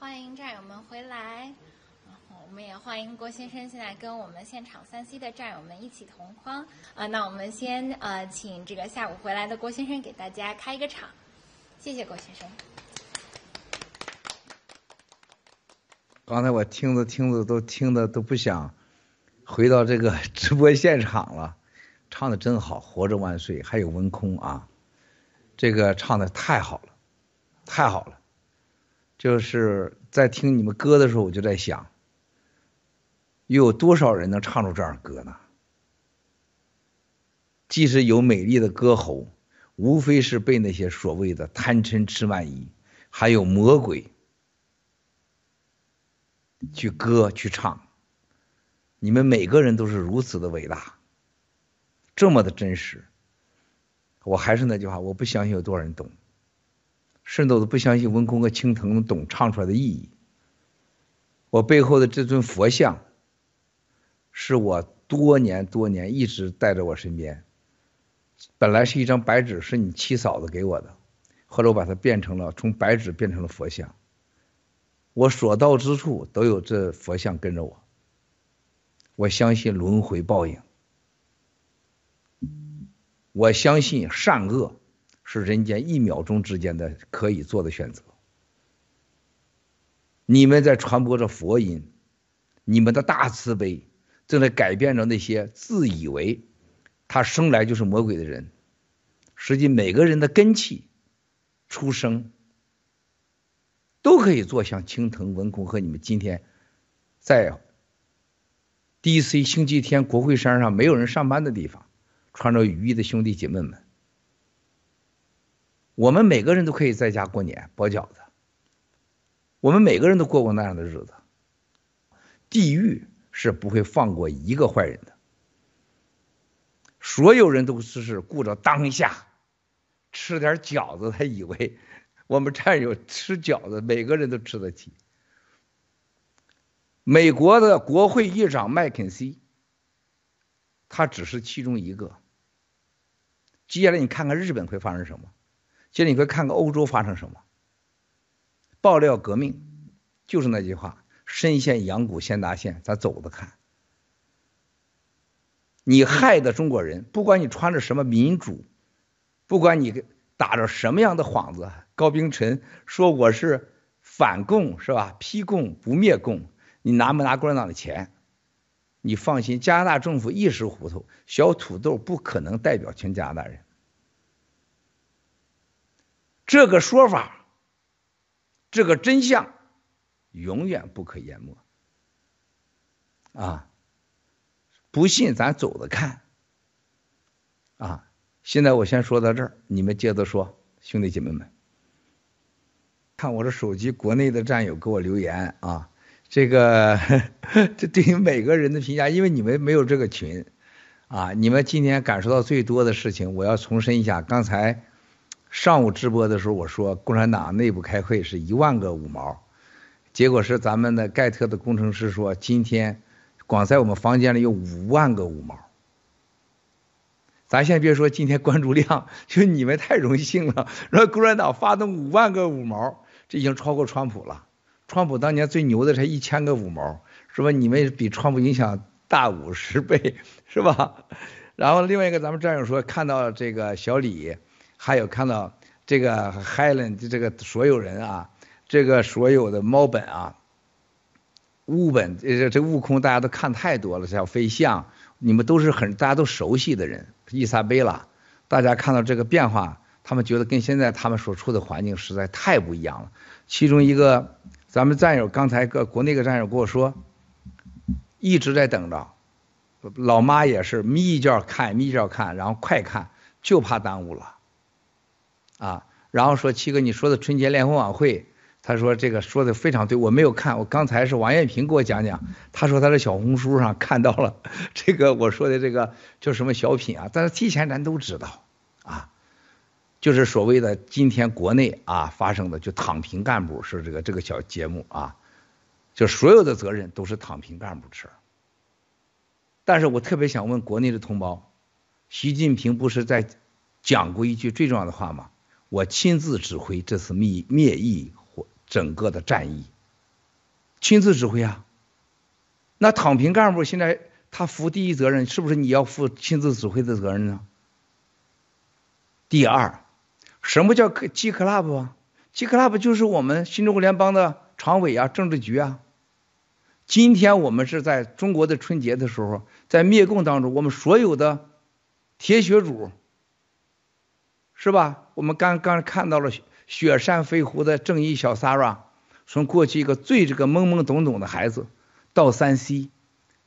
欢迎战友们回来，然后我们也欢迎郭先生现在跟我们现场三 C 的战友们一起同框啊。那我们先呃，请这个下午回来的郭先生给大家开一个场，谢谢郭先生。刚才我听着听着都听的都不想回到这个直播现场了，唱的真好，活着万岁，还有文空啊，这个唱的太好了，太好了。就是在听你们歌的时候，我就在想，又有多少人能唱出这样歌呢？即使有美丽的歌喉，无非是被那些所谓的贪嗔痴慢疑，还有魔鬼去歌去唱。你们每个人都是如此的伟大，这么的真实。我还是那句话，我不相信有多少人懂。甚至我都不相信文空和青藤懂唱出来的意义。我背后的这尊佛像，是我多年多年一直带在我身边。本来是一张白纸，是你七嫂子给我的，后来我把它变成了从白纸变成了佛像。我所到之处都有这佛像跟着我。我相信轮回报应，我相信善恶。是人间一秒钟之间的可以做的选择。你们在传播着佛音，你们的大慈悲正在改变着那些自以为他生来就是魔鬼的人。实际每个人的根气、出生都可以做像青藤文空和你们今天在 DC 星期天国会山上没有人上班的地方，穿着雨衣的兄弟姐妹们。我们每个人都可以在家过年包饺子，我们每个人都过过那样的日子。地狱是不会放过一个坏人的，所有人都只是顾着当下，吃点饺子，他以为 我们战友吃饺子，每个人都吃得起。美国的国会议长麦肯锡，他只是其中一个。接下来你看看日本会发生什么？其实你可以看看欧洲发生什么。爆料革命就是那句话：深陷羊谷先达线，咱走着看。你害的中国人，不管你穿着什么民主，不管你打着什么样的幌子，高冰晨说我是反共是吧？批共不灭共，你拿没拿共产党的钱？你放心，加拿大政府一时糊涂，小土豆不可能代表全加拿大人。这个说法，这个真相，永远不可淹没。啊，不信咱走着看。啊，现在我先说到这儿，你们接着说，兄弟姐妹们。看我这手机，国内的战友给我留言啊，这个 这对于每个人的评价，因为你们没有这个群，啊，你们今天感受到最多的事情，我要重申一下，刚才。上午直播的时候，我说共产党内部开会是一万个五毛，结果是咱们的盖特的工程师说，今天光在我们房间里有五万个五毛。咱先别说今天关注量，就你们太荣幸了，让共产党发动五万个五毛，这已经超过川普了。川普当年最牛的才一千个五毛，是吧？你们比川普影响大五十倍，是吧？然后另外一个，咱们战友说看到这个小李。还有看到这个 Helen 这个所有人啊，这个所有的猫本啊，悟本这这悟空大家都看太多了，小飞象，你们都是很大家都熟悉的人，伊莎贝拉，大家看到这个变化，他们觉得跟现在他们所处的环境实在太不一样了。其中一个咱们战友刚才个国内个战友跟我说，一直在等着，老妈也是眯一觉看眯一觉看，然后快看，就怕耽误了。啊，然后说七哥，你说的春节联欢晚会，他说这个说的非常对，我没有看，我刚才是王艳平给我讲讲，他说他在小红书上看到了 这个我说的这个叫什么小品啊，但是提前咱都知道啊，就是所谓的今天国内啊发生的就躺平干部是这个这个小节目啊，就所有的责任都是躺平干部吃，但是我特别想问国内的同胞，习近平不是在讲过一句最重要的话吗？我亲自指挥这次灭灭疫或整个的战役，亲自指挥啊。那躺平干部现在他负第一责任，是不是你要负亲自指挥的责任呢？第二，什么叫 G Club 啊？G Club 就是我们新中国联邦的常委啊，政治局啊。今天我们是在中国的春节的时候，在灭共当中，我们所有的铁血主，是吧？我们刚刚看到了雪山飞狐的正义小 Sara，从过去一个最这个懵懵懂懂的孩子，到三 C，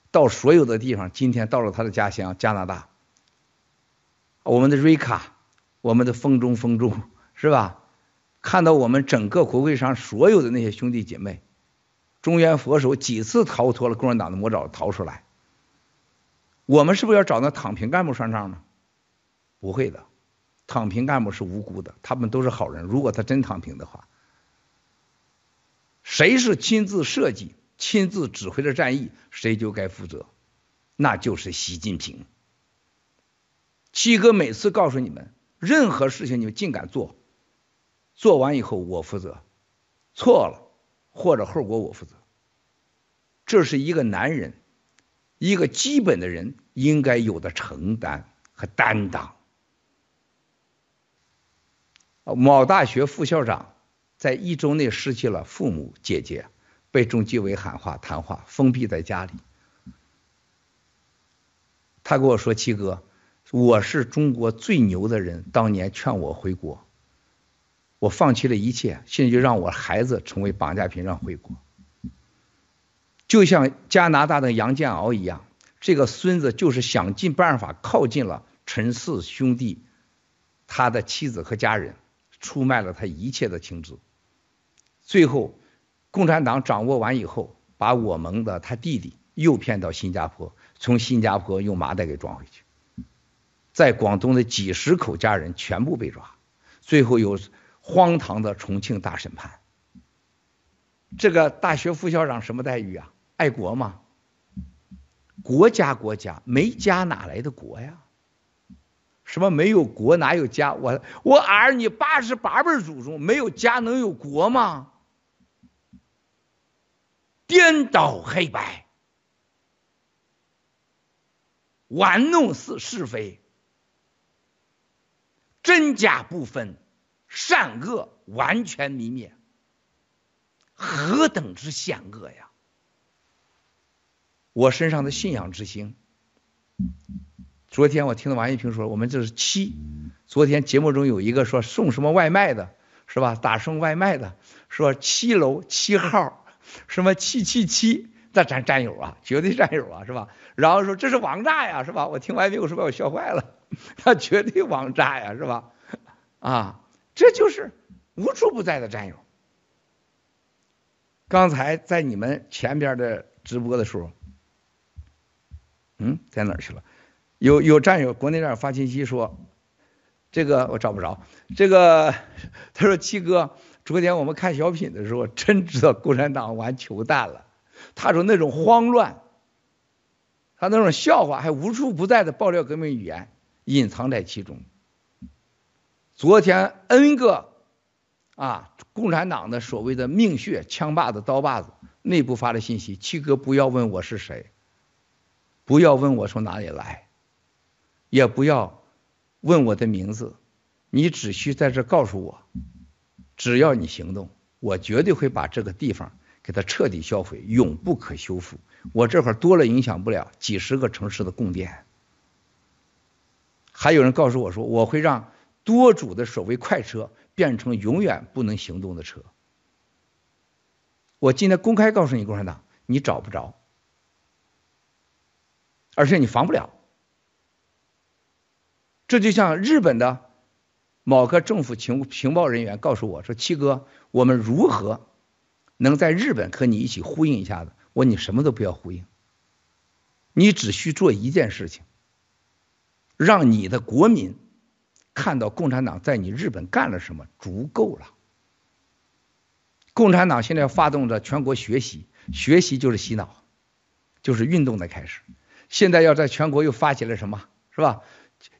到所有的地方，今天到了他的家乡加拿大。我们的瑞卡，我们的风中风中，是吧？看到我们整个国会上所有的那些兄弟姐妹。中原佛手几次逃脱了共产党的魔爪，逃出来。我们是不是要找那躺平干部算账呢？不会的，躺平干部是无辜的，他们都是好人。如果他真躺平的话，谁是亲自设计、亲自指挥的战役，谁就该负责，那就是习近平。七哥每次告诉你们，任何事情你们尽敢做，做完以后我负责，错了。或者后果我负责，这是一个男人，一个基本的人应该有的承担和担当。某大学副校长在一周内失去了父母、姐姐，被中纪委喊话谈话，封闭在家里。他跟我说：“七哥，我是中国最牛的人，当年劝我回国。”我放弃了一切，现在就让我孩子成为绑架品，让回国。就像加拿大的杨建敖一样，这个孙子就是想尽办法靠近了陈氏兄弟，他的妻子和家人，出卖了他一切的情资。最后，共产党掌握完以后，把我们的他弟弟诱骗到新加坡，从新加坡用麻袋给装回去，在广东的几十口家人全部被抓，最后有。荒唐的重庆大审判，这个大学副校长什么待遇啊？爱国吗？国家国家没家哪来的国呀？什么没有国哪有家？我我儿你八十八辈祖宗没有家能有国吗？颠倒黑白，玩弄是是非，真假不分。善恶完全泯灭，何等之险恶呀！我身上的信仰之星。昨天我听到王一平说，我们这是七。昨天节目中有一个说送什么外卖的，是吧？打送外卖的说七楼七号，什么七七七，那咱战友啊，绝对战友啊，是吧？然后说这是王炸呀，是吧？我听完以后是把我笑坏了，他绝对王炸呀，是吧？啊！这就是无处不在的战友。刚才在你们前边的直播的时候，嗯，在哪儿去了？有有战友，国内战友发信息说，这个我找不着。这个他说七哥，昨天我们看小品的时候，真知道共产党玩球弹了。他说那种慌乱，他那种笑话，还无处不在的爆料革命语言，隐藏在其中。昨天 N 个啊，共产党的所谓的命穴、枪把子、刀把子内部发的信息，七哥不要问我是谁，不要问我从哪里来，也不要问我的名字，你只需在这告诉我，只要你行动，我绝对会把这个地方给它彻底销毁，永不可修复。我这会儿多了影响不了几十个城市的供电。还有人告诉我说，我会让。多主的所谓快车变成永远不能行动的车。我今天公开告诉你，共产党，你找不着，而且你防不了。这就像日本的某个政府情情报人员告诉我说：“七哥，我们如何能在日本和你一起呼应一下子？”我说：“你什么都不要呼应，你只需做一件事情，让你的国民。”看到共产党在你日本干了什么，足够了。共产党现在要发动着全国学习，学习就是洗脑，就是运动的开始。现在要在全国又发起了什么，是吧？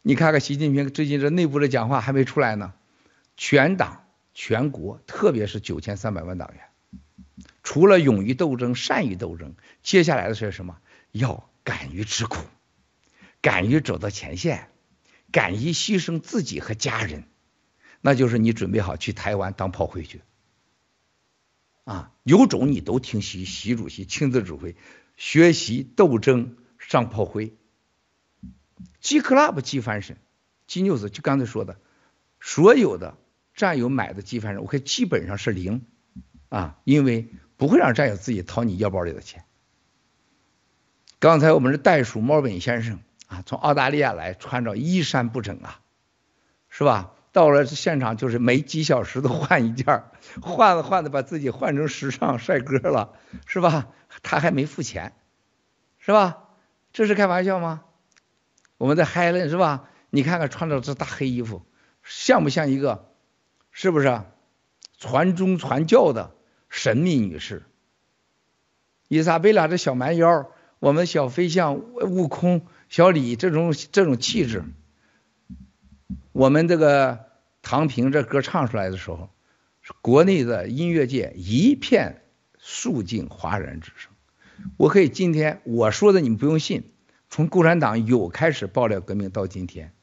你看看习近平最近这内部的讲话还没出来呢。全党全国，特别是九千三百万党员，除了勇于斗争、善于斗争，接下来的是什么？要敢于吃苦，敢于走到前线，敢于牺牲自己和家人，那就是你准备好去台湾当炮灰去。啊，有种你都听习习主席亲自指挥，学习斗争上炮灰。G Club 机翻身，G News 就刚才说的，所有的战友买的机翻身，我看基本上是零啊，因为不会让战友自己掏你腰包里的钱。刚才我们是袋鼠猫本先生啊，从澳大利亚来，穿着衣衫不整啊，是吧？到了现场就是每几小时都换一件，换着换着把自己换成时尚帅哥了，是吧？他还没付钱，是吧？这是开玩笑吗？我们在海伦是吧？你看看穿着这大黑衣服，像不像一个？是不是？传宗传教的神秘女士。伊莎贝拉这小蛮腰，我们小飞象、悟空、小李这种这种气质。我们这个唐平这歌唱出来的时候，国内的音乐界一片肃静哗然之声。我可以今天我说的你们不用信，从共产党有开始爆料革命到今天，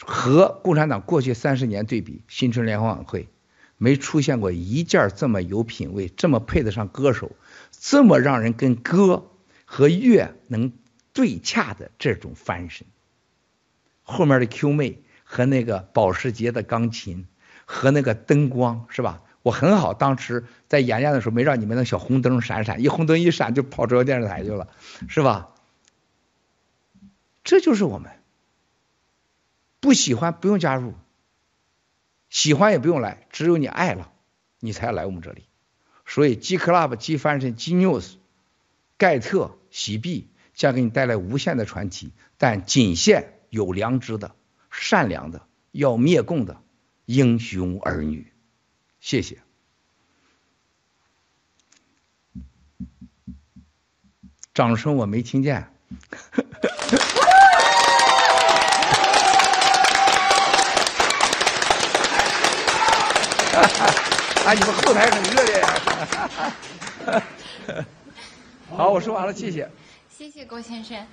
和共产党过去三十年对比，新春联欢晚会没出现过一件这么有品位、这么配得上歌手、这么让人跟歌和乐能对洽的这种翻身。后面的 Q 妹。和那个保时捷的钢琴，和那个灯光是吧？我很好，当时在演讲的时候没让你们那小红灯闪闪，一红灯一闪就跑中央电视台去了，是吧？这就是我们。不喜欢不用加入，喜欢也不用来，只有你爱了，你才来我们这里。所以 G Club、G 翻身、G News、盖特、喜币将给你带来无限的传奇，但仅限有良知的。善良的要灭共的英雄儿女，谢谢。掌声我没听见。啊，你们后台很热烈。好，我说完了，谢谢。谢谢郭先生。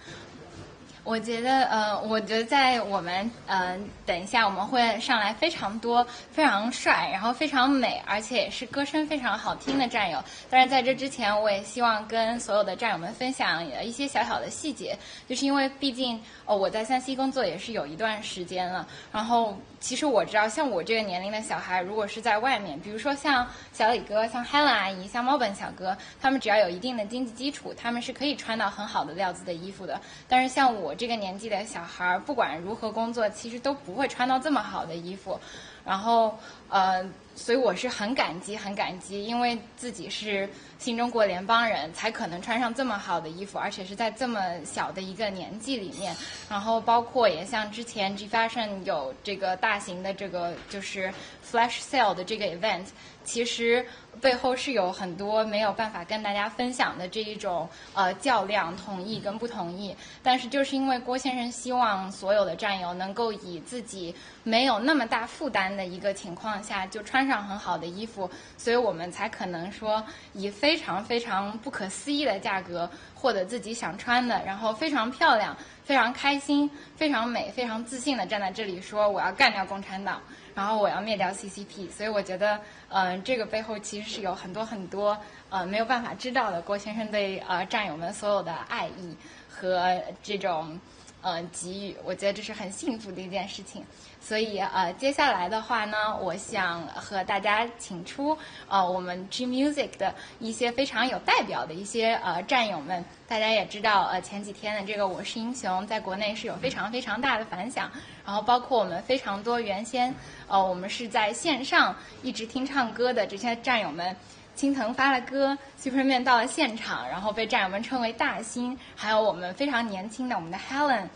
我觉得，呃，我觉得在我们，呃，等一下我们会上来非常多、非常帅，然后非常美，而且也是歌声非常好听的战友。但是在这之前，我也希望跟所有的战友们分享一些小小的细节，就是因为毕竟，哦，我在三 C 工作也是有一段时间了，然后。其实我知道，像我这个年龄的小孩，如果是在外面，比如说像小李哥、像 Helen 阿姨、像猫本小哥，他们只要有一定的经济基础，他们是可以穿到很好的料子的衣服的。但是像我这个年纪的小孩儿，不管如何工作，其实都不会穿到这么好的衣服。然后，呃，所以我是很感激，很感激，因为自己是新中国联邦人，才可能穿上这么好的衣服，而且是在这么小的一个年纪里面。然后，包括也像之前 G Fashion 有这个大型的这个就是 Flash Sale 的这个 event，其实。背后是有很多没有办法跟大家分享的这一种呃较量同意跟不同意，但是就是因为郭先生希望所有的战友能够以自己没有那么大负担的一个情况下就穿上很好的衣服，所以我们才可能说以非常非常不可思议的价格获得自己想穿的，然后非常漂亮、非常开心、非常美、非常自信的站在这里说我要干掉共产党。然后我要灭掉 CCP，所以我觉得，嗯、这个背后其实是有很多很多，呃，没有办法知道的。郭先生对呃战友们所有的爱意和这种，呃，给予，我觉得这是很幸福的一件事情。所以呃，接下来的话呢，我想和大家请出呃我们 G Music 的一些非常有代表的一些呃战友们。大家也知道，呃，前几天的这个《我是英雄》在国内是有非常非常大的反响。然后包括我们非常多原先，呃，我们是在线上一直听唱歌的这些战友们，青藤发了歌，Superman 到了现场，然后被战友们称为大星，还有我们非常年轻的我们的 Helen，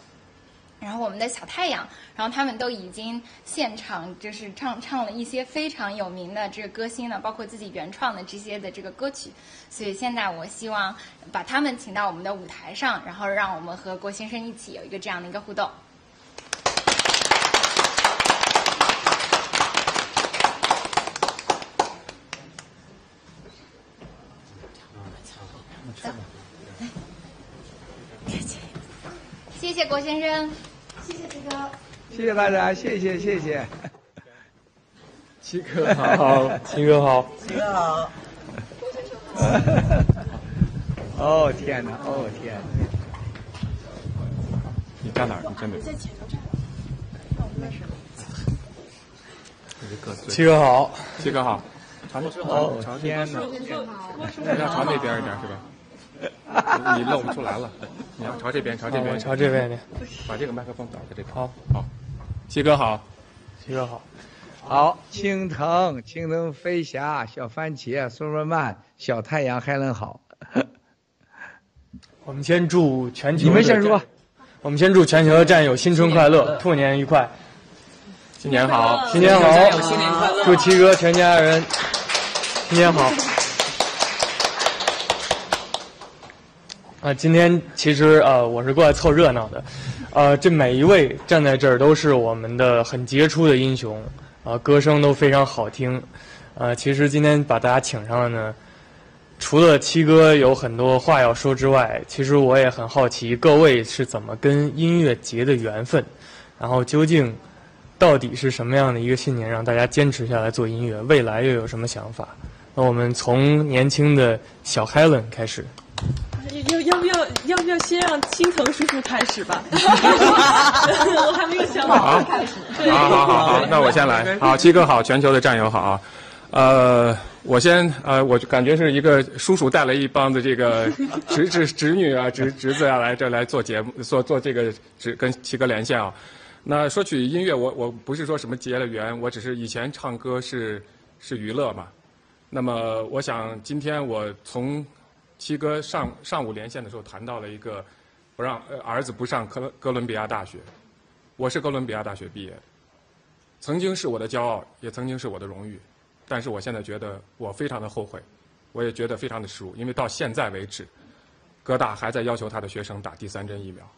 然后我们的小太阳，然后他们都已经现场就是唱唱了一些非常有名的这个歌星呢，包括自己原创的这些的这个歌曲。所以现在我希望把他们请到我们的舞台上，然后让我们和郭先生一起有一个这样的一个互动。走，来，谢谢郭先生，谢谢七哥，谢谢大家，谢谢谢谢。七哥好，七哥好，七哥好。哦天哪，哦天哪！你站哪儿？你站哪儿？七哥好，七哥好，朝那哦天哪！你要朝那边一点是吧？你露不出来了，你要朝这边，朝这边，朝这边的，把这个麦克风倒在这边。好，好，七哥好，七哥好，好，青藤，青藤飞侠，小番茄，苏尔曼，小太阳还能好。我们先祝全球，你们先说。我们先祝全球的战友新春快乐，兔年愉快，新年好，新年好，新年快乐，祝七哥全家人新年好。啊，今天其实呃，我是过来凑热闹的，呃，这每一位站在这儿都是我们的很杰出的英雄，啊、歌声都非常好听，呃，其实今天把大家请上了呢。除了七哥有很多话要说之外，其实我也很好奇各位是怎么跟音乐结的缘分，然后究竟到底是什么样的一个信念让大家坚持下来做音乐？未来又有什么想法？那我们从年轻的小 Helen 开始。要要不要要不要先让青藤叔叔开始吧？我还没有想好开始。好好好好，那我先来。好，七哥好，全球的战友好啊，呃。我先呃，我就感觉是一个叔叔带了一帮子这个侄侄侄女啊，侄侄子啊来这来做节目，做做这个只跟七哥连线啊。那说起音乐，我我不是说什么结了缘，我只是以前唱歌是是娱乐嘛。那么我想今天我从七哥上上午连线的时候谈到了一个不让儿子不上哥哥伦比亚大学，我是哥伦比亚大学毕业的，曾经是我的骄傲，也曾经是我的荣誉。但是我现在觉得我非常的后悔，我也觉得非常的失落，因为到现在为止，哥大还在要求他的学生打第三针疫苗，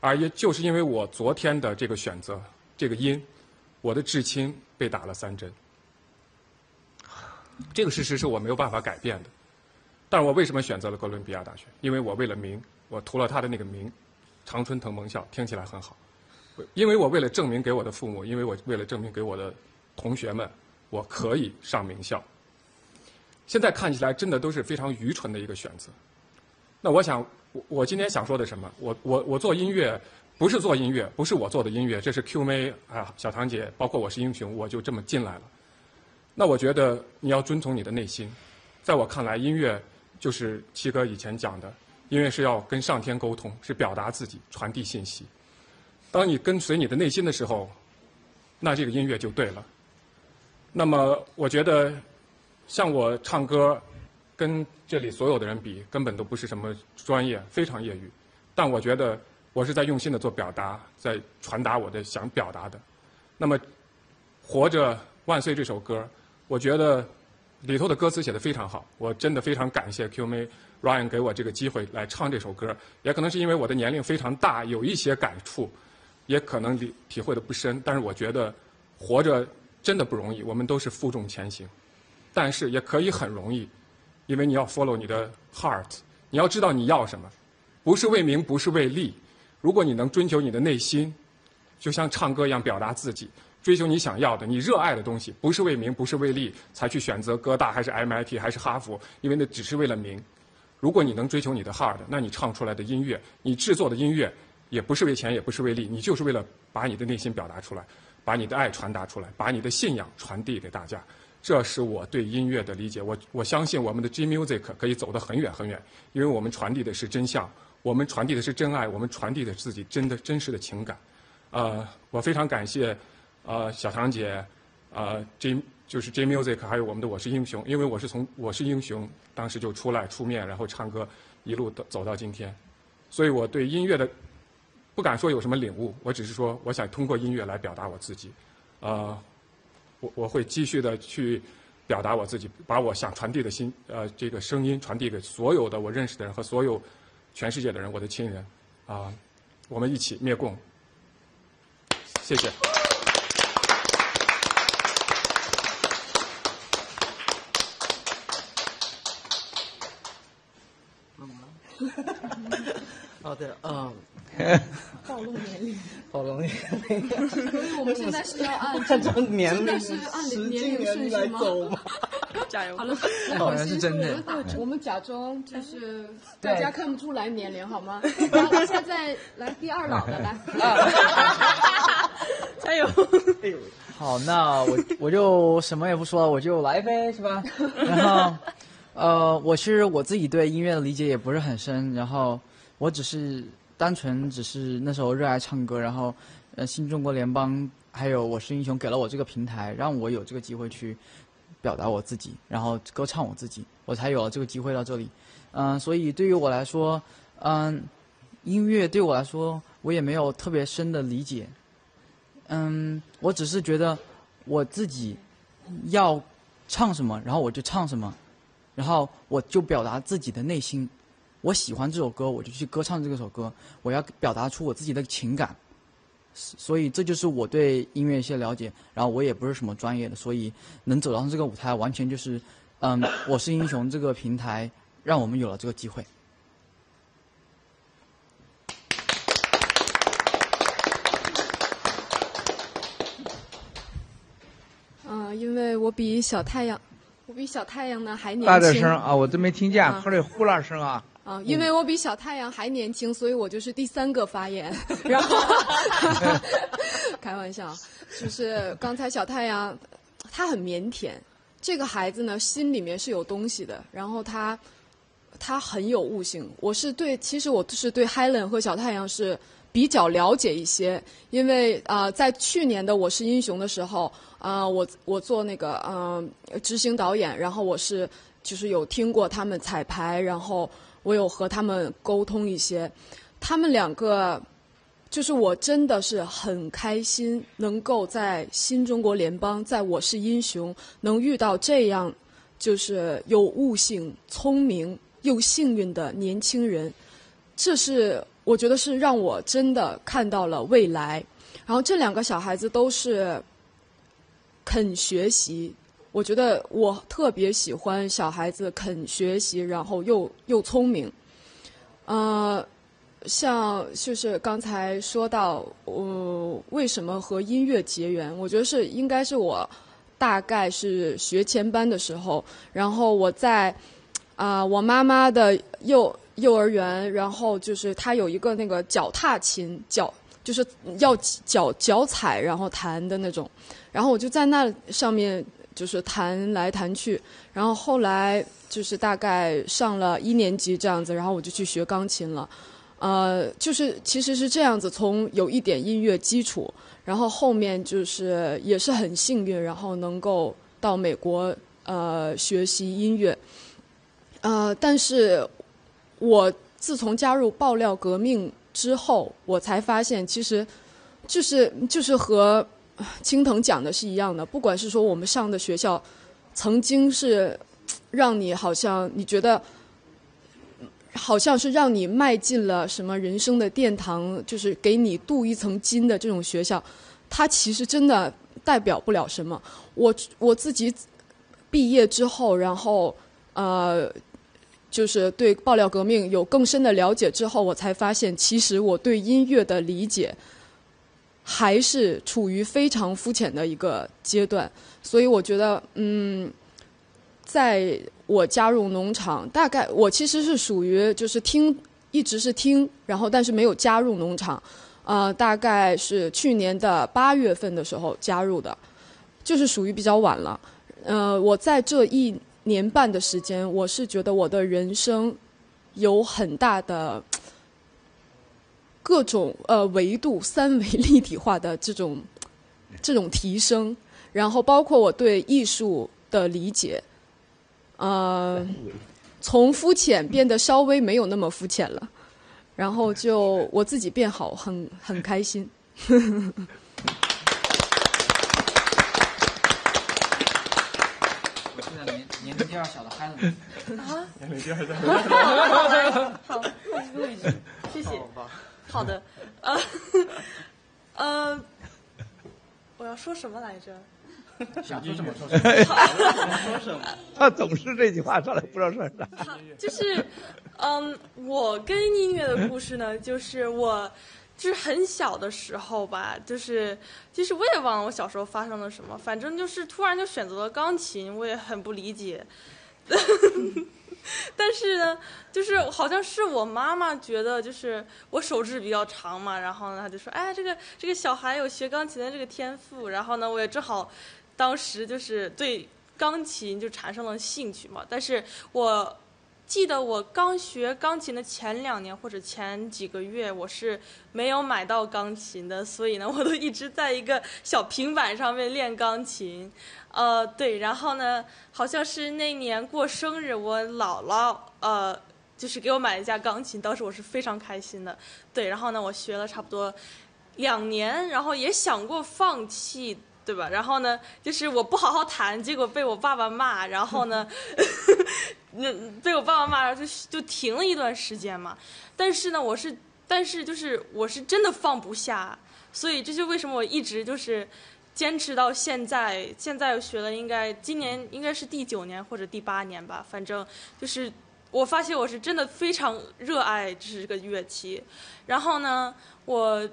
而也就是因为我昨天的这个选择，这个因，我的至亲被打了三针，这个事实是我没有办法改变的。但是我为什么选择了哥伦比亚大学？因为我为了名，我图了他的那个名，常春藤盟校听起来很好，因为我为了证明给我的父母，因为我为了证明给我的同学们。我可以上名校。现在看起来真的都是非常愚蠢的一个选择。那我想，我我今天想说的什么？我我我做音乐不是做音乐，不是我做的音乐，这是 Q 妹啊，小堂姐，包括我是英雄，我就这么进来了。那我觉得你要遵从你的内心。在我看来，音乐就是七哥以前讲的，音乐是要跟上天沟通，是表达自己，传递信息。当你跟随你的内心的时候，那这个音乐就对了。那么，我觉得，像我唱歌，跟这里所有的人比，根本都不是什么专业，非常业余。但我觉得，我是在用心的做表达，在传达我的想表达的。那么，《活着万岁》这首歌，我觉得里头的歌词写得非常好。我真的非常感谢 Q 妹 Ryan 给我这个机会来唱这首歌。也可能是因为我的年龄非常大，有一些感触，也可能体体会的不深。但是我觉得，活着。真的不容易，我们都是负重前行，但是也可以很容易，因为你要 follow 你的 heart，你要知道你要什么，不是为名，不是为利。如果你能追求你的内心，就像唱歌一样表达自己，追求你想要的、你热爱的东西，不是为名，不是为利才去选择哥大还是 MIT 还是哈佛，因为那只是为了名。如果你能追求你的 heart，那你唱出来的音乐，你制作的音乐，也不是为钱，也不是为利，你就是为了把你的内心表达出来。把你的爱传达出来，把你的信仰传递给大家，这是我对音乐的理解。我我相信我们的 G Music 可以走得很远很远，因为我们传递的是真相，我们传递的是真爱，我们传递的自己真的真实的情感。呃，我非常感谢呃小唐姐，呃 J 就是 J Music，还有我们的我是英雄，因为我是从我是英雄当时就出来出面，然后唱歌一路走走到今天，所以我对音乐的。不敢说有什么领悟，我只是说，我想通过音乐来表达我自己，呃，我我会继续的去表达我自己，把我想传递的心，呃，这个声音传递给所有的我认识的人和所有全世界的人，我的亲人，啊、我们一起灭共，谢谢。哦，对了，嗯，暴露年龄，暴露年龄。所以我们现在是要按按照年龄是按年龄年顺序吗？来走吗？加油！好了，好像是真的。我们假装就是大家看不出来年龄，好吗？然后现在来第二老的来，加油！好，那我我就什么也不说了，我就来呗，是吧？然后，呃，我其实我自己对音乐的理解也不是很深，然后我只是单纯只是那时候热爱唱歌，然后呃，新中国联邦还有我是英雄给了我这个平台，让我有这个机会去表达我自己，然后歌唱我自己，我才有了这个机会到这里。嗯、所以对于我来说，嗯、音乐对我来说，我也没有特别深的理解。嗯，我只是觉得我自己要唱什么，然后我就唱什么，然后我就表达自己的内心。我喜欢这首歌，我就去歌唱这首歌。我要表达出我自己的情感，所以这就是我对音乐一些了解。然后我也不是什么专业的，所以能走上这个舞台，完全就是，嗯，我是英雄这个平台让我们有了这个机会。因为我比小太阳，我比小太阳呢还年轻。大点声啊！我都没听见，后来呼啦声啊。啊，因为我比小太阳还年轻，所以我就是第三个发言。然后，开玩笑，就是刚才小太阳，他很腼腆。这个孩子呢，心里面是有东西的。然后他，他很有悟性。我是对，其实我是对 Helen 和小太阳是比较了解一些，因为啊、在去年的《我是英雄》的时候。啊、我我做那个嗯、执行导演，然后我是就是有听过他们彩排，然后我有和他们沟通一些，他们两个就是我真的是很开心，能够在新中国联邦，在我是英雄能遇到这样就是有悟性、聪明又幸运的年轻人，这是我觉得是让我真的看到了未来。然后这两个小孩子都是。肯学习，我觉得我特别喜欢小孩子肯学习，然后又又聪明。呃，像就是刚才说到，我、为什么和音乐结缘？我觉得是应该是我大概是学前班的时候，然后我在啊、我妈妈的幼幼儿园，然后就是他有一个那个脚踏琴，脚就是要脚脚踩然后弹的那种。然后我就在那上面就是弹来弹去，然后后来就是大概上了一年级这样子，然后我就去学钢琴了，呃，就是其实是这样子，从有一点音乐基础，然后后面就是也是很幸运，然后能够到美国呃学习音乐，呃，但是我自从加入爆料革命之后，我才发现其实就是就是和。青藤讲的是一样的，不管是说我们上的学校，曾经是让你好像你觉得，好像是让你迈进了什么人生的殿堂，就是给你镀一层金的这种学校，它其实真的代表不了什么。我我自己毕业之后，然后呃，就是对爆料革命有更深的了解之后，我才发现，其实我对音乐的理解。还是处于非常肤浅的一个阶段，所以我觉得，嗯，在我加入农场，大概我其实是属于就是听，一直是听，然后但是没有加入农场，呃，大概是去年的八月份的时候加入的，就是属于比较晚了。呃，我在这一年半的时间，我是觉得我的人生有很大的。各种呃维度 三维立体化的这种这种提升，然后包括我对艺术的理解，呃，从肤浅变得稍微没有那么肤浅了，然后就 我自己变好，很很开心。我现在年年龄第二小的孩子们啊，年龄第二小，好，好，录一句，谢谢。好的，呃，呃，我要说什么来着？想说什么说什么。他总是这句话上来不知道说啥。就是，嗯，我跟音乐的故事呢，就是我，就是很小的时候吧，就是，其实我也忘了我小时候发生了什么，反正就是突然就选择了钢琴，我也很不理解。但是呢，就是好像是我妈妈觉得，就是我手指比较长嘛，然后呢，她就说：“哎，这个这个小孩有学钢琴的这个天赋。”然后呢，我也正好，当时就是对钢琴就产生了兴趣嘛。但是我记得我刚学钢琴的前两年或者前几个月，我是没有买到钢琴的，所以呢，我都一直在一个小平板上面练钢琴。呃，对，然后呢，好像是那年过生日，我姥姥呃，就是给我买了一架钢琴，当时我是非常开心的。对，然后呢，我学了差不多两年，然后也想过放弃，对吧？然后呢，就是我不好好弹，结果被我爸爸骂，然后呢，那被我爸爸骂，然后就就停了一段时间嘛。但是呢，我是，但是就是我是真的放不下，所以这就为什么我一直就是。坚持到现在，现在学了应该今年应该是第九年或者第八年吧，反正就是我发现我是真的非常热爱这个乐器。然后呢，我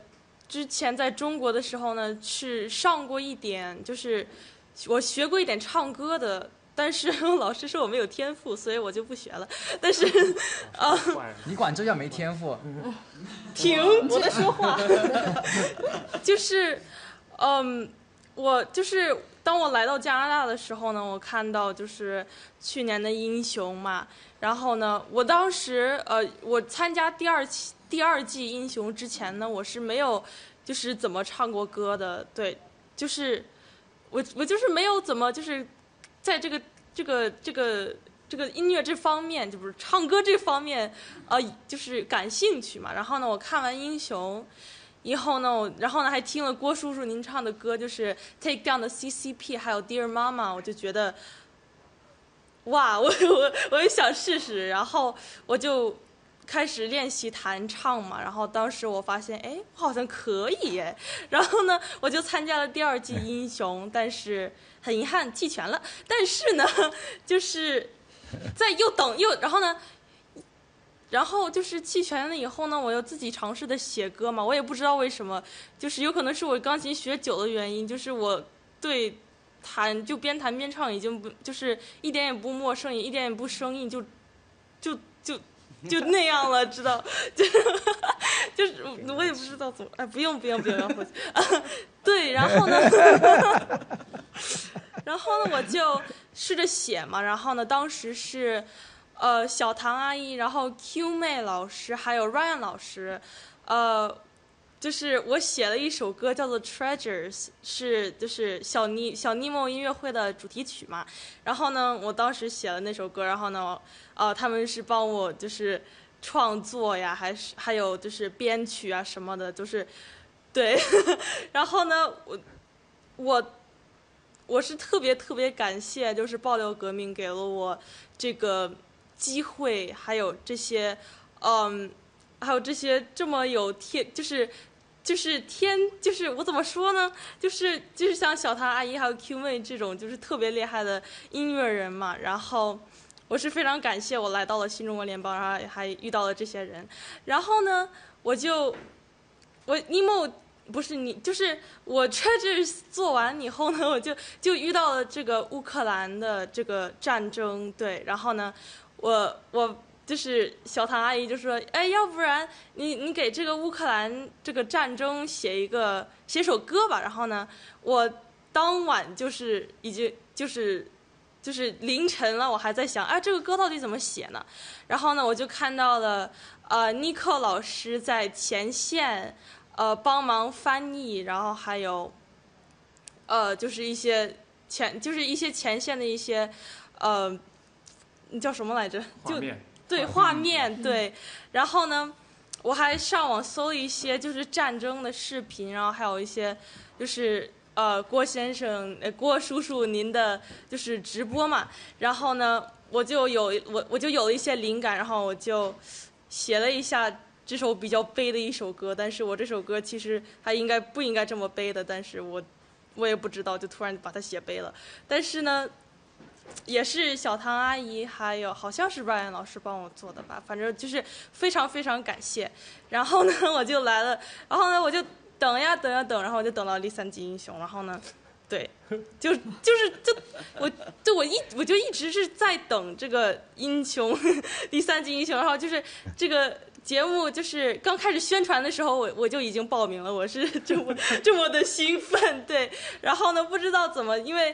之前在中国的时候呢，是上过一点，就是我学过一点唱歌的，但是 老师说我没有天赋，所以我就不学了。但是，啊 你管这叫没天赋？停，我在说话。就是，嗯。我就是当我来到加拿大的时候呢，我看到就是去年的英雄嘛，然后呢，我当时呃，我参加第二期第二季英雄之前呢，我是没有就是怎么唱过歌的，对，就是我我就是没有怎么就是在这个这个这个这个音乐这方面，就不是唱歌这方面，呃，就是感兴趣嘛，然后呢，我看完英雄。以后呢，我然后呢还听了郭叔叔您唱的歌，就是《Take Down 的 CCP》，还有《Dear Mama》，我就觉得，哇，我 我我也想试试，然后我就开始练习弹唱嘛。然后当时我发现，哎，我好像可以耶。然后呢，我就参加了第二季英雄，但是很遗憾弃权了。但是呢，就是在又等又然后呢。然后就是弃权了以后呢，我又自己尝试的写歌嘛，我也不知道为什么，就是有可能是我钢琴学久的原因，就是我对弹就边弹边唱已经不就是一点也不陌生，也一点也不生硬，就就就就那样了，知道？就是就是我也不知道怎么，哎，不用不用不用，不用 对，然后呢，然后呢，我就试着写嘛，然后呢，当时是。呃，小唐阿姨，然后 Q 妹老师，还有 Ryan 老师，呃，就是我写了一首歌叫做《Treasures》，是就是小尼小尼莫音乐会的主题曲嘛。然后呢，我当时写了那首歌，然后呢，呃，他们是帮我就是创作呀，还是还有就是编曲啊什么的，就是对。然后呢，我我我是特别特别感谢，就是爆料革命给了我这个。机会还有这些，嗯，还有这些这么有天，就是，就是天，就是我怎么说呢？就是就是像小唐阿姨还有 Q 妹这种，就是特别厉害的音乐人嘛。然后我是非常感谢我来到了新中国联邦，然后还遇到了这些人。然后呢，我就我 Nemo 不是你，就是我 Treasure 做完以后呢，我就就遇到了这个乌克兰的这个战争，对，然后呢。我我就是小唐阿姨就说，哎，要不然你你给这个乌克兰这个战争写一个写首歌吧。然后呢，我当晚就是已经就是就是凌晨了，我还在想，哎，这个歌到底怎么写呢？然后呢，我就看到了呃尼克老师在前线呃帮忙翻译，然后还有呃就是一些前就是一些前线的一些呃。你叫什么来着？就对画面。对，然后呢，我还上网搜了一些就是战争的视频，然后还有一些就是呃郭先生呃郭叔叔您的就是直播嘛，然后呢我就有我我就有了一些灵感，然后我就写了一下这首比较悲的一首歌，但是我这首歌其实它应该不应该这么悲的，但是我我也不知道，就突然把它写悲了。但是呢，也是小唐阿姨还有好像是 Ryan 老师帮我做的吧，反正就是非常非常感谢。然后呢，我就来了，然后呢，我就等呀等呀等，然后我就等到第三级英雄，然后呢。对，就就是就我就我一我就一直是在等这个英雄 第三季英雄，然后就是这个节目就是刚开始宣传的时候，我我就已经报名了，我是这么这么的兴奋，对，然后呢，不知道怎么因为。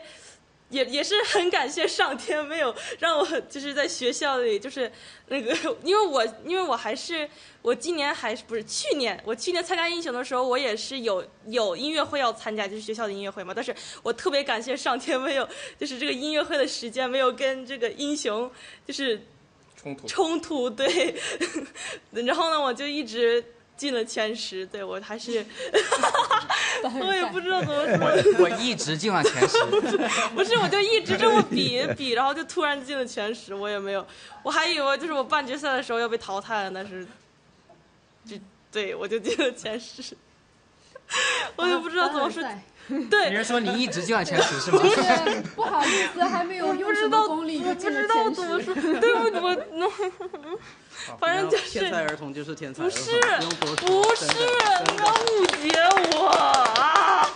也也是很感谢上天没有让我就是在学校里就是那个，因为我因为我还是我今年还是不是去年我去年参加英雄的时候我也是有有音乐会要参加就是学校的音乐会嘛，但是我特别感谢上天没有就是这个音乐会的时间没有跟这个英雄就是冲突冲突对，然后呢我就一直。进了前十，对我还是，我也不知道怎么说。我我一直进了前十。不是，我就一直这么比比，然后就突然进了前十，我也没有，我还以为就是我半决赛的时候要被淘汰了，但是，就对我就进了前十，我也不知道怎么说。对，别人说你一直进了前十是吗？是，不好意思，还没有用什么功力就进了前十。不知道怎么说，对不起，我。反正就是天才儿童就是天才儿童，不是不是，你要误解我啊！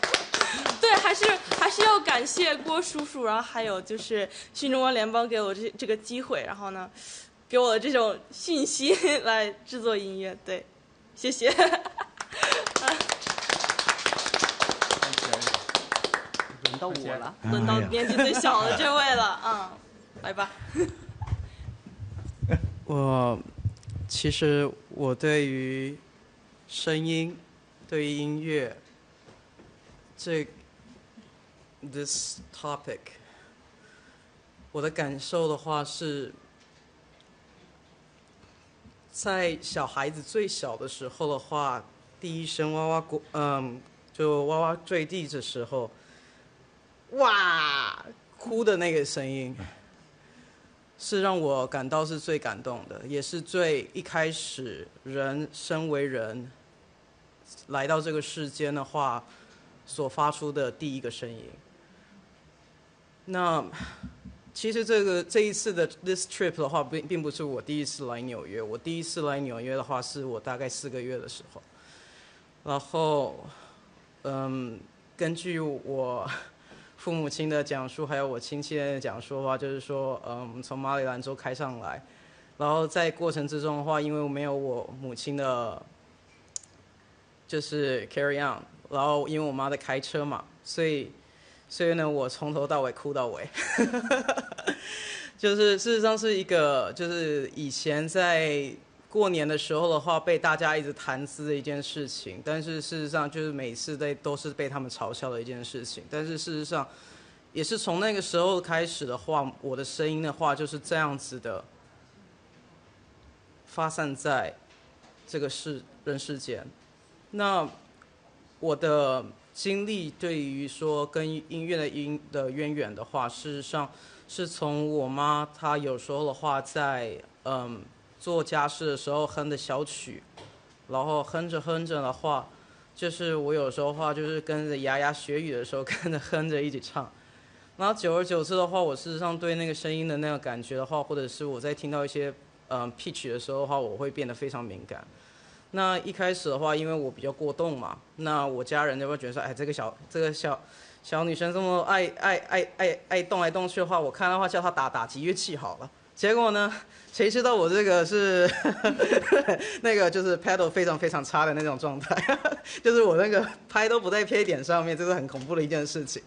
对，还是还是要感谢郭叔叔，然后还有就是新中国联邦给我这这个机会，然后呢，给我的这种信息来制作音乐，对，谢谢。轮到我了，轮到年纪最小的这位了，嗯，来吧。我其实我对于声音，对于音乐，这 this topic，我的感受的话是，在小孩子最小的时候的话，第一声哇哇滚，嗯，就哇哇坠地的时候，哇，哭的那个声音。是让我感到是最感动的，也是最一开始人身为人来到这个世间的话所发出的第一个声音。那其实这个这一次的 this trip 的话，并并不是我第一次来纽约。我第一次来纽约的话，是我大概四个月的时候。然后，嗯，根据我。父母亲的讲述，还有我亲戚的讲述的话，就是说，嗯，从马里兰州开上来，然后在过程之中的话，因为我没有我母亲的，就是 carry on，然后因为我妈在开车嘛，所以，所以呢，我从头到尾哭到尾，就是事实上是一个，就是以前在。过年的时候的话，被大家一直谈资的一件事情，但是事实上就是每次都都是被他们嘲笑的一件事情。但是事实上，也是从那个时候开始的话，我的声音的话就是这样子的发散在这个世人世间。那我的经历对于说跟音乐的音的渊源的话，事实上是从我妈她有时候的话在嗯。做家事的时候哼的小曲，然后哼着哼着的话，就是我有时候话就是跟着牙牙学语的时候跟着哼着一起唱，然后久而久之的话，我事实上对那个声音的那个感觉的话，或者是我在听到一些嗯 pitch 的时候的话，我会变得非常敏感。那一开始的话，因为我比较过动嘛，那我家人就会觉得说，哎，这个小这个小小女生这么爱爱爱爱爱动来动去的话，我看的话叫她打打击乐器好了。结果呢？谁知道我这个是 那个就是 pedal 非常非常差的那种状态，就是我那个拍都不在拍点上面，这是很恐怖的一件事情。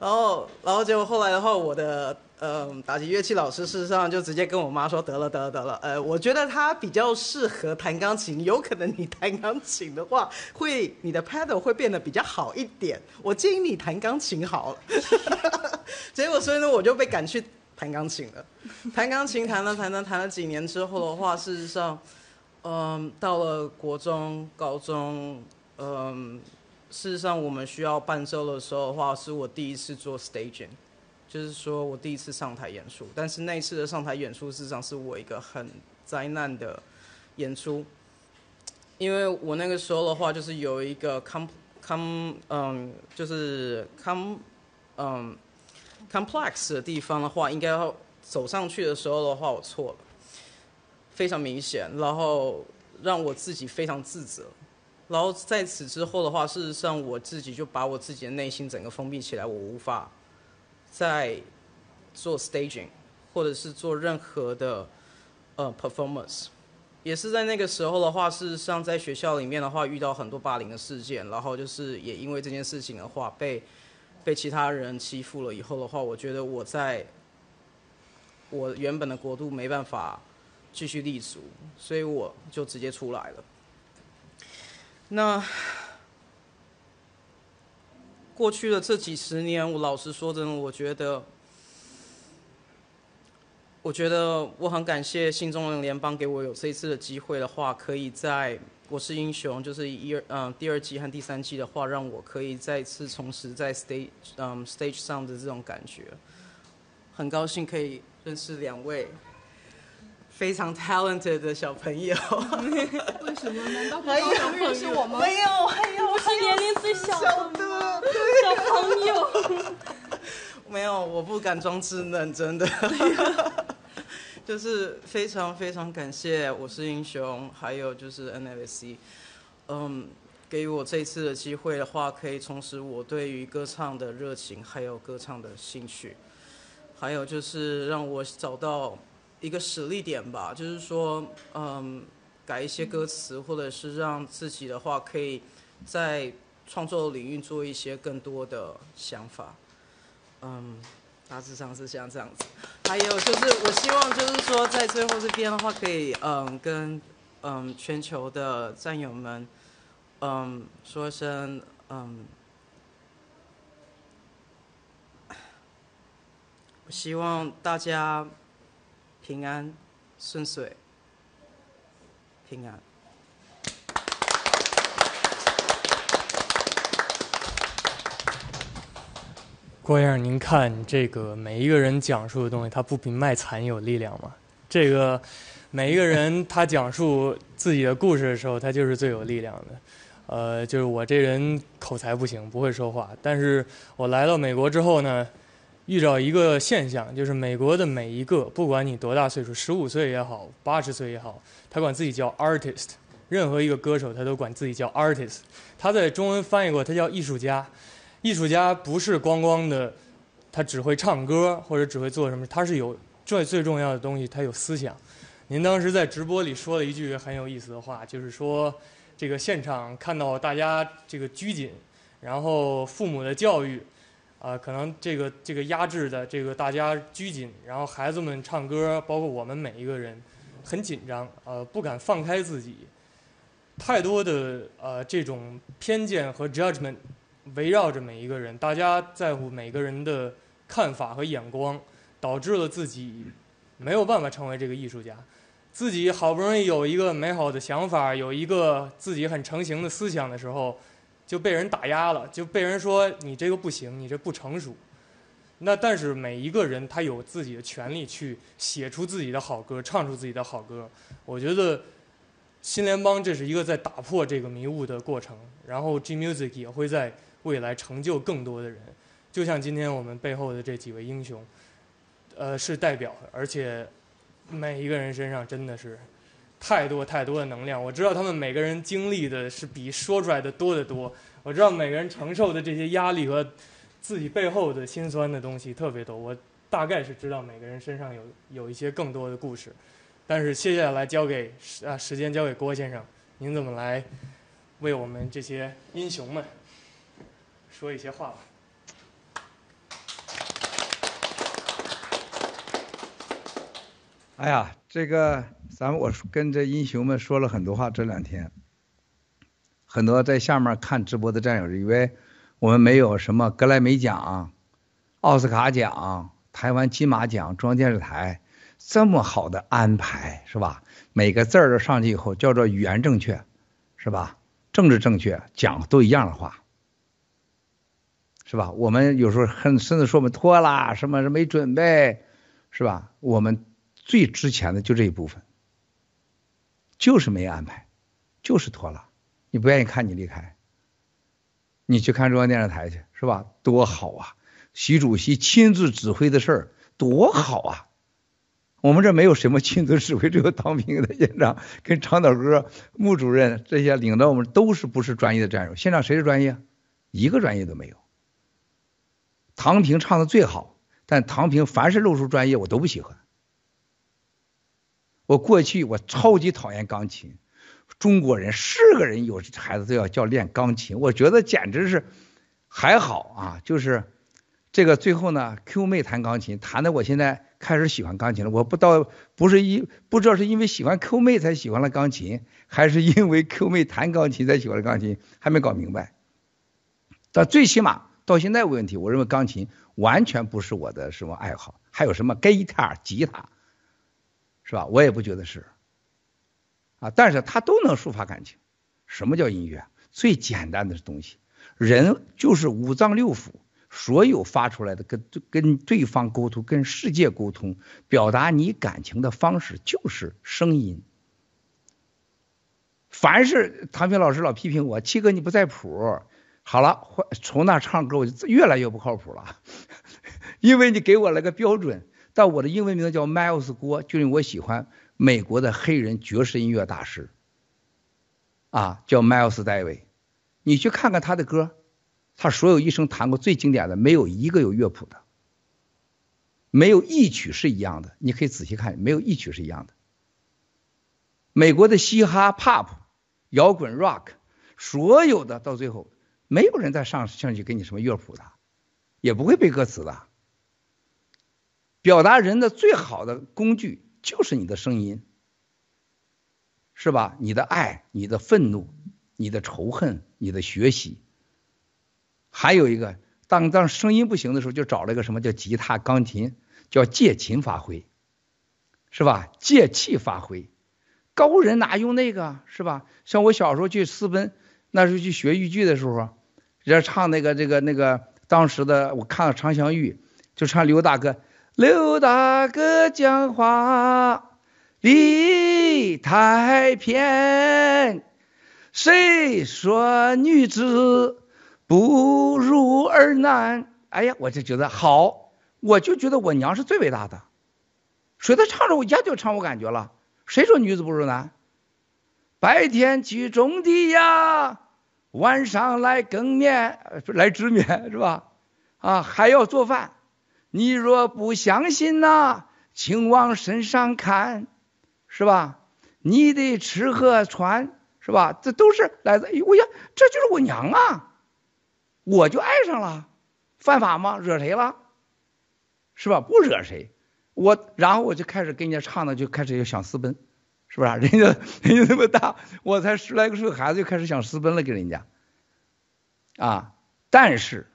然后，然后结果后来的话，我的嗯、打击乐器老师事实上就直接跟我妈说，得了得了得了，呃，我觉得他比较适合弹钢琴，有可能你弹钢琴的话，会你的 pedal 会变得比较好一点。我建议你弹钢琴好了。结果所以呢，我就被赶去。弹钢琴的，弹钢琴弹了弹了弹了几年之后的话，事实上，嗯，到了国中、高中，嗯，事实上我们需要伴奏的时候的话，是我第一次做 staging，就是说我第一次上台演出。但是那一次的上台演出，事实上是我一个很灾难的演出，因为我那个时候的话，就是有一个 come come，嗯就是 come，嗯 complex 的地方的话，应该要走上去的时候的话，我错了，非常明显，然后让我自己非常自责。然后在此之后的话，事实上我自己就把我自己的内心整个封闭起来，我无法再做 staging，或者是做任何的呃 performance。也是在那个时候的话，事实上在学校里面的话，遇到很多霸凌的事件，然后就是也因为这件事情的话，被被其他人欺负了以后的话，我觉得我在我原本的国度没办法继续立足，所以我就直接出来了。那过去的这几十年，我老实说真的，我觉得，我觉得我很感谢新中文联邦给我有这一次的机会的话，可以在《我是英雄》就是一嗯第二季和第三季的话，让我可以再次重拾在 stage 嗯 stage 上的这种感觉。很高兴可以认识两位。非常 talented 的小朋友，为什么？难道不认识我吗？没有，还有，我是年龄最小的小朋友。没有，我不敢装稚嫩，真的。就是非常非常感谢，我是英雄，还有就是 NFC，嗯，给予我这次的机会的话，可以重拾我对于歌唱的热情，还有歌唱的兴趣，还有就是让我找到。一个实力点吧，就是说，嗯，改一些歌词，或者是让自己的话可以在创作领域做一些更多的想法，嗯，大致上是像这样子。还有就是，我希望就是说，在最后这边的话，可以嗯跟嗯全球的战友们嗯说声嗯，我希望大家。平安顺遂，平安。郭先生，您看这个每一个人讲述的东西，他不比卖惨有力量吗？这个每一个人他讲述自己的故事的时候，他就是最有力量的。呃，就是我这人口才不行，不会说话，但是我来到美国之后呢，遇到一个现象，就是美国的每一个，不管你多大岁数，十五岁也好，八十岁也好，他管自己叫 artist。任何一个歌手，他都管自己叫 artist。他在中文翻译过，他叫艺术家。艺术家不是光光的，他只会唱歌或者只会做什么，他是有最最重要的东西，他有思想。您当时在直播里说了一句很有意思的话，就是说这个现场看到大家这个拘谨，然后父母的教育。啊、可能这个这个压制的这个大家拘谨，然后孩子们唱歌，包括我们每一个人，很紧张，呃，不敢放开自己，太多的呃这种偏见和 judgment 围绕着每一个人，大家在乎每个人的看法和眼光，导致了自己没有办法成为这个艺术家，自己好不容易有一个美好的想法，有一个自己很成型的思想的时候。就被人打压了，就被人说你这个不行，你这不成熟。那但是每一个人他有自己的权利去写出自己的好歌，唱出自己的好歌。我觉得新联邦这是一个在打破这个迷雾的过程，然后 G Music 也会在未来成就更多的人。就像今天我们背后的这几位英雄，呃，是代表，而且每一个人身上真的是。太多太多的能量，我知道他们每个人经历的是比说出来的多得多。我知道每个人承受的这些压力和自己背后的辛酸的东西特别多。我大概是知道每个人身上有有一些更多的故事，但是接下来交给时啊时间交给郭先生，您怎么来为我们这些英雄们说一些话吧？哎呀，这个。咱们我跟这英雄们说了很多话，这两天，很多在下面看直播的战友以为我们没有什么格莱美奖、奥斯卡奖、台湾金马奖、中央电视台这么好的安排，是吧？每个字儿都上去以后叫做语言正确，是吧？政治正确，讲都一样的话，是吧？我们有时候很甚至说我们拖拉，什么是没准备，是吧？我们最值钱的就这一部分。就是没安排，就是拖拉。你不愿意看，你离开。你去看中央电视台去，是吧？多好啊！习主席亲自指挥的事儿多好啊！我们这没有什么亲自指挥，只有唐平在现场跟长岛哥、穆主任这些领导，我们都是不是专业的战友。现场谁是专业？一个专业都没有。唐平唱的最好，但唐平凡是露出专业，我都不喜欢。我过去我超级讨厌钢琴，中国人是个人有孩子都要叫练钢琴，我觉得简直是还好啊，就是这个最后呢，Q 妹弹钢琴弹的我现在开始喜欢钢琴了。我不到不是因不知道是因为喜欢 Q 妹才喜欢了钢琴，还是因为 Q 妹弹钢琴才喜欢了钢琴，还没搞明白。但最起码到现在没问题，我认为钢琴完全不是我的什么爱好，还有什么 guitar 吉他。是吧？我也不觉得是，啊，但是他都能抒发感情。什么叫音乐？最简单的东西，人就是五脏六腑，所有发出来的跟跟对方沟通、跟世界沟通、表达你感情的方式就是声音。凡是唐平老师老批评我，七哥你不在谱，好了，从那唱歌我就越来越不靠谱了，因为你给我了个标准。但我的英文名字叫 Miles 郭，就是我喜欢美国的黑人爵士音乐大师，啊，叫 Miles Davis。你去看看他的歌，他所有一生弹过最经典的，没有一个有乐谱的，没有一曲是一样的。你可以仔细看，没有一曲是一样的。美国的嘻哈、pop、摇滚、rock，所有的到最后，没有人再上上去给你什么乐谱的，也不会背歌词的。表达人的最好的工具就是你的声音，是吧？你的爱、你的愤怒、你的仇恨、你的学习，还有一个，当当声音不行的时候，就找了一个什么叫吉他、钢琴，叫借琴发挥，是吧？借气发挥，高人哪用那个，是吧？像我小时候去私奔，那时候去学豫剧的时候，人家唱那个这个那个当时的，我看了常香玉，就唱刘大哥。刘大哥讲话理太偏，谁说女子不如儿男？哎呀，我就觉得好，我就觉得我娘是最伟大的。所以她唱着我一下就唱我感觉了。谁说女子不如男？白天去种地呀，晚上来耕面，来织面是吧？啊，还要做饭。你若不相信呐，请往身上看，是吧？你的吃喝穿，是吧？这都是来自，哎呦呀，这就是我娘啊！我就爱上了，犯法吗？惹谁了？是吧？不惹谁。我然后我就开始跟人家唱的，就开始要想私奔，是不是？人家人家那么大，我才十来个岁孩子就开始想私奔了，给人家。啊，但是。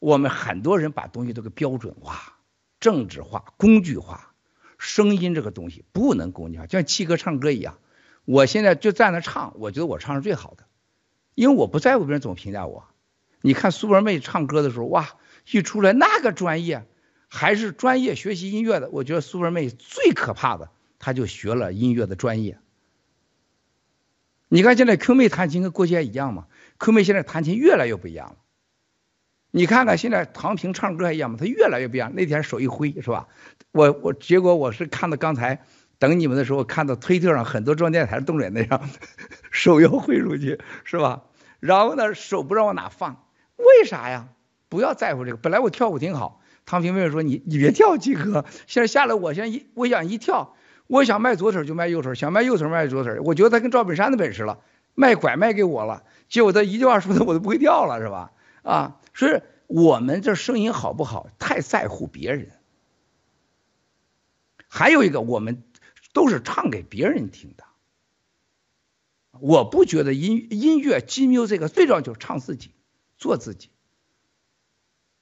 我们很多人把东西都给标准化、政治化、工具化。声音这个东西不能工具化，就像七哥唱歌一样。我现在就站那唱，我觉得我唱是最好的，因为我不在乎别人怎么评价我。你看苏文妹唱歌的时候，哇，一出来那个专业，还是专业学习音乐的。我觉得苏文妹最可怕的，他就学了音乐的专业。你看现在 Q 妹弹琴跟过去还一样吗？Q 妹现在弹琴越来越不一样了。你看看现在唐平唱歌还一样吗？他越来越不一样。那天手一挥是吧？我我结果我是看到刚才等你们的时候，看到推特上很多中央电台动脸那样，手要挥出去是吧？然后呢，手不知道往哪放，为啥呀？不要在乎这个。本来我跳舞挺好，唐平妹妹说你你别跳，七哥。现在下来我现在一我想一跳，我想迈左腿就迈右腿，想迈右腿迈左腿。我觉得他跟赵本山的本事了，卖拐卖给我了。结果他一句话说的我都不会跳了是吧？啊。所以我们这声音好不好，太在乎别人。还有一个，我们都是唱给别人听的。我不觉得音音乐金 u 这个最重要就是唱自己，做自己。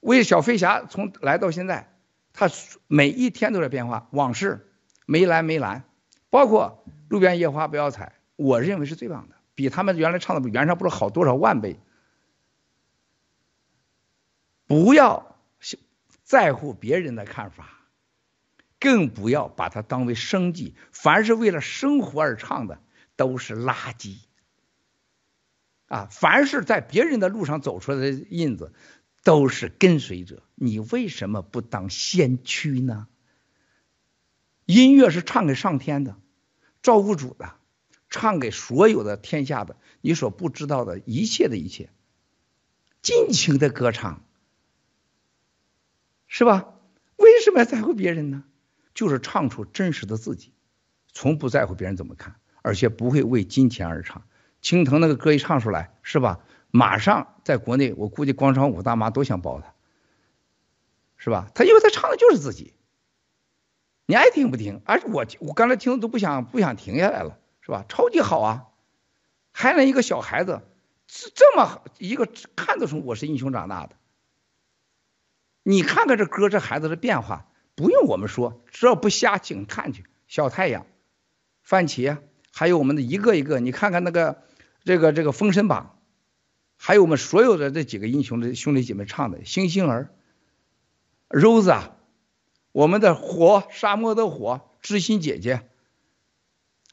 为小飞侠从来到现在，他每一天都在变化。往事梅兰梅兰，包括路边野花不要采，我认为是最棒的，比他们原来唱的原唱不知道好多少万倍。不要在乎别人的看法，更不要把它当为生计。凡是为了生活而唱的，都是垃圾。啊，凡是在别人的路上走出来的印子，都是跟随者。你为什么不当先驱呢？音乐是唱给上天的，造物主的，唱给所有的天下的，你所不知道的一切的一切，尽情的歌唱，是吧？为什么要在乎别人呢？就是唱出真实的自己，从不在乎别人怎么看，而且不会为金钱而唱。青藤那个歌一唱出来，是吧？马上在国内，我估计广场舞大妈都想抱他，是吧？他因为他唱的就是自己，你爱听不听？而且我我刚才听的都不想不想停下来了，是吧？超级好啊！还能一个小孩子这这么好一个看得出我是英雄长大的。你看看这歌这孩子的变化，不用我们说，只要不瞎，请看去。小太阳、番茄，还有我们的一个一个，你看看那个。这个这个《封神榜》，还有我们所有的这几个英雄的兄弟姐妹唱的《星星儿》，Rose 啊，我们的火，沙漠的火，知心姐姐，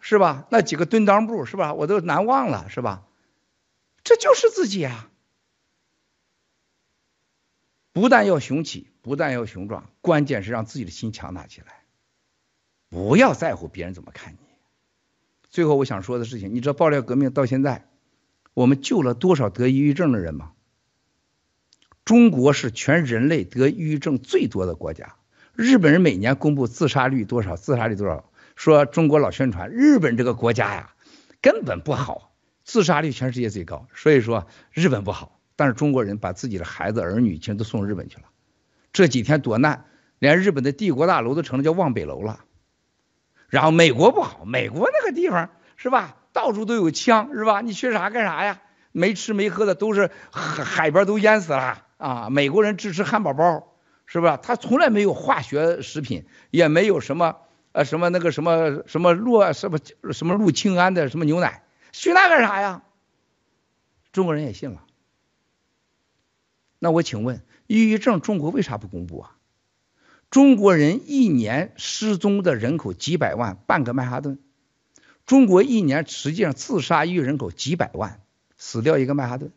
是吧？那几个蹲裆步是吧？我都难忘了是吧？这就是自己啊！不但要雄起，不但要雄壮，关键是让自己的心强大起来，不要在乎别人怎么看你。最后我想说的事情，你知道爆料革命到现在，我们救了多少得抑郁症的人吗？中国是全人类得抑郁症最多的国家。日本人每年公布自杀率多少，自杀率多少，说中国老宣传日本这个国家呀，根本不好，自杀率全世界最高，所以说日本不好。但是中国人把自己的孩子儿女全都送日本去了，这几天躲难，连日本的帝国大楼都成了叫望北楼了。然后美国不好，美国那个地方是吧？到处都有枪是吧？你缺啥干啥呀？没吃没喝的都是海海边都淹死了啊！美国人只吃汉堡包是吧？他从来没有化学食品，也没有什么呃什么那个什么什么酪什么什么氯氰胺的什么牛奶，去那干啥呀？中国人也信了。那我请问，抑郁症中国为啥不公布啊？中国人一年失踪的人口几百万，半个曼哈顿。中国一年实际上自杀抑郁人口几百万，死掉一个曼哈顿。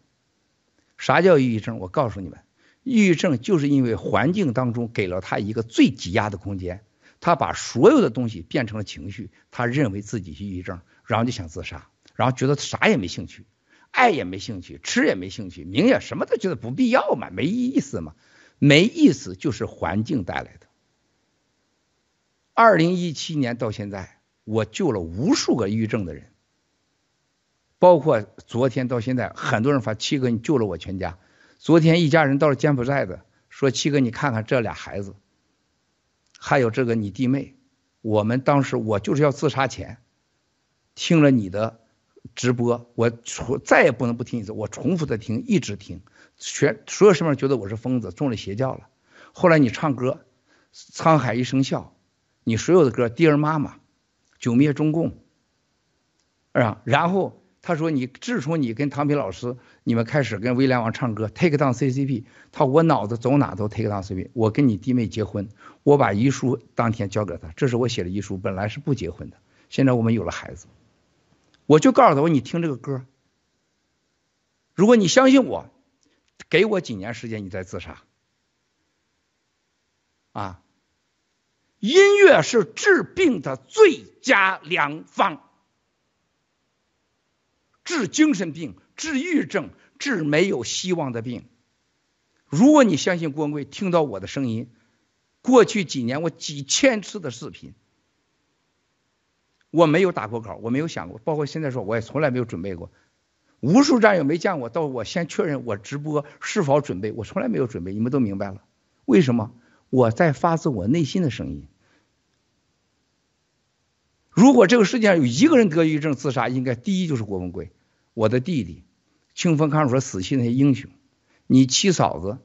啥叫抑郁症？我告诉你们，抑郁症就是因为环境当中给了他一个最挤压的空间，他把所有的东西变成了情绪，他认为自己是抑郁症，然后就想自杀，然后觉得啥也没兴趣，爱也没兴趣，吃也没兴趣，名也什么都觉得不必要嘛，没意思嘛。没意思，就是环境带来的。二零一七年到现在，我救了无数个抑郁症的人，包括昨天到现在，很多人发七哥，你救了我全家。昨天一家人到了柬埔寨的，说七哥，你看看这俩孩子，还有这个你弟妹，我们当时我就是要自杀前，听了你的直播，我重再也不能不听一次，我重复的听，一直听。全所有身边人觉得我是疯子，中了邪教了。后来你唱歌，《沧海一声笑》，你所有的歌，《Dear 妈妈》，《九灭中共》，啊，然后他说你自从你跟唐平老师你们开始跟威廉王唱歌，《Take Down CCP》，他我脑子走哪都 Take Down CCP。我跟你弟妹结婚，我把遗书当天交给他，这是我写的遗书，本来是不结婚的，现在我们有了孩子，我就告诉他我你听这个歌，如果你相信我。给我几年时间，你再自杀。啊，音乐是治病的最佳良方，治精神病、治抑郁症、治没有希望的病。如果你相信郭文贵，听到我的声音，过去几年我几千次的视频，我没有打过稿，我没有想过，包括现在说，我也从来没有准备过。无数战友没见过，到我先确认我直播是否准备，我从来没有准备，你们都明白了。为什么？我在发自我内心的声音。如果这个世界上有一个人得抑郁症自杀，应该第一就是郭文贵，我的弟弟，清风看守所死去那些英雄，你七嫂子，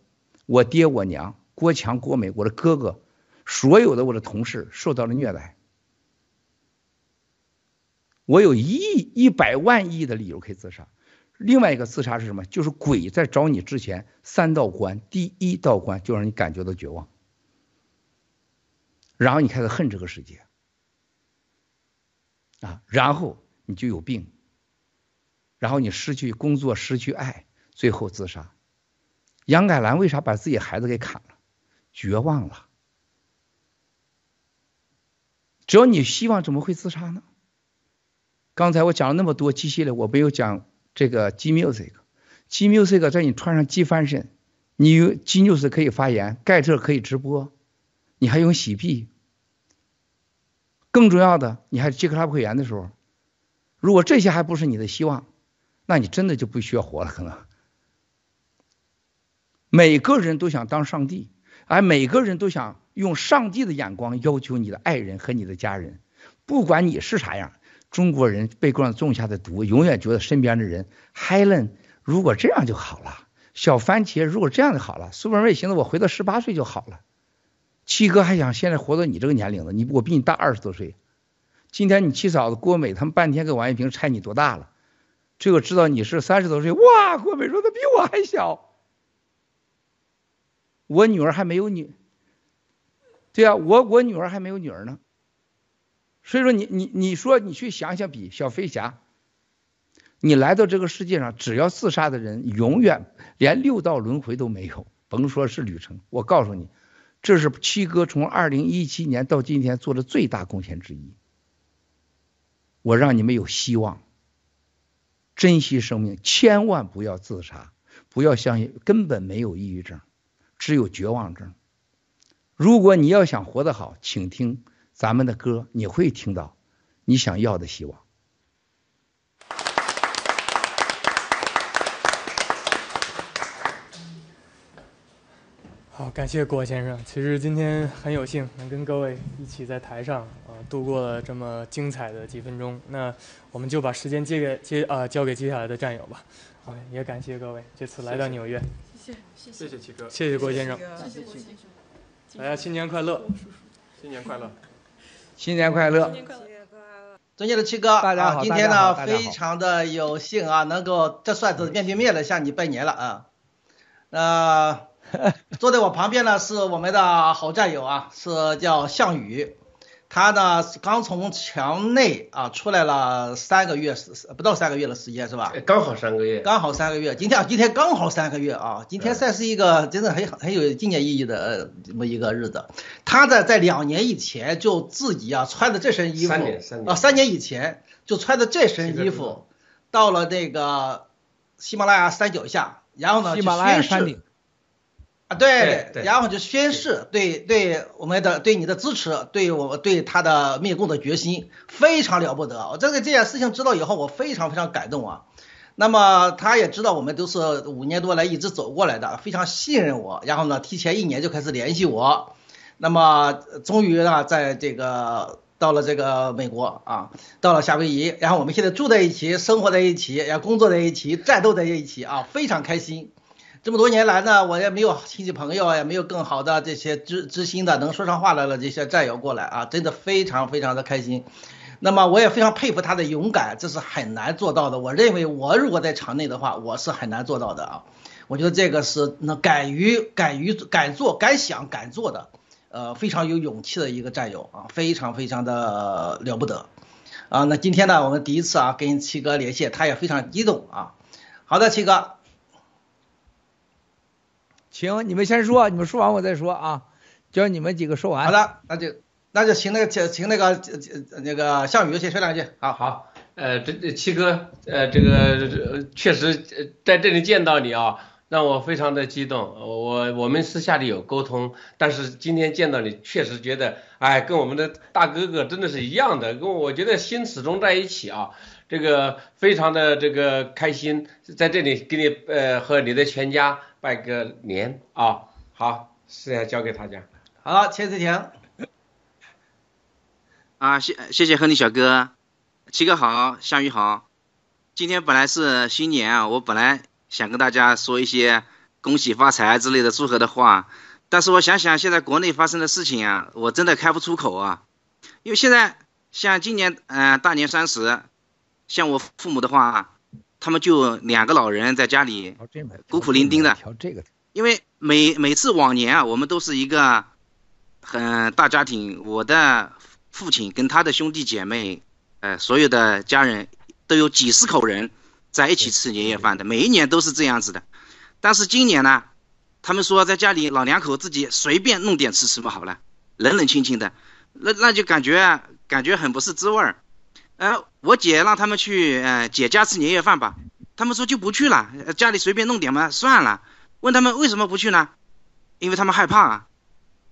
我爹我娘，郭强郭美，我的哥哥，所有的我的同事受到了虐待。我有一亿一百万亿的理由可以自杀。另外一个自杀是什么？就是鬼在找你之前，三道关，第一道关就让你感觉到绝望，然后你开始恨这个世界，啊，然后你就有病，然后你失去工作，失去爱，最后自杀。杨改兰为啥把自己孩子给砍了？绝望了。只要你希望，怎么会自杀呢？刚才我讲了那么多机械的，我没有讲这个 G Music。G Music 在你穿上 G Function，你有 G News 可以发言，盖特可以直播，你还用洗币。更重要的，你还是 G Club 会员的时候，如果这些还不是你的希望，那你真的就不需要活了。可能每个人都想当上帝，而每个人都想用上帝的眼光要求你的爱人和你的家人，不管你是啥样。中国人被共产党种下的毒，永远觉得身边的人，Helen 如果这样就好了，小番茄如果这样就好了，Super 妹寻思我回到十八岁就好了。七哥还想现在活到你这个年龄了，你我比你大二十多岁。今天你七嫂子郭美他们半天跟王一平猜你多大了，这个知道你是三十多岁，哇！郭美说他比我还小，我女儿还没有女，对啊，我我女儿还没有女儿呢。所以说你你你说你去想想比小飞侠，你来到这个世界上，只要自杀的人，永远连六道轮回都没有，甭说是旅程。我告诉你，这是七哥从二零一七年到今天做的最大贡献之一。我让你们有希望，珍惜生命，千万不要自杀，不要相信根本没有抑郁症，只有绝望症。如果你要想活得好，请听。咱们的歌，你会听到你想要的希望。好，感谢郭先生。其实今天很有幸能跟各位一起在台上啊度过了这么精彩的几分钟。那我们就把时间接给接啊交给接下来的战友吧。好，也感谢各位这次来到纽约。谢谢谢谢谢谢七哥，谢谢郭先生。谢谢郭先生。大家新年快乐！新年快乐！新年快乐！新年快乐！尊敬的七哥，大家好，今天呢非常的有幸啊，能够这算是面对面的向你拜年了啊。呃，坐在我旁边呢是我们的好战友啊，是叫项羽。他呢刚从墙内啊出来了三个月，不到三个月的时间是吧？刚好三个月，刚好三个月。今天啊，今天刚好三个月啊，今天算是一个真的很很有纪念意义的这么一个日子。他在在两年以前就自己啊穿着这身衣服，三年三年啊三年以前就穿着这身衣服到了那个喜马拉雅山脚下，然后呢喜马拉雅山顶。啊，对，然后就宣誓对对我们的对你的支持，对我对他的灭共的决心非常了不得。我这个这件事情知道以后，我非常非常感动啊。那么他也知道我们都是五年多来一直走过来的，非常信任我。然后呢，提前一年就开始联系我。那么终于呢，在这个到了这个美国啊，到了夏威夷，然后我们现在住在一起，生活在一起，也工作在一起，战斗在一起啊，非常开心。这么多年来呢，我也没有亲戚朋友，也没有更好的这些知知心的能说上话来了这些战友过来啊，真的非常非常的开心。那么我也非常佩服他的勇敢，这是很难做到的。我认为我如果在场内的话，我是很难做到的啊。我觉得这个是那敢于敢于敢做敢想敢做的，呃，非常有勇气的一个战友啊，非常非常的了不得啊。那今天呢，我们第一次啊跟七哥连线，他也非常激动啊。好的，七哥。行，你们先说，你们说完我再说啊，叫你们几个说完。好的，那就那就请那个请请那个那个项羽先说两句。好好，呃，这这七哥，呃，这个确实在这里见到你啊，让我非常的激动。我我们私下里有沟通，但是今天见到你，确实觉得，哎，跟我们的大哥哥真的是一样的，跟我觉得心始终在一起啊。这个非常的这个开心，在这里给你呃和你的全家。拜个年啊！好，现在交给大家。好，钱志强。啊，谢谢谢亨利小哥，七哥好，项羽好。今天本来是新年啊，我本来想跟大家说一些恭喜发财之类的祝贺的话，但是我想想现在国内发生的事情啊，我真的开不出口啊。因为现在像今年嗯、呃、大年三十，像我父母的话。他们就两个老人在家里孤苦伶仃的，因为每每次往年啊，我们都是一个很大家庭，我的父亲跟他的兄弟姐妹，呃，所有的家人都有几十口人在一起吃年夜饭的，每一年都是这样子的。但是今年呢，他们说在家里老两口自己随便弄点吃吃不好了，冷冷清清的，那那就感觉感觉很不是滋味儿。呃，我姐让他们去呃姐家吃年夜饭吧，他们说就不去了，家里随便弄点嘛，算了。问他们为什么不去呢？因为他们害怕啊，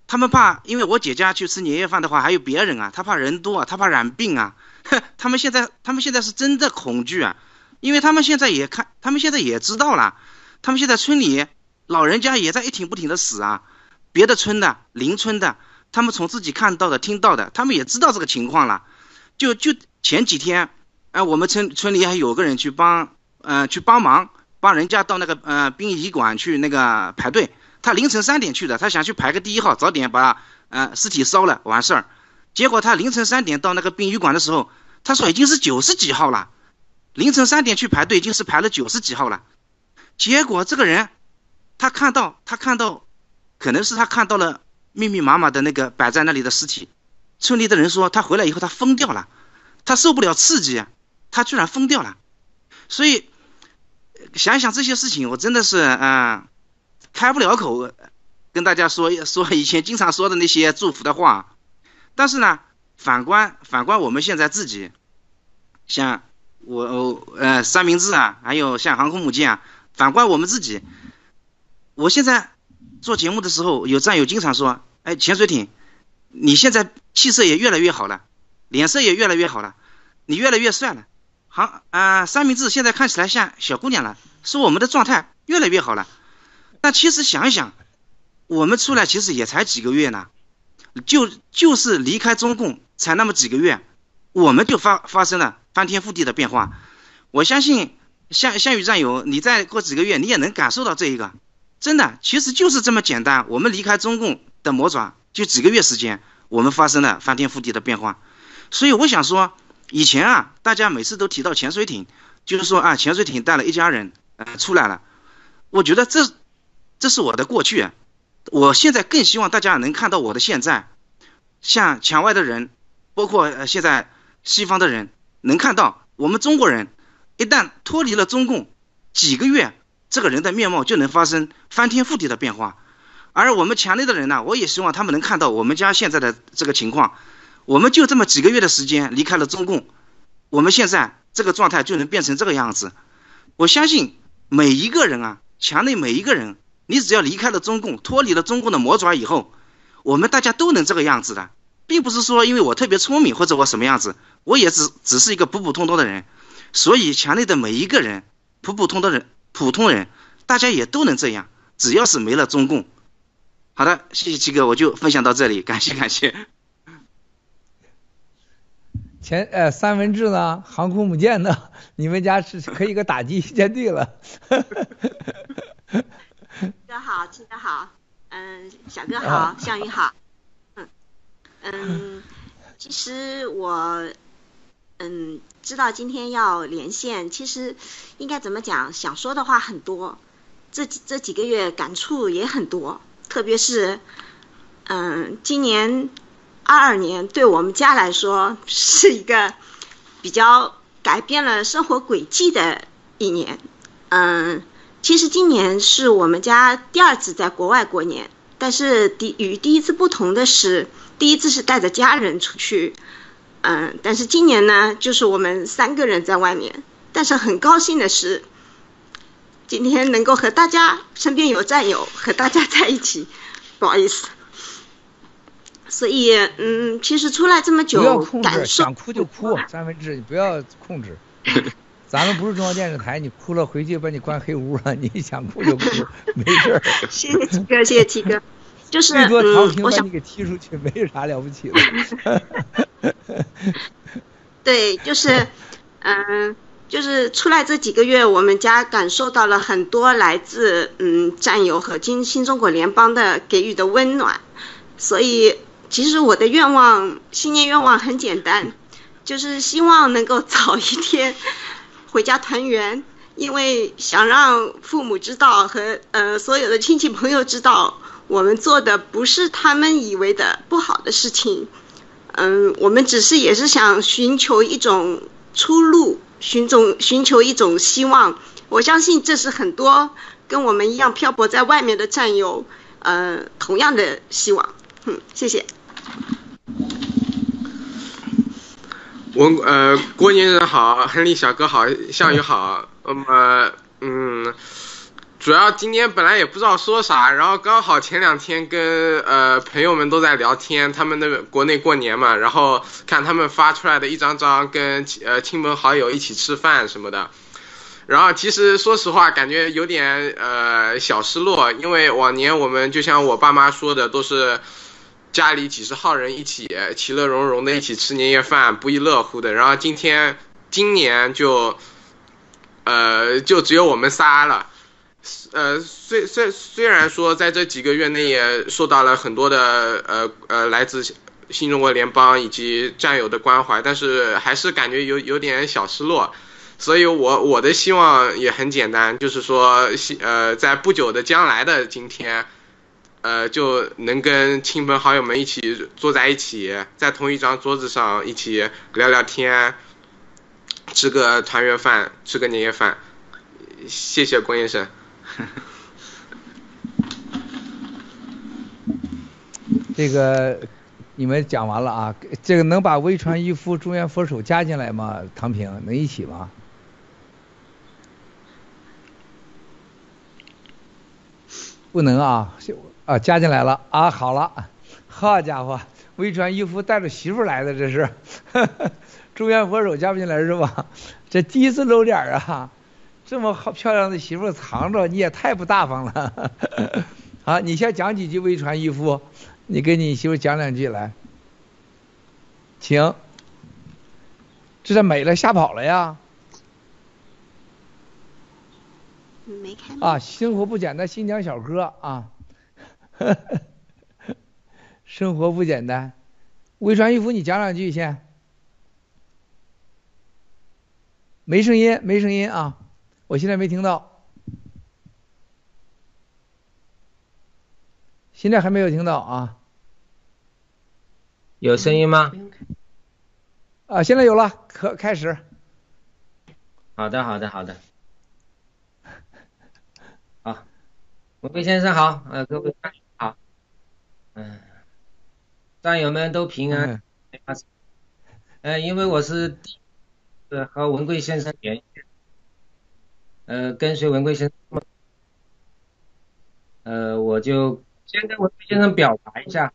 他们怕，因为我姐家去吃年夜饭的话还有别人啊，他怕人多啊，他怕染病啊。哼，他们现在他们现在是真的恐惧啊，因为他们现在也看，他们现在也知道了，他们现在村里老人家也在一挺不停的死啊，别的村的邻村的，他们从自己看到的听到的，他们也知道这个情况了，就就。前几天，哎、我们村村里还有个人去帮，呃，去帮忙，帮人家到那个呃殡仪馆去那个排队。他凌晨三点去的，他想去排个第一号，早点把呃尸体烧了完事儿。结果他凌晨三点到那个殡仪馆的时候，他说已经是九十几号了。凌晨三点去排队，已经是排了九十几号了。结果这个人，他看到他看到，可能是他看到了密密麻麻的那个摆在那里的尸体。村里的人说，他回来以后他疯掉了。他受不了刺激啊，他居然疯掉了，所以想想这些事情，我真的是啊、呃、开不了口，跟大家说说以前经常说的那些祝福的话。但是呢，反观反观我们现在自己，像我呃三明治啊，还有像航空母舰啊，反观我们自己，我现在做节目的时候，有战友经常说，哎，潜水艇，你现在气色也越来越好了。脸色也越来越好了，你越来越帅了，好啊、三明治现在看起来像小姑娘了，说我们的状态越来越好了。但其实想一想，我们出来其实也才几个月呢，就就是离开中共才那么几个月，我们就发发生了翻天覆地的变化。我相信项项羽战友，你再过几个月，你也能感受到这一个，真的，其实就是这么简单。我们离开中共的魔爪，就几个月时间，我们发生了翻天覆地的变化。所以我想说，以前啊，大家每次都提到潜水艇，就是说啊，潜水艇带了一家人呃出来了。我觉得这这是我的过去，我现在更希望大家能看到我的现在。像墙外的人，包括呃现在西方的人，能看到我们中国人一旦脱离了中共，几个月这个人的面貌就能发生翻天覆地的变化。而我们墙内的人呢，我也希望他们能看到我们家现在的这个情况。我们就这么几个月的时间离开了中共，我们现在这个状态就能变成这个样子。我相信每一个人啊，墙内每一个人，你只要离开了中共，脱离了中共的魔爪以后，我们大家都能这个样子的，并不是说因为我特别聪明或者我什么样子，我也只只是一个普普通通的人。所以墙内的每一个人，普普通通的人，普通人，大家也都能这样，只要是没了中共。好的，谢谢七哥，我就分享到这里，感谢感谢。前呃三文治呢，航空母舰呢，你们家是可以个打击舰队了。哥好，七哥好，嗯，小哥好，项羽好，嗯嗯，其实我嗯知道今天要连线，其实应该怎么讲，想说的话很多，这几这几个月感触也很多，特别是嗯今年。二二年对我们家来说是一个比较改变了生活轨迹的一年。嗯，其实今年是我们家第二次在国外过年，但是第与第一次不同的是，第一次是带着家人出去，嗯，但是今年呢，就是我们三个人在外面。但是很高兴的是，今天能够和大家身边有战友和大家在一起，不好意思。所以，嗯，其实出来这么久，不要控制，想哭就哭，三文治，你不要控制。咱们不是中央电视台，你哭了回去把你关黑屋了。你想哭就哭，没事儿。谢谢七哥，谢谢七哥。就是最多唐平把你给踢出去，嗯、没啥了不起的。对，就是，嗯，就是出来这几个月，我们家感受到了很多来自嗯战友和新新中国联邦的给予的温暖，所以。其实我的愿望，新年愿望很简单，就是希望能够早一天 回家团圆，因为想让父母知道和呃所有的亲戚朋友知道，我们做的不是他们以为的不好的事情，嗯，我们只是也是想寻求一种出路，寻种寻求一种希望。我相信这是很多跟我们一样漂泊在外面的战友，呃，同样的希望。嗯，谢谢。我呃，郭先生好，亨利小哥好，项羽好。那么，嗯，主要今天本来也不知道说啥，然后刚好前两天跟呃朋友们都在聊天，他们的国内过年嘛，然后看他们发出来的一张张跟呃亲朋好友一起吃饭什么的。然后其实说实话，感觉有点呃小失落，因为往年我们就像我爸妈说的，都是家里几十号人一起其乐融融的一起吃年夜饭，不亦乐乎的。然后今天今年就呃就只有我们仨了，呃虽虽虽然说在这几个月内也受到了很多的呃呃来自新中国联邦以及战友的关怀，但是还是感觉有有点小失落。所以我我的希望也很简单，就是说，呃，在不久的将来的今天，呃，就能跟亲朋好友们一起坐在一起，在同一张桌子上一起聊聊天，吃个团圆饭，吃个年夜饭。谢谢郭先生。这个你们讲完了啊？这个能把微传一夫、中原佛手加进来吗？唐平能一起吗？不能啊，啊加进来了啊，好了，好家伙，微传一夫带着媳妇来的这是，中原佛手加不进来是吧？这第一次露脸啊，这么好漂亮的媳妇藏着，你也太不大方了。呵 呵好，你先讲几句微传一夫，你给你媳妇讲两句来，请。这是美了吓跑了呀？没看啊，生活不简单，新疆小哥啊，生活不简单。微传一夫，你讲两句先。没声音，没声音啊，我现在没听到。现在还没有听到啊。有声音吗？啊，现在有了，可开始。好的，好的，好的。文贵先生好，呃，各位嗯，战友们都平安，嗯，呃，因为我是呃和文贵先生联系，呃，跟随文贵先生，呃，我就先跟文贵先生表达一下，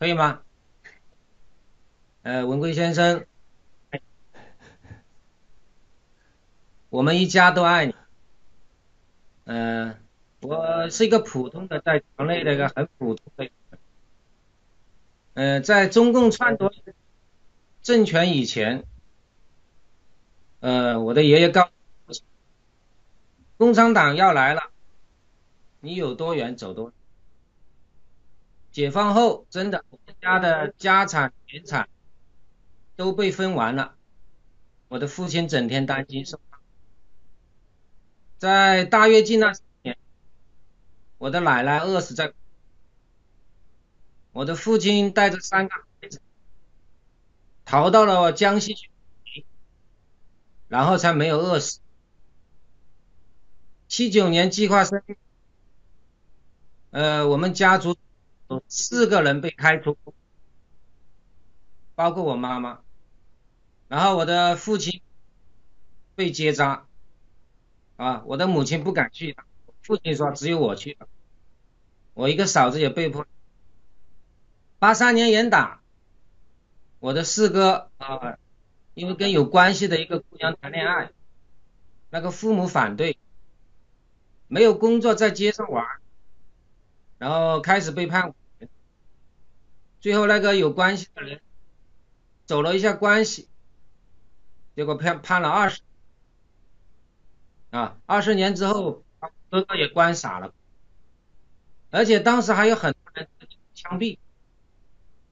可以吗？呃，文贵先生，我们一家都爱你，嗯，呃。我是一个普通的在国内的一个很普通的人，在中共篡夺政权以前，呃，我的爷爷告诉我，共产党要来了，你有多远走多远。解放后，真的，我们家的家产田产都被分完了，我的父亲整天担惊受怕，在大跃进那。我的奶奶饿死在，我的父亲带着三个孩子逃到了江西去，然后才没有饿死。七九年计划生育，呃，我们家族有四个人被开除，包括我妈妈，然后我的父亲被结扎，啊，我的母亲不敢去，父亲说只有我去了。我一个嫂子也被迫，八三年严打，我的四哥啊，因为跟有关系的一个姑娘谈恋爱，那个父母反对，没有工作在街上玩，然后开始被判，最后那个有关系的人走了一下关系，结果判判了二十，啊，二十年之后，哥哥也关傻了。而且当时还有很多人枪毙，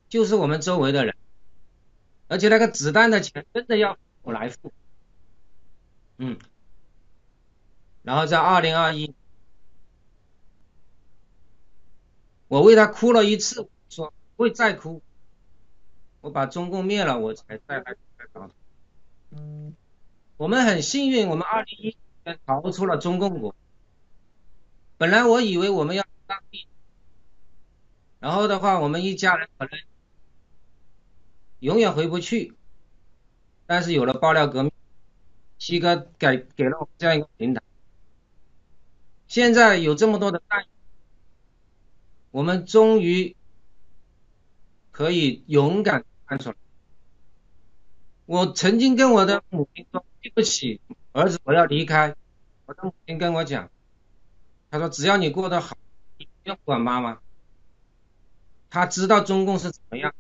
就是我们周围的人，而且那个子弹的钱真的要我来付，嗯，然后在二零二一，我为他哭了一次，说不会再哭，我把中共灭了，我才再来再找他，我们很幸运，我们二零一年逃出了中共国。本来我以为我们要当地，然后的话，我们一家人可能永远回不去。但是有了爆料革命，七哥给给了我们这样一个平台。现在有这么多的战友，我们终于可以勇敢站出来。我曾经跟我的母亲说：“对不起，儿子，我要离开。”我的母亲跟我讲：“她说只要你过得好，要不管妈妈。”他知道中共是怎么样。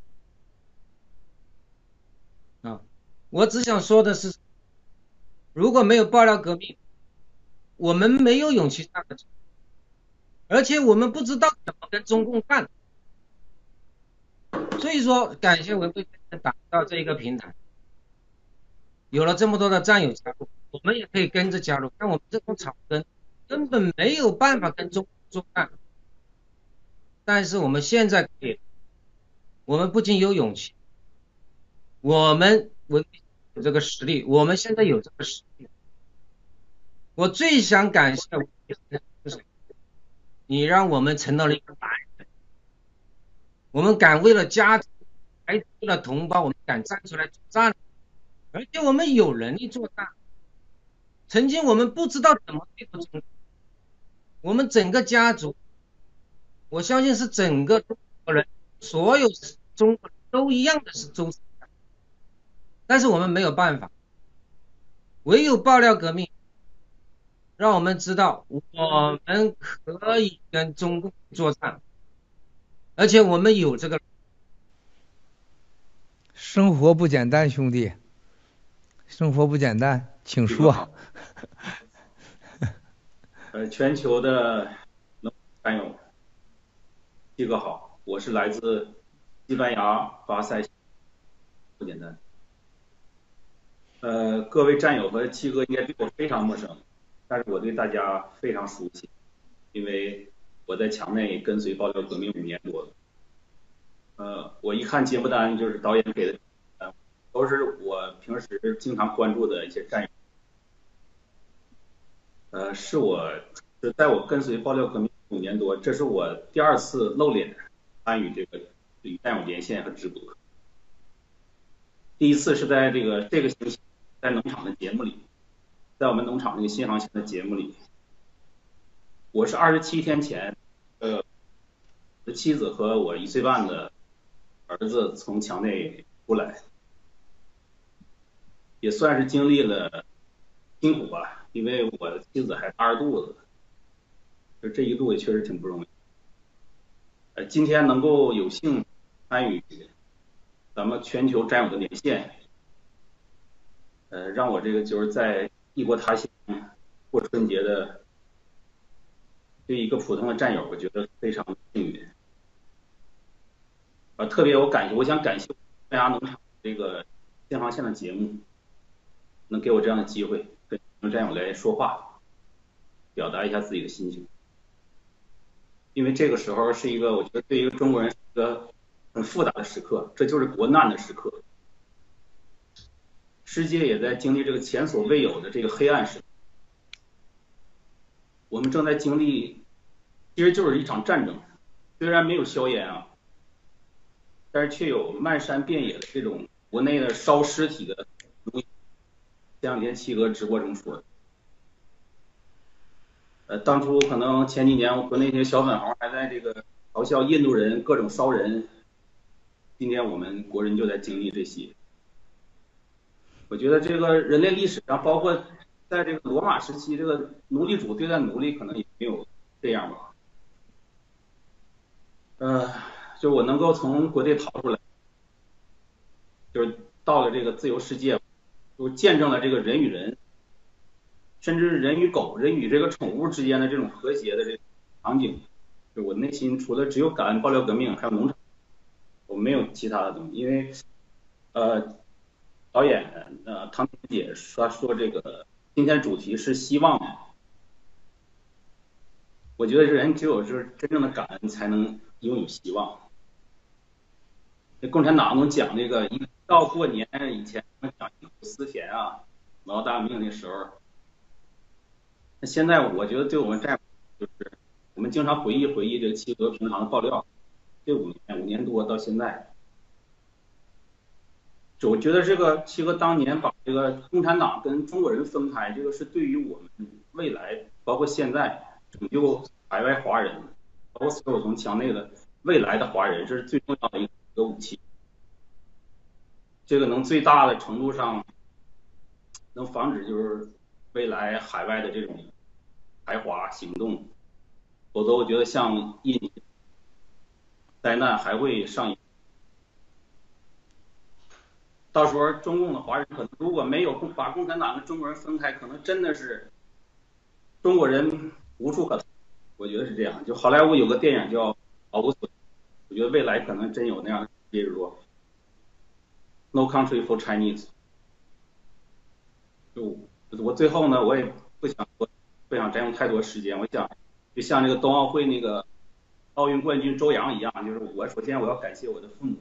啊，我只想说的是，如果没有爆料革命，我们没有勇气上的，而且我们不知道怎么跟中共干。所以说，感谢文贵打造这一个平台。有了这么多的战友加入，我们也可以跟着加入。像我们这种草根，根本没有办法跟中共作战。但是我们现在可以，我们不仅有勇气，我们我有这个实力，我们现在有这个实力。我最想感谢就是你让我们成了一个男人，我们敢为了家庭，还为了同胞，我们敢站出来作战。而且我们有能力做大。曾经我们不知道怎么对付中国，我们整个家族，我相信是整个中国人，所有中国人都一样的是周，但是我们没有办法，唯有爆料革命，让我们知道我们可以跟中共作战，而且我们有这个。生活不简单，兄弟。生活不简单，请说。呃，全球的战七哥好，我是来自西班牙巴塞，不简单。呃，各位战友和七哥应该对我非常陌生，但是我对大家非常熟悉，因为我在墙内跟随爆料革命五年多了。呃，我一看节目单就是导演给的。都是我平时经常关注的一些战友，呃，是我是在我跟随爆料革命五年多，这是我第二次露脸参与这个与战友连线和直播。第一次是在这个这个星期在农场的节目里，在我们农场那个新航线的节目里，我是二十七天前，呃，我的妻子和我一岁半的儿子从墙内出来。也算是经历了辛苦吧，因为我的妻子还大着肚子，就这一路也确实挺不容易。呃，今天能够有幸参与咱们全球战友的连线，呃，让我这个就是在异国他乡过春节的，对一个普通的战友，我觉得非常幸运。呃，特别我感谢，我想感谢西班牙农场这个新航线的节目。能给我这样的机会跟战友来说话，表达一下自己的心情，因为这个时候是一个我觉得对于一个中国人是一个很复杂的时刻，这就是国难的时刻，世界也在经历这个前所未有的这个黑暗时，我们正在经历，其实就是一场战争，虽然没有硝烟啊，但是却有漫山遍野的这种国内的烧尸体的。前两天七哥直播中说的，呃，当初可能前几年我国内那些小粉红还在这个嘲笑印度人各种骚人，今天我们国人就在经历这些。我觉得这个人类历史上，包括在这个罗马时期，这个奴隶主对待奴隶可能也没有这样吧。呃，就我能够从国内逃出来，就是到了这个自由世界。就见证了这个人与人，甚至人与狗、人与这个宠物之间的这种和谐的这场景，就我内心除了只有感恩爆料革命，还有农场，我没有其他的东西。因为呃，导演呃唐姐说说这个今天主题是希望，我觉得人只有就是真正的感恩，才能拥有希望。那共产党能讲那个一到过年以前讲一口思田啊、毛大命的时候。那现在我觉得对我们战就是，我们经常回忆回忆这个七哥平常的爆料，这五年五年多到现在，就我觉得这个七哥当年把这个共产党跟中国人分开，这个是对于我们未来包括现在拯救海外华人，包括所有从墙内的未来的华人，这是最重要的一个武器。这个能最大的程度上能防止就是未来海外的这种排华行动，否则我觉得像印尼灾难还会上演。到时候中共的华人可能如果没有把共产党跟中国人分开，可能真的是中国人无处可逃。我觉得是这样。就好莱坞有个电影叫《毫无所》，我觉得未来可能真有那样，比如说。No country for Chinese。就我最后呢，我也不想说不想占用太多时间。我想就像那个冬奥会那个奥运冠军周洋一样，就是我首先我要感谢我的父母，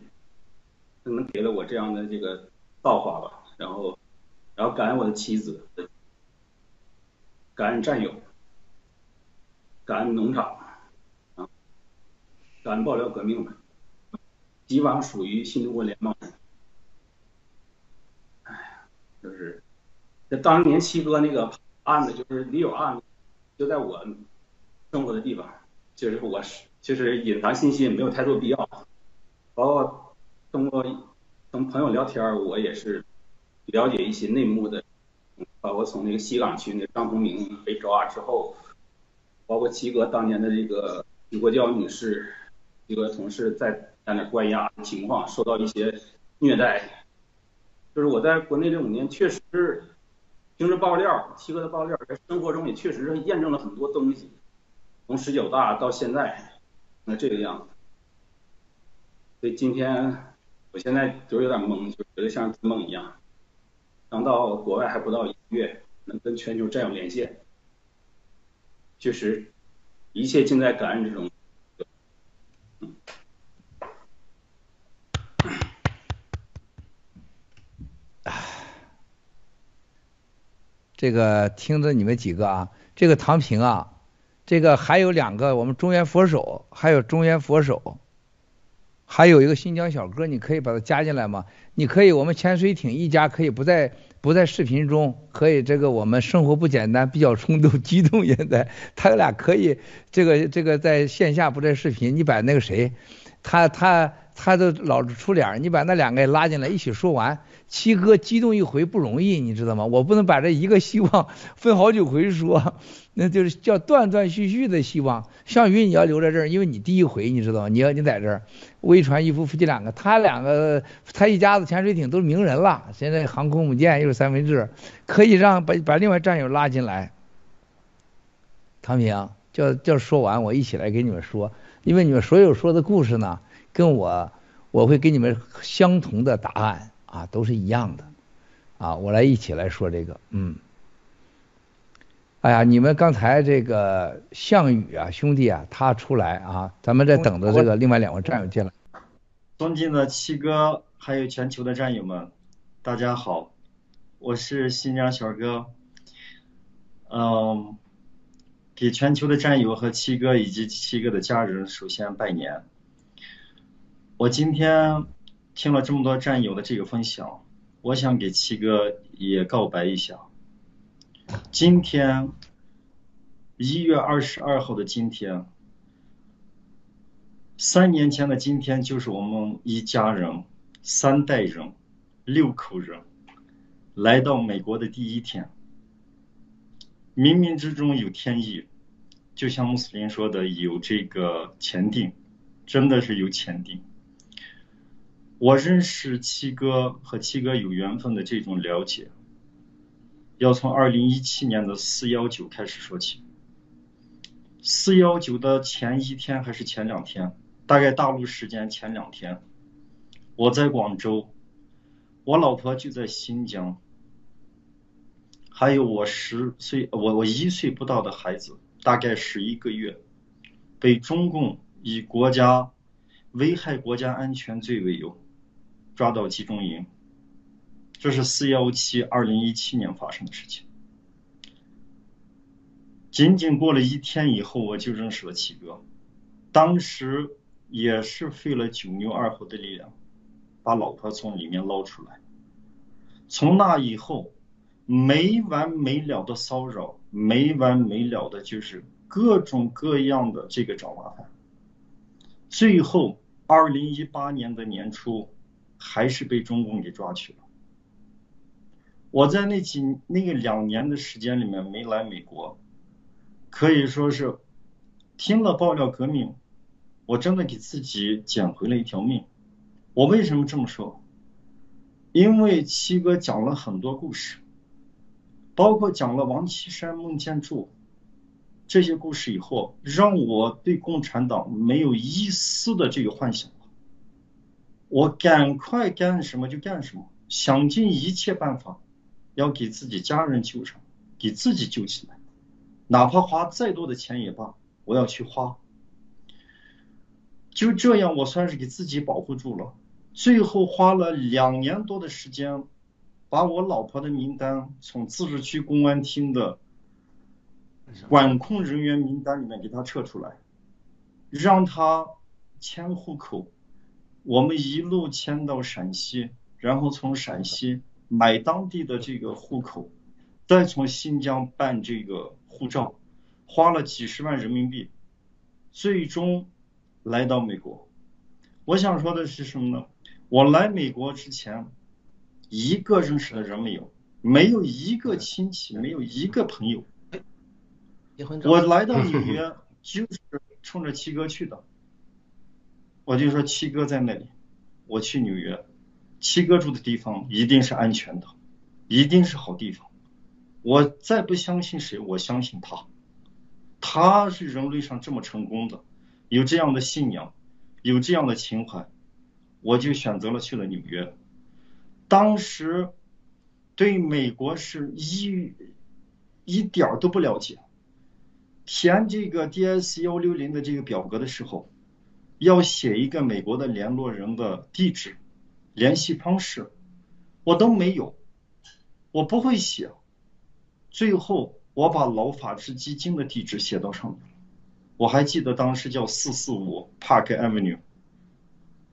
他们给了我这样的这个造化吧。然后，然后感恩我的妻子，感恩战友，感恩农场，啊，感恩爆料革命们，希望属于新中国联盟。就是，这当年七哥那个案子，就是李友案子，就在我生活的地方，就是我是就是隐藏信息也没有太多必要，包括通过跟朋友聊天，我也是了解一些内幕的，包括从那个西岗区那张同明被抓之后，包括七哥当年的这个李国教女士一个同事在在那关押情况，受到一些虐待。就是我在国内这五年，确实听着爆料，七哥的爆料，在生活中也确实是验证了很多东西，从十九大到现在，那这个样子。所以今天，我现在就有点懵，就觉得像做梦一样。刚到国外还不到一个月，能跟全球战友连线，确实，一切尽在感恩之中。嗯这个听着你们几个啊，这个唐平啊，这个还有两个我们中原佛手，还有中原佛手，还有一个新疆小哥，你可以把他加进来吗？你可以，我们潜水艇一家可以不在不在视频中，可以这个我们生活不简单，比较冲动激动，现 在他俩可以这个这个在线下不在视频，你把那个谁，他他他都老是出脸，你把那两个也拉进来一起说完。七哥激动一回不容易，你知道吗？我不能把这一个希望分好几回说，那就是叫断断续续的希望。项羽你要留在这儿，因为你第一回你知道吗？你要你在这儿，魏传一夫夫妻两个，他两个他一家子潜水艇都是名人了，现在航空母舰又是三文治，可以让把把另外战友拉进来。唐平叫叫说完，我一起来给你们说，因为你们所有说的故事呢，跟我我会给你们相同的答案。啊，都是一样的，啊，我来一起来说这个，嗯，哎呀，你们刚才这个项羽啊，兄弟啊，他出来啊，咱们在等着这个另外两位战友进来。尊敬的七哥，还有全球的战友们，大家好，我是新疆小哥，嗯，给全球的战友和七哥以及七哥的家人首先拜年。我今天。听了这么多战友的这个分享，我想给七哥也告白一下。今天一月二十二号的今天，三年前的今天就是我们一家人三代人六口人来到美国的第一天。冥冥之中有天意，就像穆斯林说的有这个前定，真的是有前定。我认识七哥和七哥有缘分的这种了解，要从二零一七年的四幺九开始说起。四幺九的前一天还是前两天，大概大陆时间前两天，我在广州，我老婆就在新疆，还有我十岁，我我一岁不到的孩子，大概十一个月，被中共以国家危害国家安全罪为由。抓到集中营，这是四幺七二零一七年发生的事情。仅仅过了一天以后，我就认识了七哥，当时也是费了九牛二虎的力量，把老婆从里面捞出来。从那以后，没完没了的骚扰，没完没了的就是各种各样的这个找麻烦。最后，二零一八年的年初，还是被中共给抓去了。我在那几那个两年的时间里面没来美国。可以说是听了爆料革命，我真的给自己捡回了一条命。我为什么这么说？因为七哥讲了很多故事，包括讲了王岐山、孟建柱这些故事以后，让我对共产党没有一丝的这个幻想。我赶快干什么就干什么，想尽一切办法要给自己家人救上，给自己救起来。哪怕花再多的钱也罢，我要去花。就这样，我算是给自己保护住了。最后花了两年多的时间，把我老婆的名单从自治区公安厅的管控人员名单里面给她撤出来，让她迁户口。我们一路迁到陕西，然后从陕西买当地的这个户口，再从新疆办这个。护照花了几十万人民币，最终来到美国。我想说的是什么呢？我来美国之前，一个认识的人没有，没有一个亲戚，没有一个朋友。我来到纽约就是冲着七哥去的。我就说七哥在那里，我去纽约，七哥住的地方一定是安全的，一定是好地方。我再不相信谁，我相信他。他是人类上这么成功的，有这样的信仰，有这样的情怀，我就选择了去了纽约。当时对美国是一一点儿都不了解，填这个 DS 幺六零的这个表格的时候，要写一个美国的联络人的地址、联系方式，我都没有，我不会写。最后，我把老法治基金的地址写到上面，我还记得当时叫四四五 Park Avenue，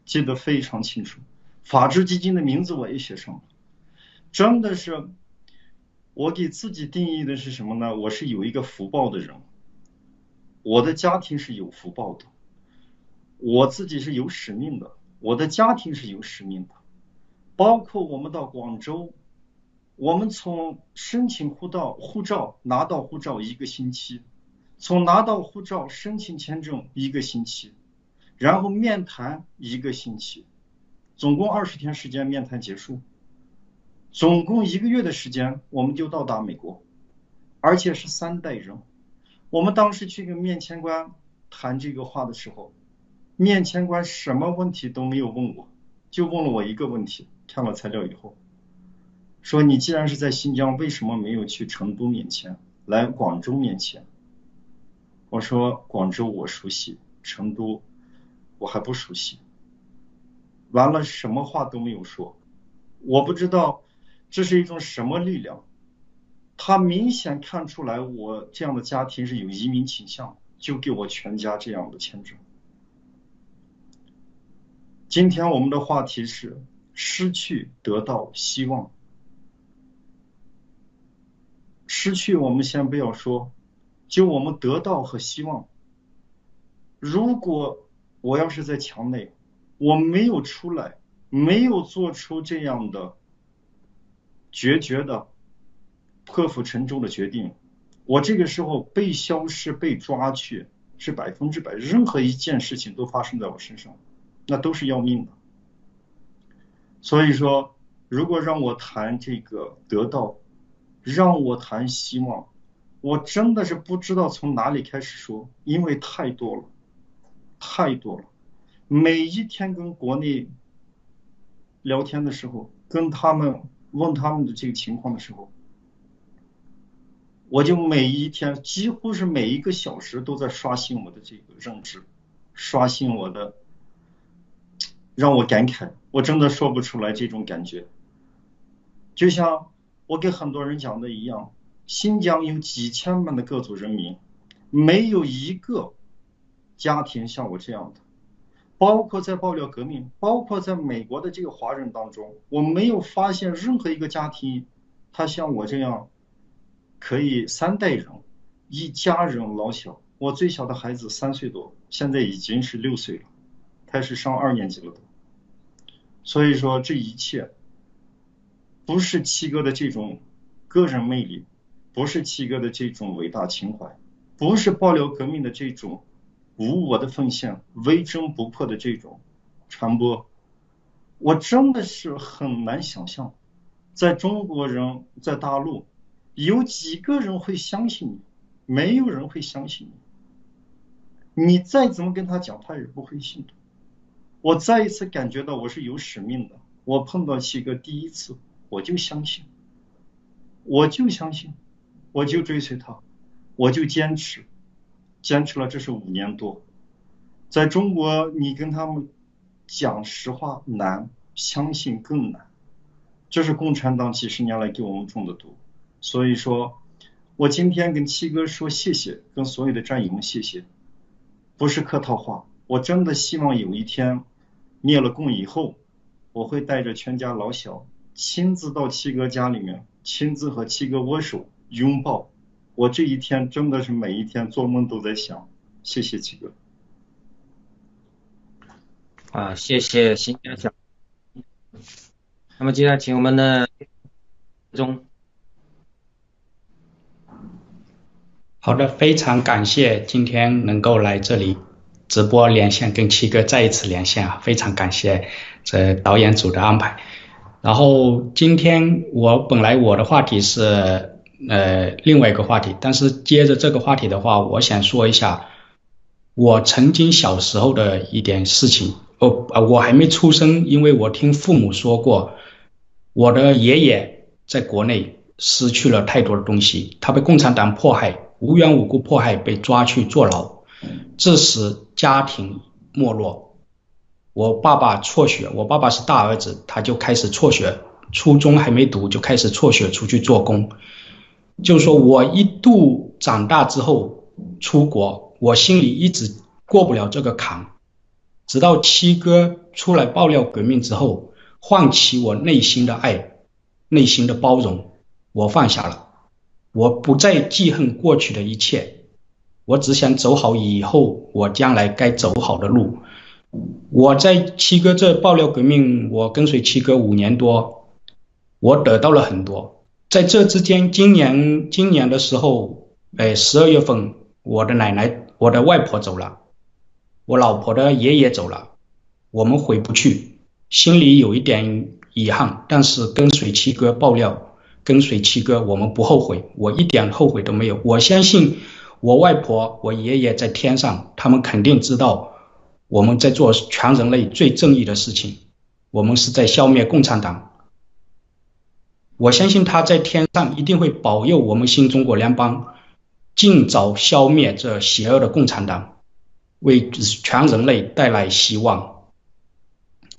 记得非常清楚。法治基金的名字我也写上了，真的是，我给自己定义的是什么呢？我是有一个福报的人，我的家庭是有福报的，我自己是有使命的，我的家庭是有使命的，包括我们到广州。我们从申请护照、护照拿到护照一个星期，从拿到护照申请签证一个星期，然后面谈一个星期，总共二十天时间面谈结束，总共一个月的时间我们就到达美国，而且是三代人。我们当时去跟面签官谈这个话的时候，面签官什么问题都没有问我，就问了我一个问题，看了材料以后。说你既然是在新疆，为什么没有去成都面签，来广州面签？我说广州我熟悉，成都我还不熟悉。完了，什么话都没有说。我不知道这是一种什么力量。他明显看出来我这样的家庭是有移民倾向，就给我全家这样的签证。今天我们的话题是失去得到希望。失去我们先不要说，就我们得到和希望。如果我要是在墙内，我没有出来，没有做出这样的决绝的破釜沉舟的决定，我这个时候被消失、被抓去是百分之百，任何一件事情都发生在我身上，那都是要命的。所以说，如果让我谈这个得到。让我谈希望，我真的是不知道从哪里开始说，因为太多了，太多了。每一天跟国内聊天的时候，跟他们问他们的这个情况的时候，我就每一天几乎是每一个小时都在刷新我的这个认知，刷新我的，让我感慨，我真的说不出来这种感觉。就像我给很多人讲的一样，新疆有几千万的各族人民，没有一个家庭像我这样的。包括在爆料革命，包括在美国的这个华人当中，我没有发现任何一个家庭，他像我这样，可以三代人，一家人老小。我最小的孩子三岁多，现在已经是六岁了，他是上二年级了都。所以说这一切，不是七哥的这种个人魅力，不是七哥的这种伟大情怀，不是爆料革命的这种。无我的奉献，微针不破的这种传播，我真的是很难想象，在中国人在大陆有几个人会相信你？没有人会相信你。你再怎么跟他讲，他也不会信的。我再一次感觉到我是有使命的。我碰到七哥第一次，我就相信，我就相信，我就追随他，我就坚持。坚持了这是五年多，在中国你跟他们讲实话难，相信更难。这是共产党几十年来给我们种的毒。所以说，我今天跟七哥说谢谢，跟所有的战友们谢谢，不是客套话。我真的希望有一天灭了共以后，我会带着全家老小亲自到七哥家里面，亲自和七哥握手拥抱。我这一天真的是每一天做梦都在想，谢谢七哥。啊，谢谢新疆小。那么接下来请我们的中。好的，非常感谢今天能够来这里直播连线，跟七哥再一次连线啊，非常感谢这导演组的安排。然后今天我本来我的话题是。呃，另外一个话题，但是接着这个话题的话，我想说一下我曾经小时候的一点事情。哦，我还没出生，因为我听父母说过，我的爷爷在国内失去了太多的东西，他被共产党迫害，无缘无故迫害，被抓去坐牢，致使家庭没落。我爸爸辍学，我爸爸是大儿子，他就开始辍学，初中还没读就开始辍学出去做工。就是说我一度长大之后出国，我心里一直过不了这个坎，直到七哥出来爆料革命之后，唤起我内心的爱，内心的包容，我放下了，我不再记恨过去的一切，我只想走好以后我将来该走好的路。我在七哥这爆料革命，我跟随七哥五年多，我得到了很多。在这之间，今年今年的时候，哎，十二月份，我的奶奶、我的外婆走了，我老婆的爷爷走了，我们回不去，心里有一点遗憾。但是跟随七哥爆料，跟随七哥，我们不后悔，我一点后悔都没有。我相信我外婆、我爷爷在天上，他们肯定知道我们在做全人类最正义的事情，我们是在消灭共产党。我相信他在天上一定会保佑我们新中国联邦尽早消灭这邪恶的共产党，为全人类带来希望。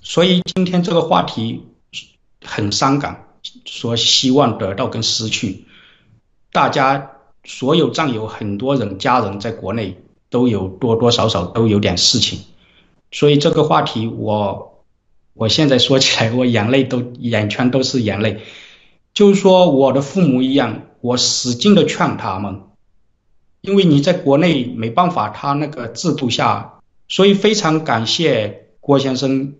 所以今天这个话题很伤感，说希望得到跟失去，大家所有战友很多人家人在国内都有多多少少都有点事情，所以这个话题我我现在说起来我眼泪都眼圈都是眼泪。就是说，我的父母一样，我使劲的劝他们，因为你在国内没办法，他那个制度下，所以非常感谢郭先生，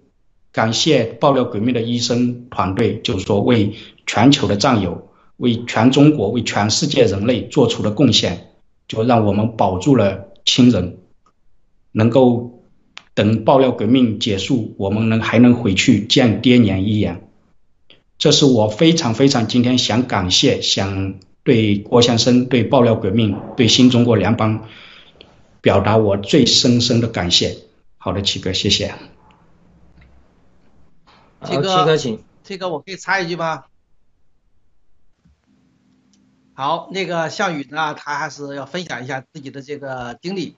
感谢爆料革命的医生团队，就是说为全球的战友，为全中国，为全世界人类做出的贡献，就让我们保住了亲人，能够等爆料革命结束，我们能还能回去见爹娘一眼。这是我非常非常今天想感谢，想对郭先生、对爆料革命、对新中国联邦表达我最深深的感谢。好的，七哥，谢谢。七哥，七哥，请。七哥，我可以插一句吗？好，那个项羽呢，他还是要分享一下自己的这个经历。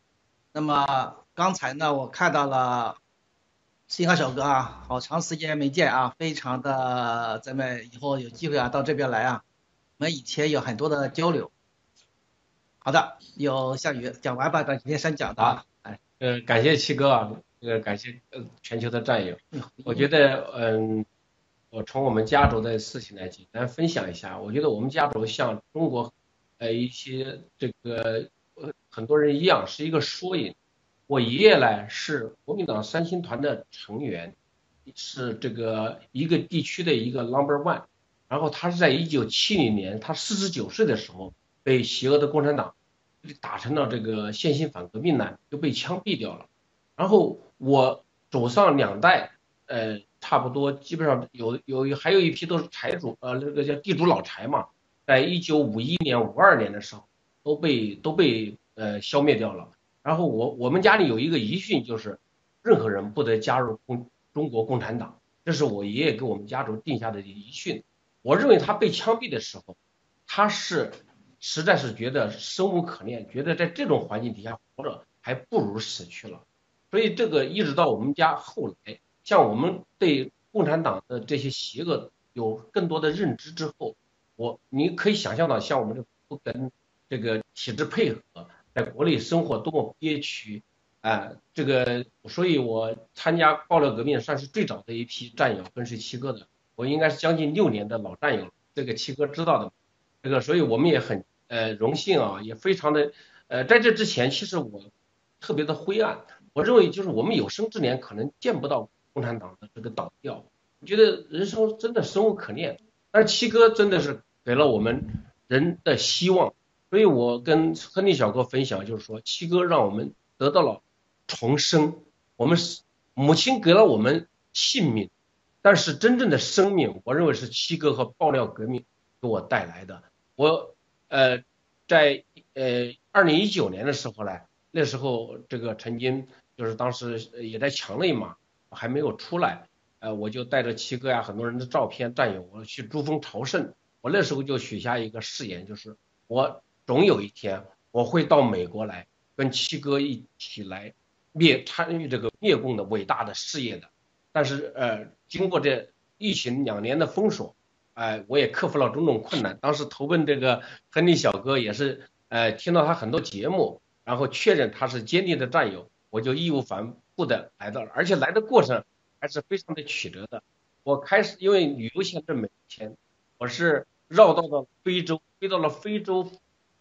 那么刚才呢，我看到了幸好小哥啊，好长时间没见啊，非常的，咱们以后有机会啊到这边来啊，我们以前有很多的交流。好的，有项羽讲完吧，把今天先讲的啊。哎，呃，感谢七哥啊，呃，感谢呃全球的战友。我觉得，嗯，我从我们家族的事情来简单分享一下。我觉得我们家族像中国呃一些这个呃很多人一样，是一个缩影。我爷爷呢是国民党三星团的成员，是这个一个地区的一个 number one。然后他是在一九七零年，他四十九岁的时候被邪恶的共产党打成了这个现行反革命呢，就被枪毙掉了。然后我祖上两代，呃，差不多基本上有有还有一批都是财主，呃，那个叫地主老财嘛，在一九五一年、五二年的时候都被都被呃消灭掉了。然后我我们家里有一个遗训，就是任何人不得加入共中国共产党，这是我爷爷给我们家族定下的遗训。我认为他被枪毙的时候，他是实在是觉得生无可恋，觉得在这种环境底下活着还不如死去了。所以这个一直到我们家后来，像我们对共产党的这些邪恶有更多的认知之后，我你可以想象到，像我们这不跟这个体制配合。在国内生活多么憋屈啊！这个，所以我参加爆料革命算是最早的一批战友，跟随七哥的，我应该是将近六年的老战友。这个七哥知道的，这个，所以我们也很呃荣幸啊，也非常的呃，在这之前，其实我特别的灰暗。我认为就是我们有生之年可能见不到共产党的这个党调，我觉得人生真的生无可恋。但是七哥真的是给了我们人的希望。所以我跟亨利小哥分享，就是说七哥让我们得到了重生。我们是母亲给了我们性命，但是真正的生命，我认为是七哥和爆料革命给我带来的。我呃在呃二零一九年的时候呢，那时候这个曾经就是当时也在墙内嘛，还没有出来，呃我就带着七哥呀很多人的照片战友，我去珠峰朝圣。我那时候就许下一个誓言，就是我。总有一天我会到美国来，跟七哥一起来灭参与这个灭共的伟大的事业的。但是呃，经过这疫情两年的封锁，哎、我也克服了种种困难。当时投奔这个亨利小哥也是呃，听到他很多节目，然后确认他是坚定的战友，我就义无反顾的来到了，而且来的过程还是非常的曲折的。我开始因为旅游签证没签，我是绕道到非洲，飞到了非洲。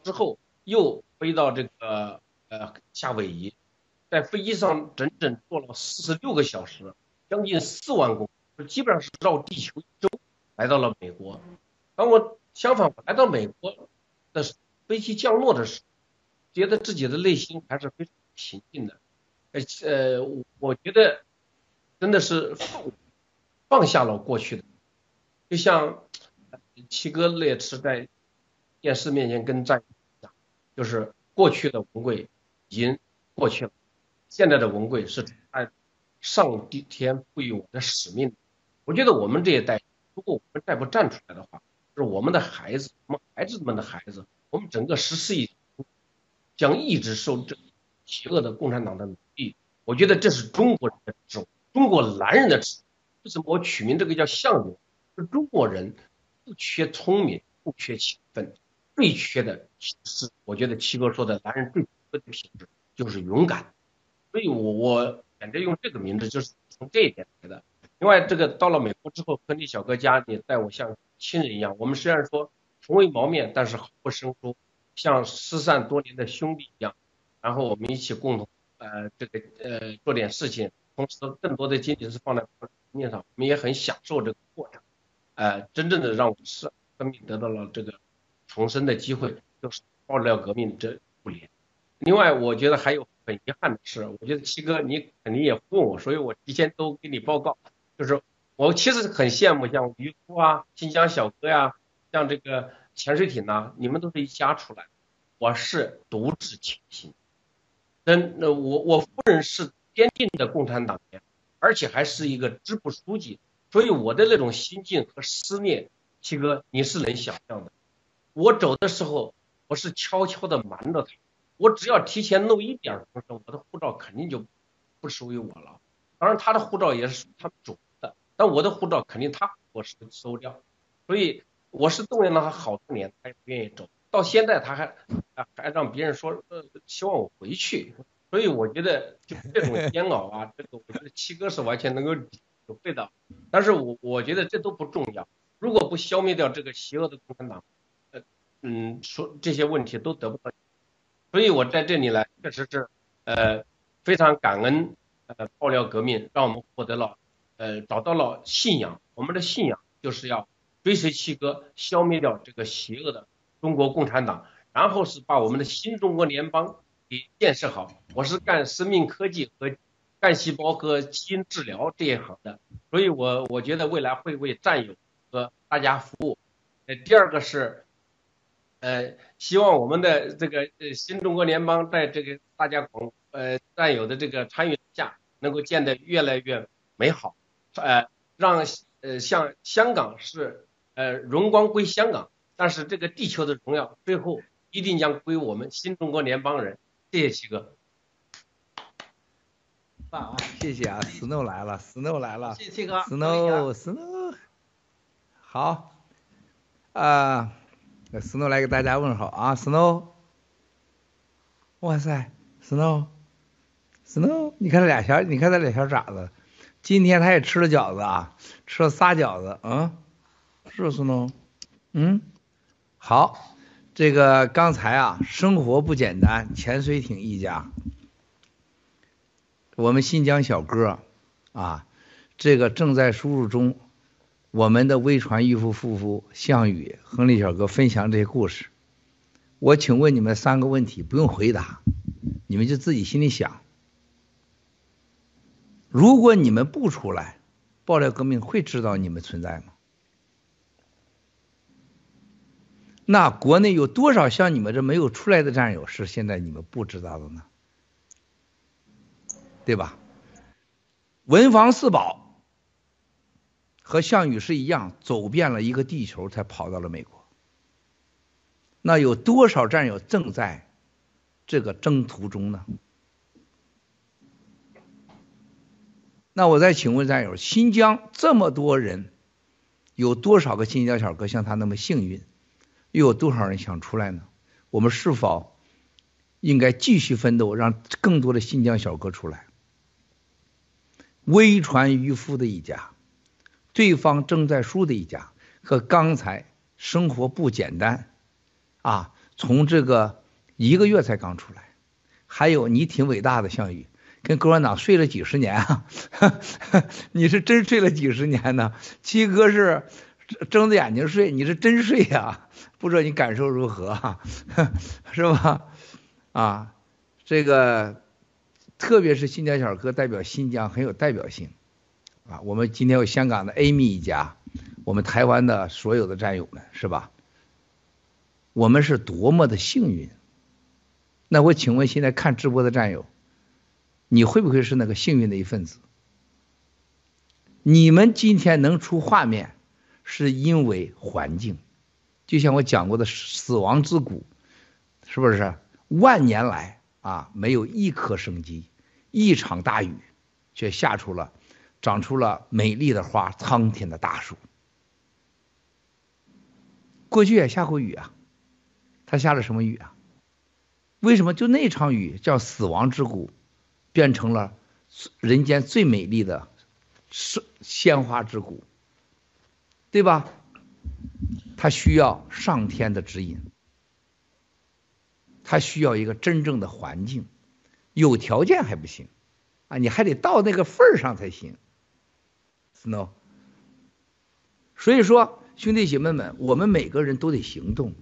之后又飞到这个呃夏威夷，在飞机上整整坐了四十六个小时，将近四万公里，基本上是绕地球一周来到了美国。当我相反我来到美国的飞机降落的时候，觉得自己的内心还是非常平静的。呃呃，我觉得真的是放放下了过去的，就像七哥那次在。电视面前跟战友讲，就是过去的文贵已经过去了，现在的文贵是按上帝天赋予我的使命。我觉得我们这一代，如果我们再不站出来的话，就是我们的孩子，我们孩子们的孩子，我们整个十四亿将一直受这邪恶的共产党的。我觉得这是中国人的智慧，中国男人的智慧。为什么我取名这个叫项羽？是中国人不缺聪明，不缺勤奋。最缺的是，我觉得七哥说的，男人最缺的品质就是勇敢，所以我我选择用这个名字，就是从这一点来的。另外，这个到了美国之后，亨利小哥家也待我像亲人一样。我们虽然说从未谋面，但是毫不生疏，像失散多年的兄弟一样。然后我们一起共同呃这个呃做点事情，同时更多的精力是放在面上，我们也很享受这个过程。呃，真正的让我们生命得到了这个。重生的机会就是爆料革命这五年。另外，我觉得还有很遗憾的是，我觉得七哥你肯定也问我，所以我提前都给你报告，就是我其实很羡慕像渔夫啊、新疆小哥呀、像这个潜水艇呐、啊，你们都是一家出来，我是独自前行。真，那我我夫人是坚定的共产党员，而且还是一个支部书记，所以我的那种心境和思念，七哥你是能想象的。我走的时候，我是悄悄的瞒着他。我只要提前弄一点风声，我的护照肯定就不属于我了。当然他的护照也是他们主的，但我的护照肯定他我是收掉，所以我是动员了他好多年，他也不愿意走，到现在他还还让别人说呃希望我回去，所以我觉得就这种煎熬啊，这个我觉得七哥是完全能够体会到，但是我我觉得这都不重要，如果不消灭掉这个邪恶的共产党，呃嗯说这些问题都得不到。所以我在这里呢，确实是，呃，非常感恩，呃，爆料革命让我们获得了，呃，找到了信仰。我们的信仰就是要追随七哥，消灭掉这个邪恶的中国共产党，然后是把我们的新中国联邦给建设好。我是干生命科技和干细胞和基因治疗这一行的，所以我我觉得未来会为战友和大家服务。呃，第二个是。呃，希望我们的这个呃新中国联邦在这个大家广呃战友的这个参与下，能够建得越来越美好，呃，让呃像香港是呃荣光归香港，但是这个地球的荣耀最后一定将归我们新中国联邦人。谢谢七哥。棒啊！谢谢啊，Snow 来了，Snow 来了，谢谢七哥，Snow，Snow，好，啊。那 Snow 来给大家问好啊，Snow，哇塞，Snow，Snow，你看这俩小，你看这俩小崽子，今天他也吃了饺子啊，吃了仨饺子，嗯，是不是 Snow？嗯，好，这个刚才啊，生活不简单，潜水艇一家，我们新疆小哥啊，这个正在输入中。我们的微传渔夫夫妇项羽、亨利小哥分享这些故事，我请问你们三个问题，不用回答，你们就自己心里想。如果你们不出来，爆料革命会知道你们存在吗？那国内有多少像你们这没有出来的战友是现在你们不知道的呢？对吧？文房四宝。和项羽是一样，走遍了一个地球才跑到了美国。那有多少战友正在这个征途中呢？那我再请问战友，新疆这么多人，有多少个新疆小哥像他那么幸运？又有多少人想出来呢？我们是否应该继续奋斗，让更多的新疆小哥出来？微传渔夫的一家。对方正在输的一家和刚才生活不简单啊，从这个一个月才刚出来，还有你挺伟大的项羽，跟共产党睡了几十年啊，你是真睡了几十年呢？七哥是睁着眼睛睡，你是真睡呀、啊？不知道你感受如何啊？是吧？啊，这个特别是新疆小哥代表新疆很有代表性。啊，我们今天有香港的 Amy 一家，我们台湾的所有的战友们，是吧？我们是多么的幸运。那我请问，现在看直播的战友，你会不会是那个幸运的一份子？你们今天能出画面，是因为环境，就像我讲过的死亡之谷，是不是？万年来啊，没有一颗生机，一场大雨却下出了。长出了美丽的花，苍天的大树。过去也下过雨啊，它下了什么雨啊？为什么就那场雨叫死亡之谷，变成了人间最美丽的鲜花之谷，对吧？他需要上天的指引，他需要一个真正的环境，有条件还不行啊，你还得到那个份儿上才行。，snow 所以说兄弟姐妹们，我们每个人都得行动。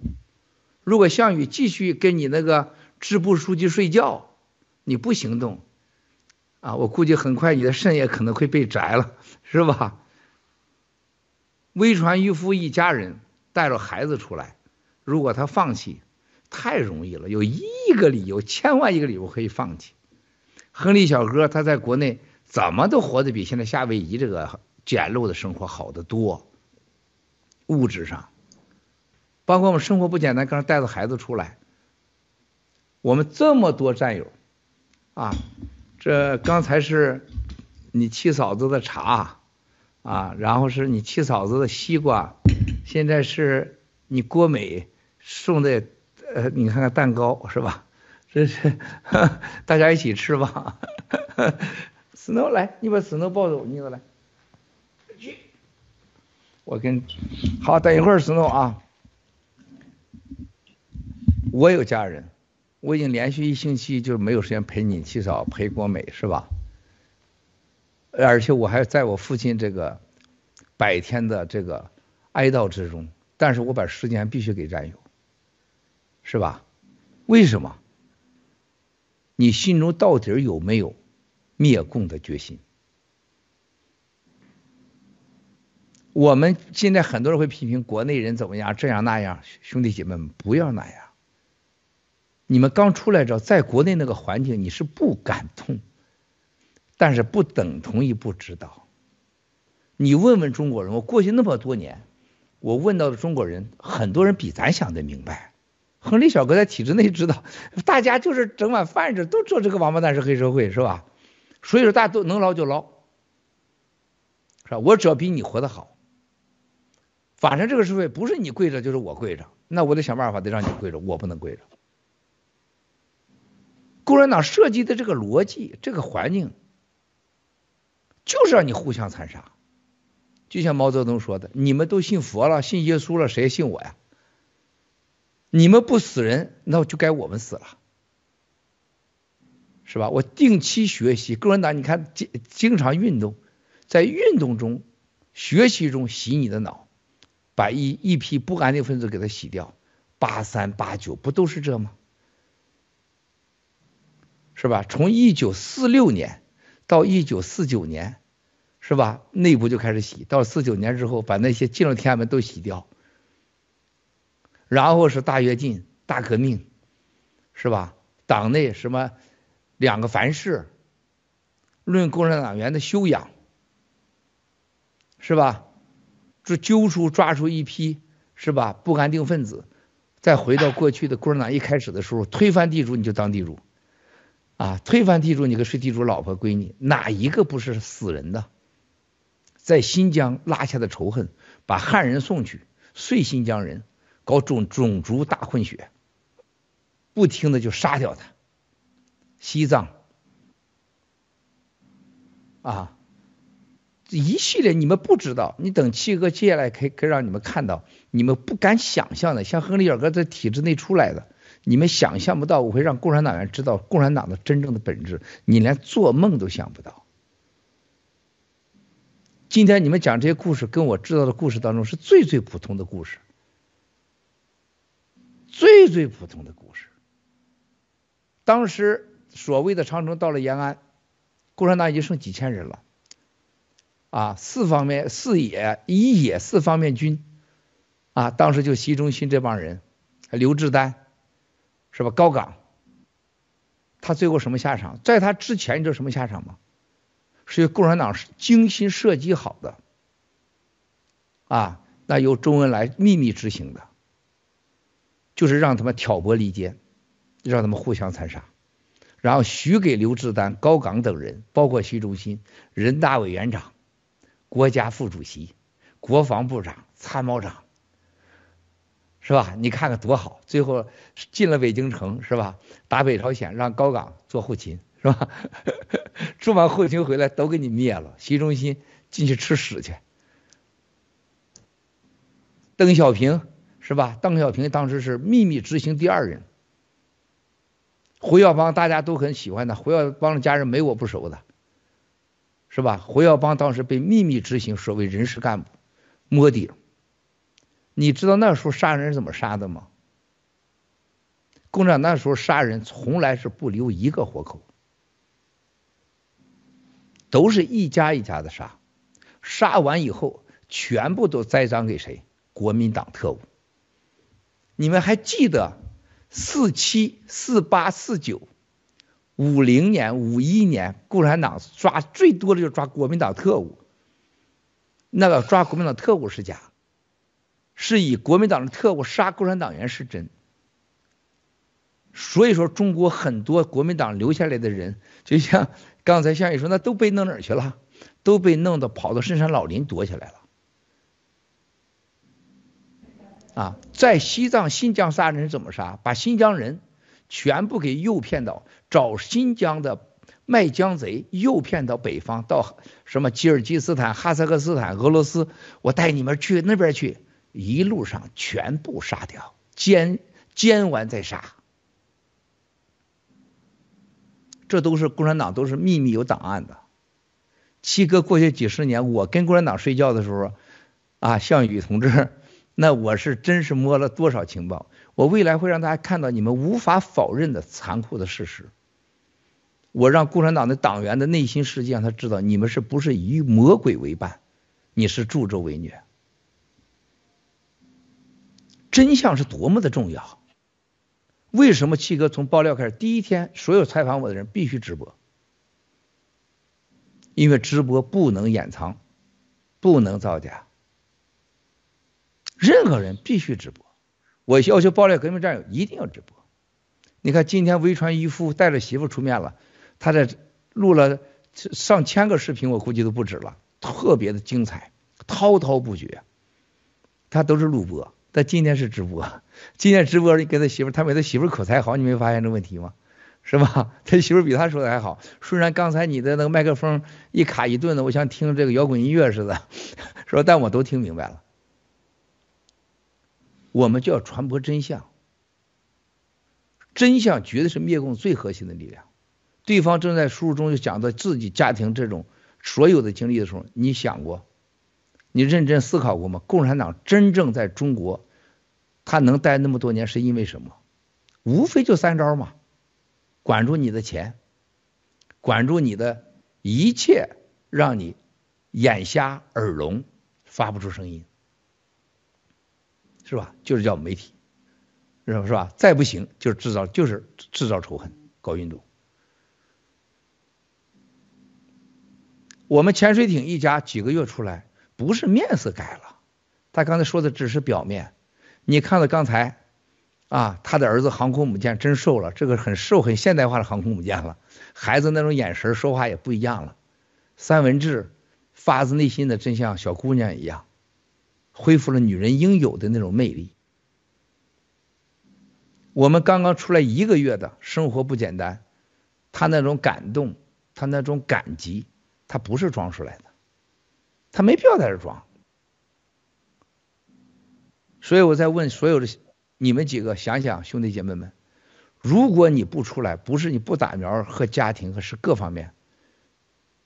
如果项羽继续跟你那个支部书记睡觉，你不行动，啊，我估计很快你的肾也可能会被摘了，是吧？微传渔夫一家人带着孩子出来，如果他放弃，太容易了，有一个理由，千万一个理由可以放弃。亨利小哥他在国内怎么都活得比现在夏威夷这个。简陋的生活好得多，物质上，包括我们生活不简单，刚带着孩子出来，我们这么多战友，啊，这刚才是你七嫂子的茶，啊，然后是你七嫂子的西瓜，现在是你郭美送的，呃，你看看蛋糕是吧？这是 大家一起吃吧。Snow 来，你把 Snow 抱走，你子来。去，我跟好，等一会儿 Snow 啊。我有家人，我已经连续一星期就没有时间陪你七嫂陪郭美是吧？而且我还在我父亲这个百天的这个哀悼之中，但是我把时间必须给战友，是吧？为什么？你心中到底有没有灭共的决心？我们现在很多人会批评国内人怎么样，这样那样，兄弟姐妹们不要那样。你们刚出来之后，在国内那个环境你是不敢动，但是不等同于不知道。你问问中国人，我过去那么多年，我问到的中国人，很多人比咱想的明白。亨利小哥在体制内知道，大家就是整碗饭吃，都知道这个王八蛋是黑社会，是吧？所以说大家都能捞就捞，是吧？我只要比你活得好，反正这个社会不是你跪着就是我跪着，那我得想办法得让你跪着，我不能跪着。共产党设计的这个逻辑，这个环境，就是让你互相残杀。就像毛泽东说的：“你们都信佛了，信耶稣了，谁信我呀？你们不死人，那就该我们死了，是吧？”我定期学习共产党，你看经经常运动，在运动中、学习中洗你的脑，把一一批不安定分子给他洗掉。八三八九不都是这吗？是吧？从一九四六年到一九四九年，是吧？内部就开始洗，到四九年之后，把那些进了天安门都洗掉。然后是大跃进、大革命，是吧？党内什么两个凡是，论共产党员的修养，是吧？就揪出抓出一批，是吧？不安定分子，再回到过去的共产党一开始的时候，推翻地主你就当地主。啊！推翻地主，你个睡地主老婆闺女，哪一个不是死人的？在新疆拉下的仇恨，把汉人送去，碎新疆人，搞种种族大混血，不停的就杀掉他。西藏，啊，这一系列你们不知道，你等七哥接下来可以可以让你们看到，你们不敢想象的，像亨利尔哥在体制内出来的。你们想象不到，我会让共产党员知道共产党的真正的本质，你连做梦都想不到。今天你们讲这些故事，跟我知道的故事当中是最最普通的故事，最最普通的故事。当时所谓的长征到了延安，共产党已经剩几千人了，啊，四方面四野一野四方面军，啊，当时就习仲勋这帮人，刘志丹。是吧？高岗，他最后什么下场？在他之前，你知道什么下场吗？是由共产党是精心设计好的，啊，那由周恩来秘密执行的，就是让他们挑拨离间，让他们互相残杀，然后许给刘志丹、高岗等人，包括习仲勋、人大委员长、国家副主席、国防部长、参谋长。是吧？你看看多好！最后进了北京城，是吧？打北朝鲜，让高岗做后勤，是吧？做完后勤回来，都给你灭了。习仲勋进去吃屎去。邓小平是吧？邓小平当时是秘密执行第二人。胡耀邦大家都很喜欢的，胡耀邦的家人没我不熟的，是吧？胡耀邦当时被秘密执行所谓人事干部，摸底。你知道那时候杀人是怎么杀的吗？共产党那时候杀人从来是不留一个活口，都是一家一家的杀，杀完以后全部都栽赃给谁？国民党特务。你们还记得四七、四八、四九、五零年、五一年，共产党抓最多的就抓国民党特务，那个抓国民党特务是假。是以国民党的特务杀共产党员是真，所以说中国很多国民党留下来的人，就像刚才向宇说，那都被弄哪儿去了？都被弄到跑到深山老林躲起来了。啊，在西藏、新疆杀人怎么杀？把新疆人全部给诱骗到找新疆的卖疆贼，诱骗到北方，到什么吉尔吉斯坦、哈萨克斯坦、俄罗斯，我带你们去那边去，一路上全部杀掉，奸奸完再杀。这都是共产党都是秘密有档案的。七哥过去几十年，我跟共产党睡觉的时候，啊，项羽同志。那我是真是摸了多少情报？我未来会让大家看到你们无法否认的残酷的事实。我让共产党的党员的内心世界让他知道，你们是不是与魔鬼为伴？你是助纣为虐。真相是多么的重要。为什么七哥从爆料开始，第一天所有采访我的人必须直播？因为直播不能掩藏，不能造假。任何人必须直播，我要求爆料革命战友一定要直播。你看今天微传渔夫带着媳妇出面了，他在录了上千个视频，我估计都不止了，特别的精彩，滔滔不绝。他都是录播，但今天是直播。今天直播你跟他媳妇，他比他媳妇口才好，你没发现这问题吗？是吧？他媳妇比他说的还好。虽然刚才你的那个麦克风一卡一顿的，我像听这个摇滚音乐似的，说但我都听明白了。我们就要传播真相，真相绝对是灭共最核心的力量。对方正在书中就讲到自己家庭这种所有的经历的时候，你想过，你认真思考过吗？共产党真正在中国，他能待那么多年是因为什么？无非就三招嘛：管住你的钱，管住你的一切，让你眼瞎耳聋，发不出声音。是吧？就是叫媒体，是吧？是吧？再不行，就是制造，就是制造仇恨，搞运动。我们潜水艇一家几个月出来，不是面色改了，他刚才说的只是表面。你看到刚才啊，他的儿子航空母舰真瘦了，这个很瘦、很现代化的航空母舰了。孩子那种眼神说话也不一样了。三文治发自内心的，真像小姑娘一样。恢复了女人应有的那种魅力。我们刚刚出来一个月的生活不简单，他那种感动，他那种感激，他不是装出来的，他没必要在这装。所以我在问所有的你们几个，想想兄弟姐妹们，如果你不出来，不是你不打苗和家庭和是各方面，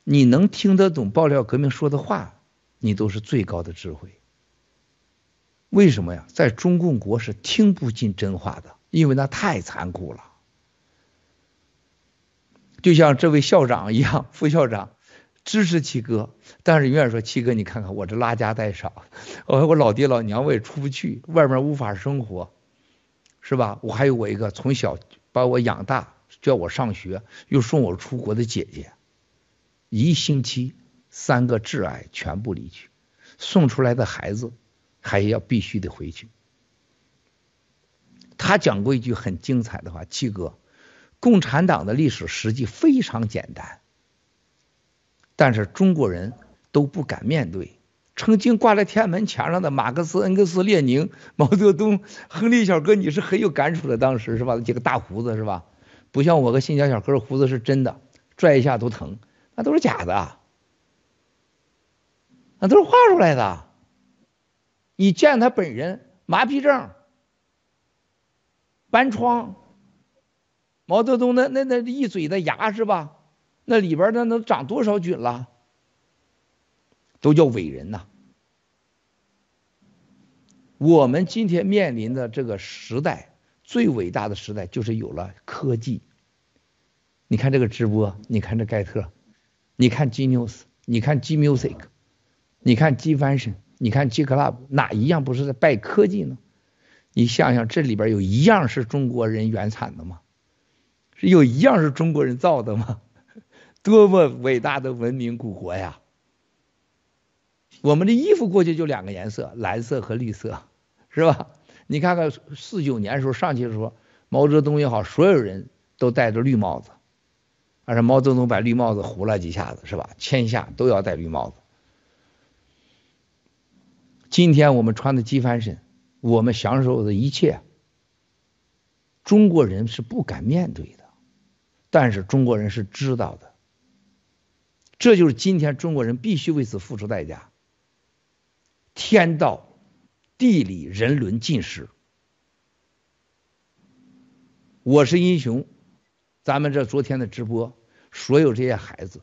你能听得懂爆料革命说的话，你都是最高的智慧。为什么呀？在中共国是听不进真话的，因为那太残酷了。就像这位校长一样，副校长支持七哥，但是永远说七哥，你看看我这拉家带少，我我老爹老娘我也出不去，外面无法生活，是吧？我还有我一个从小把我养大，叫我上学，又送我出国的姐姐，一星期三个挚爱全部离去，送出来的孩子。还要必须得回去。他讲过一句很精彩的话：“七哥，共产党的历史实际非常简单，但是中国人都不敢面对。曾经挂在天安门墙上的马克思、恩格斯、列宁、毛泽东、亨利小哥，你是很有感触的。当时是吧？几个大胡子是吧？不像我和新疆小哥胡子是真的，拽一下都疼，那都是假的，那都是画出来的。”你见他本人，麻痹症、斑疮，毛泽东那那那一嘴的牙是吧？那里边那能长多少菌了？都叫伟人呐。我们今天面临的这个时代，最伟大的时代就是有了科技。你看这个直播，你看这盖特，你看 G News，你看 G Music，你看 G Fashion。你看 G Club 哪一样不是在拜科技呢？你想想，这里边有一样是中国人原产的吗？是有一样是中国人造的吗？多么伟大的文明古国呀！我们的衣服过去就两个颜色，蓝色和绿色，是吧？你看看四九年的时候上去的时候，毛泽东也好，所有人都戴着绿帽子，而且毛泽东把绿帽子糊了几下子，是吧？天下都要戴绿帽子。今天我们穿的机翻身，我们享受的一切，中国人是不敢面对的，但是中国人是知道的。这就是今天中国人必须为此付出代价。天道、地理、人伦尽失。我是英雄。咱们这昨天的直播，所有这些孩子，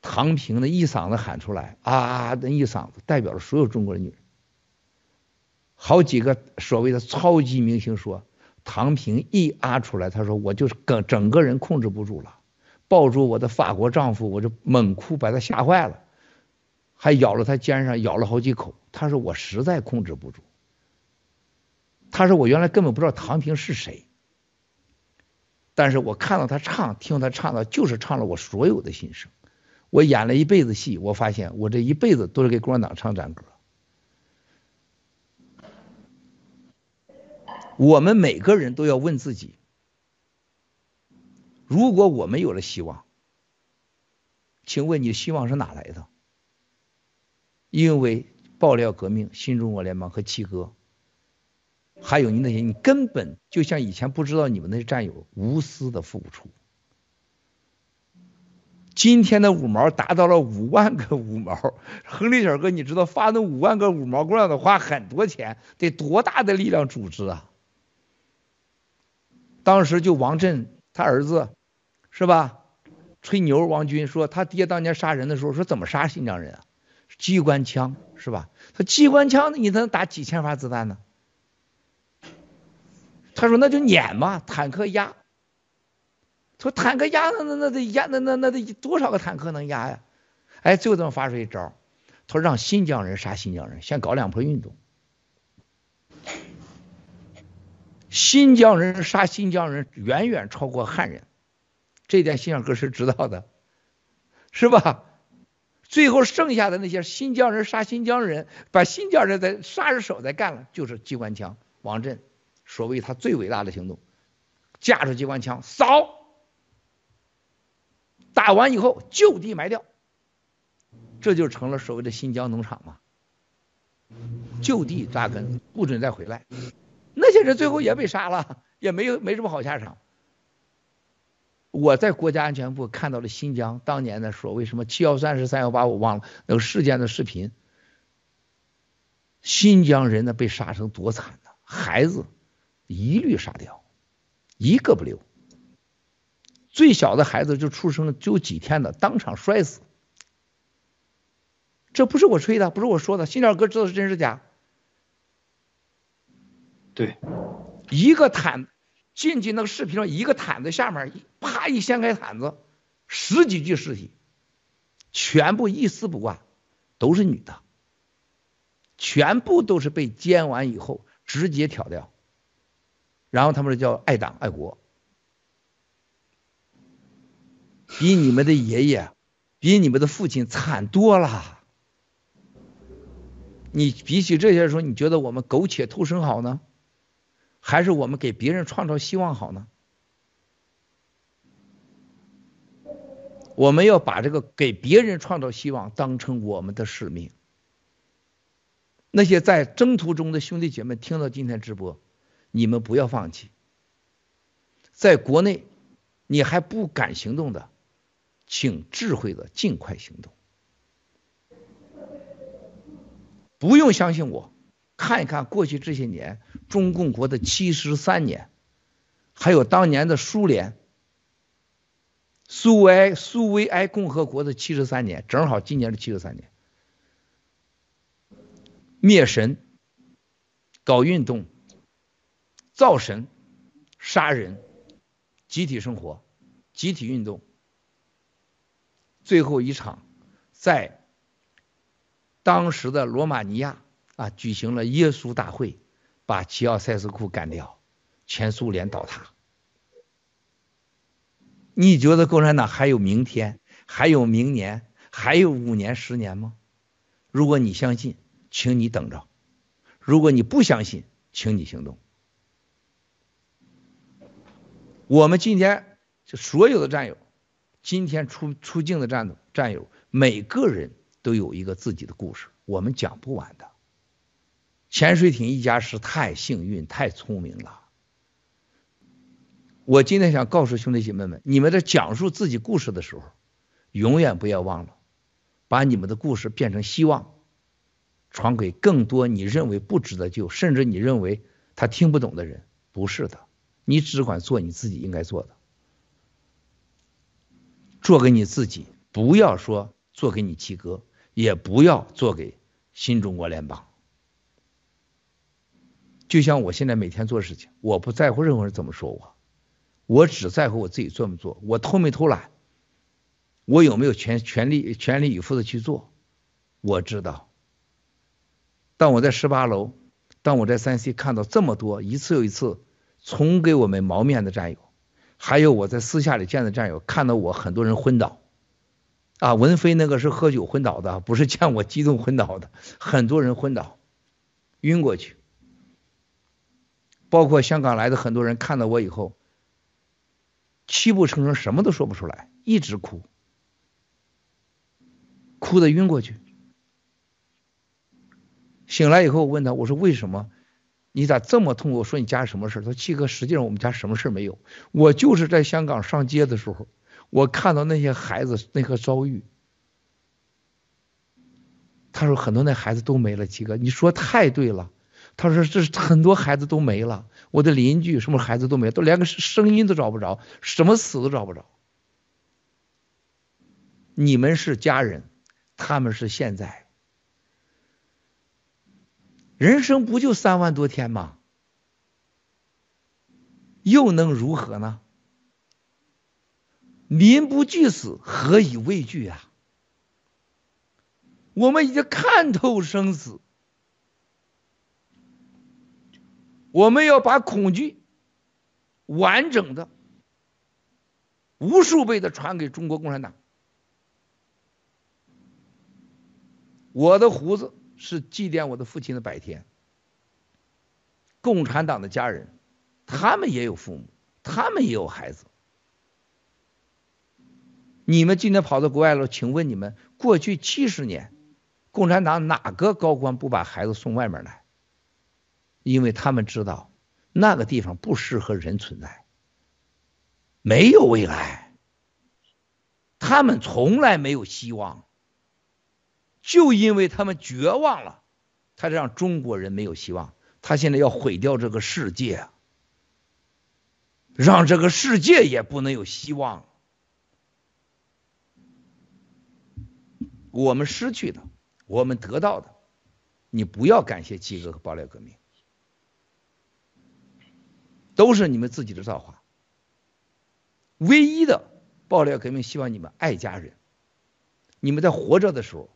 唐平的一嗓子喊出来啊，那一嗓子代表了所有中国的女人。好几个所谓的超级明星说，唐平一啊出来，他说我就是整整个人控制不住了，抱住我的法国丈夫，我就猛哭，把他吓坏了，还咬了他肩上咬了好几口。他说我实在控制不住。他说我原来根本不知道唐平是谁。但是我看到他唱，听他唱的，就是唱了我所有的心声。我演了一辈子戏，我发现我这一辈子都是给共产党唱战歌。我们每个人都要问自己：如果我们有了希望，请问你的希望是哪来的？因为爆料革命、新中国联邦和七哥。还有你那些，你根本就像以前不知道你们那些战友无私的付出。今天的五毛达到了五万个五毛，亨利小哥，你知道发那五万个五毛过来的花很多钱，得多大的力量组织啊？当时就王震他儿子是吧？吹牛王军说他爹当年杀人的时候说怎么杀新疆人啊？机关枪是吧？他机关枪你能打几千发子弹呢？他说：“那就撵嘛，坦克压。”说：“坦克压那那那得压那那那得多少个坦克能压呀？”哎，最后怎么发出一招？他说：“让新疆人杀新疆人，先搞两波运动。新疆人杀新疆人远远超过汉人，这点新疆哥是知道的，是吧？最后剩下的那些新疆人杀新疆人，把新疆人的杀人手再干了，就是机关枪，王震。”所谓他最伟大的行动，架着机关枪扫，打完以后就地埋掉，这就成了所谓的新疆农场嘛，就地扎根，不准再回来。那些人最后也被杀了，也没有没什么好下场。我在国家安全部看到了新疆当年的所谓什么七幺三是三幺八，我忘了那个事件的视频，新疆人呢被杀成多惨呐，孩子。一律杀掉，一个不留。最小的孩子就出生只有几天的，当场摔死。这不是我吹的，不是我说的，新疆哥知道是真是假？对，一个毯进去那个视频上，一个毯子下面啪一掀开毯子，十几具尸体，全部一丝不挂，都是女的，全部都是被煎完以后直接挑掉。然后他们叫爱党爱国，比你们的爷爷，比你们的父亲惨多了。你比起这些说，你觉得我们苟且偷生好呢，还是我们给别人创造希望好呢？我们要把这个给别人创造希望当成我们的使命。那些在征途中的兄弟姐妹听到今天直播。你们不要放弃，在国内你还不敢行动的，请智慧的尽快行动。不用相信我，看一看过去这些年中共国的七十三年，还有当年的苏联、苏维埃、苏维埃共和国的七十三年，正好今年是七十三年，灭神、搞运动。造神、杀人、集体生活、集体运动，最后一场在当时的罗马尼亚啊举行了耶稣大会，把齐奥塞斯库干掉，全苏联倒塌。你觉得共产党还有明天，还有明年，还有五年、十年吗？如果你相信，请你等着；如果你不相信，请你行动。我们今天就所有的战友今天出出境的战战友，每个人都有一个自己的故事，我们讲不完的。潜水艇一家是太幸运、太聪明了。我今天想告诉兄弟姐妹们，你们在讲述自己故事的时候，永远不要忘了，把你们的故事变成希望，传给更多你认为不值得救，甚至你认为他听不懂的人。不是的，你只管做你自己应该做的，做给你自己，不要说做给你七哥，也不要做给新中国联邦。就像我现在每天做事情，我不在乎任何人怎么说我，我只在乎我自己做没做，我偷没偷懒，我有没有全全力全力以赴的去做，我知道。当我在十八楼，当我在三 C 看到这么多一次又一次从给我们毛面的战友，还有我在私下里见的战友，看到我很多人昏倒，啊，文飞那个是喝酒昏倒的，不是见我激动昏倒的，很多人昏倒，晕过去，包括香港来的很多人看到我以后，泣不成声，什么都说不出来，一直哭，哭的晕过去。醒来以后，我问他，我说为什么？你咋这么痛苦？我说你家什么事？他说七哥，实际上我们家什么事没有。我就是在香港上街的时候，我看到那些孩子那个遭遇。他说很多那孩子都没了，七哥，你说太对了。他说这是很多孩子都没了，我的邻居什么孩子都没，都连个声音都找不着，什么死都找不着。你们是家人，他们是现在。人生不就三万多天吗？又能如何呢？民不惧死，何以畏惧啊？我们已经看透生死，我们要把恐惧完整的、无数倍的传给中国共产党。我的胡子。是祭奠我的父亲的百天。共产党的家人，他们也有父母，他们也有孩子。你们今天跑到国外了，请问你们过去七十年，共产党哪个高官不把孩子送外面来？因为他们知道那个地方不适合人存在，没有未来，他们从来没有希望。就因为他们绝望了，他让中国人没有希望。他现在要毁掉这个世界，让这个世界也不能有希望。我们失去的，我们得到的，你不要感谢七哥和暴力革命，都是你们自己的造化。唯一的爆料革命，希望你们爱家人。你们在活着的时候。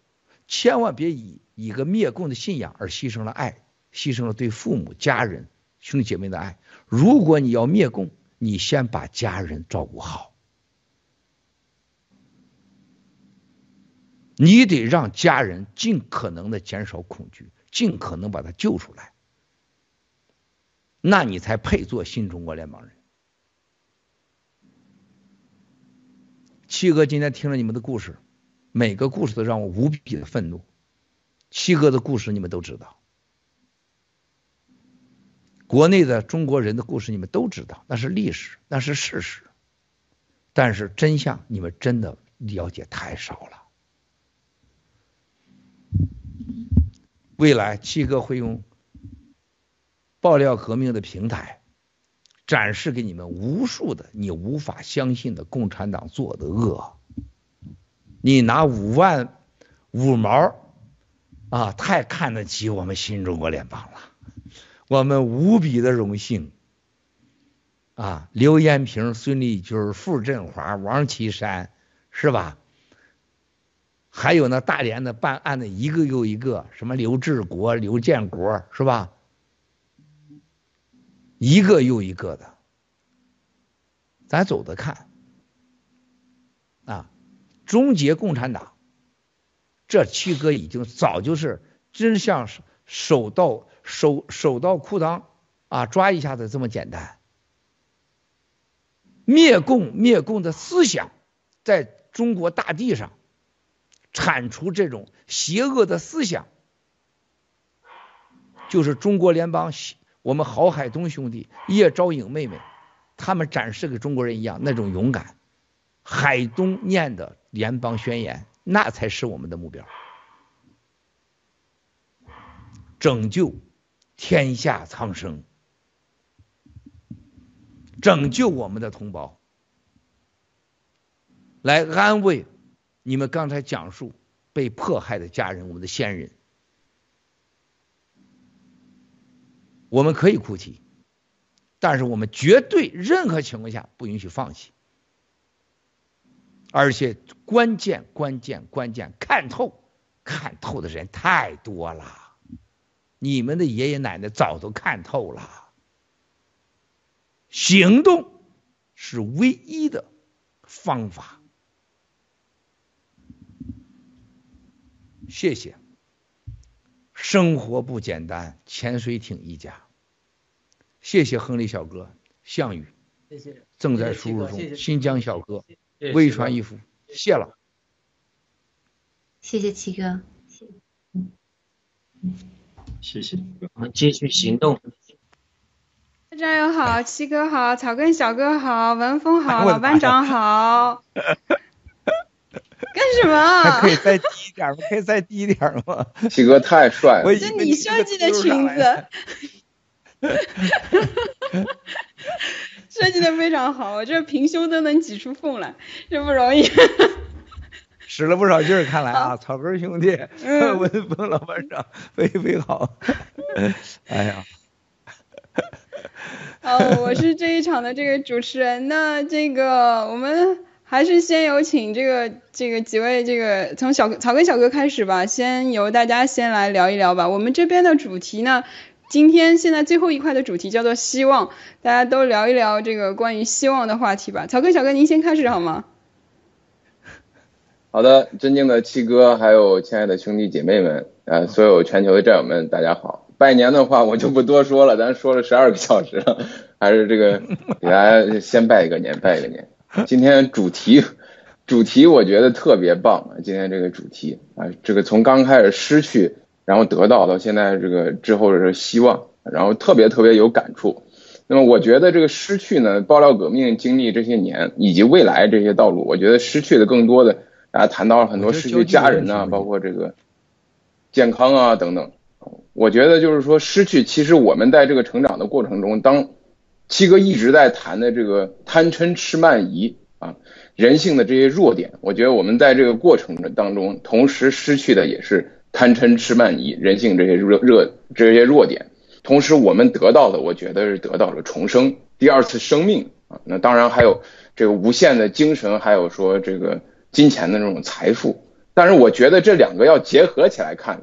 千万别以一个灭共的信仰而牺牲了爱，牺牲了对父母、家人、兄弟姐妹的爱。如果你要灭共，你先把家人照顾好，你得让家人尽可能的减少恐惧，尽可能把他救出来，那你才配做新中国联邦人。七哥今天听了你们的故事。每个故事都让我无比的愤怒。七哥的故事你们都知道，国内的中国人的故事你们都知道，那是历史，那是事实。但是真相你们真的了解太少了。未来七哥会用爆料革命的平台，展示给你们无数的你无法相信的共产党做的恶。你拿五万五毛啊，太看得起我们新中国联邦了，我们无比的荣幸啊！刘延平、孙立军、傅振华、王岐山，是吧？还有那大连的办案的一个又一个，什么刘志国、刘建国，是吧？一个又一个的，咱走着看。啊终结共产党，这七哥已经早就是真像是手到手手到裤裆啊，抓一下子这么简单。灭共灭共的思想在中国大地上铲除这种邪恶的思想，就是中国联邦我们郝海东兄弟、叶昭颖妹妹，他们展示给中国人一样那种勇敢。海东念的联邦宣言，那才是我们的目标，拯救天下苍生，拯救我们的同胞。来安慰你们刚才讲述被迫害的家人，我们的先人。我们可以哭泣，但是我们绝对任何情况下不允许放弃。而且关键、关键、关键，看透、看透的人太多了。你们的爷爷奶奶早都看透了，行动是唯一的方法。谢谢。生活不简单，潜水艇一家。谢谢亨利小哥、项羽，谢谢。正在输入中，新疆小哥，微传一幅，谢了。谢谢七哥，谢谢。我们，继续行动。战友好，七哥好，草根小哥好，文峰好，老班长好。干什么？还可以再低一点吗？可以再低一点吗？七哥太帅了！这你设计的裙子，设计的非常好，我这平胸都能挤出缝来，真不容易。使了不少劲儿，看来啊，草根兄弟，嗯、文峰老班长，非非好。哎呀，好，我是这一场的这个主持人，那这个我们。还是先有请这个这个几位这个从小草根小哥开始吧，先由大家先来聊一聊吧。我们这边的主题呢，今天现在最后一块的主题叫做希望，大家都聊一聊这个关于希望的话题吧。草根小哥您先开始好吗？好的，尊敬的七哥，还有亲爱的兄弟姐妹们，呃，所有全球的战友们，大家好。拜年的话我就不多说了，咱说了十二个小时了，还是这个给大家先拜一个年，拜一个年。今天主题，主题我觉得特别棒啊！今天这个主题啊，这个从刚开始失去，然后得到到现在这个之后的这个希望，然后特别特别有感触。那么我觉得这个失去呢，爆料革命经历这些年以及未来这些道路，我觉得失去的更多的，大家谈到了很多失去家人啊，包括这个健康啊等等。我觉得就是说失去，其实我们在这个成长的过程中，当七哥一直在谈的这个贪嗔痴慢疑啊，人性的这些弱点，我觉得我们在这个过程当中，同时失去的也是贪嗔痴慢疑人性这些弱弱这些弱点，同时我们得到的，我觉得是得到了重生，第二次生命啊。那当然还有这个无限的精神，还有说这个金钱的这种财富，但是我觉得这两个要结合起来看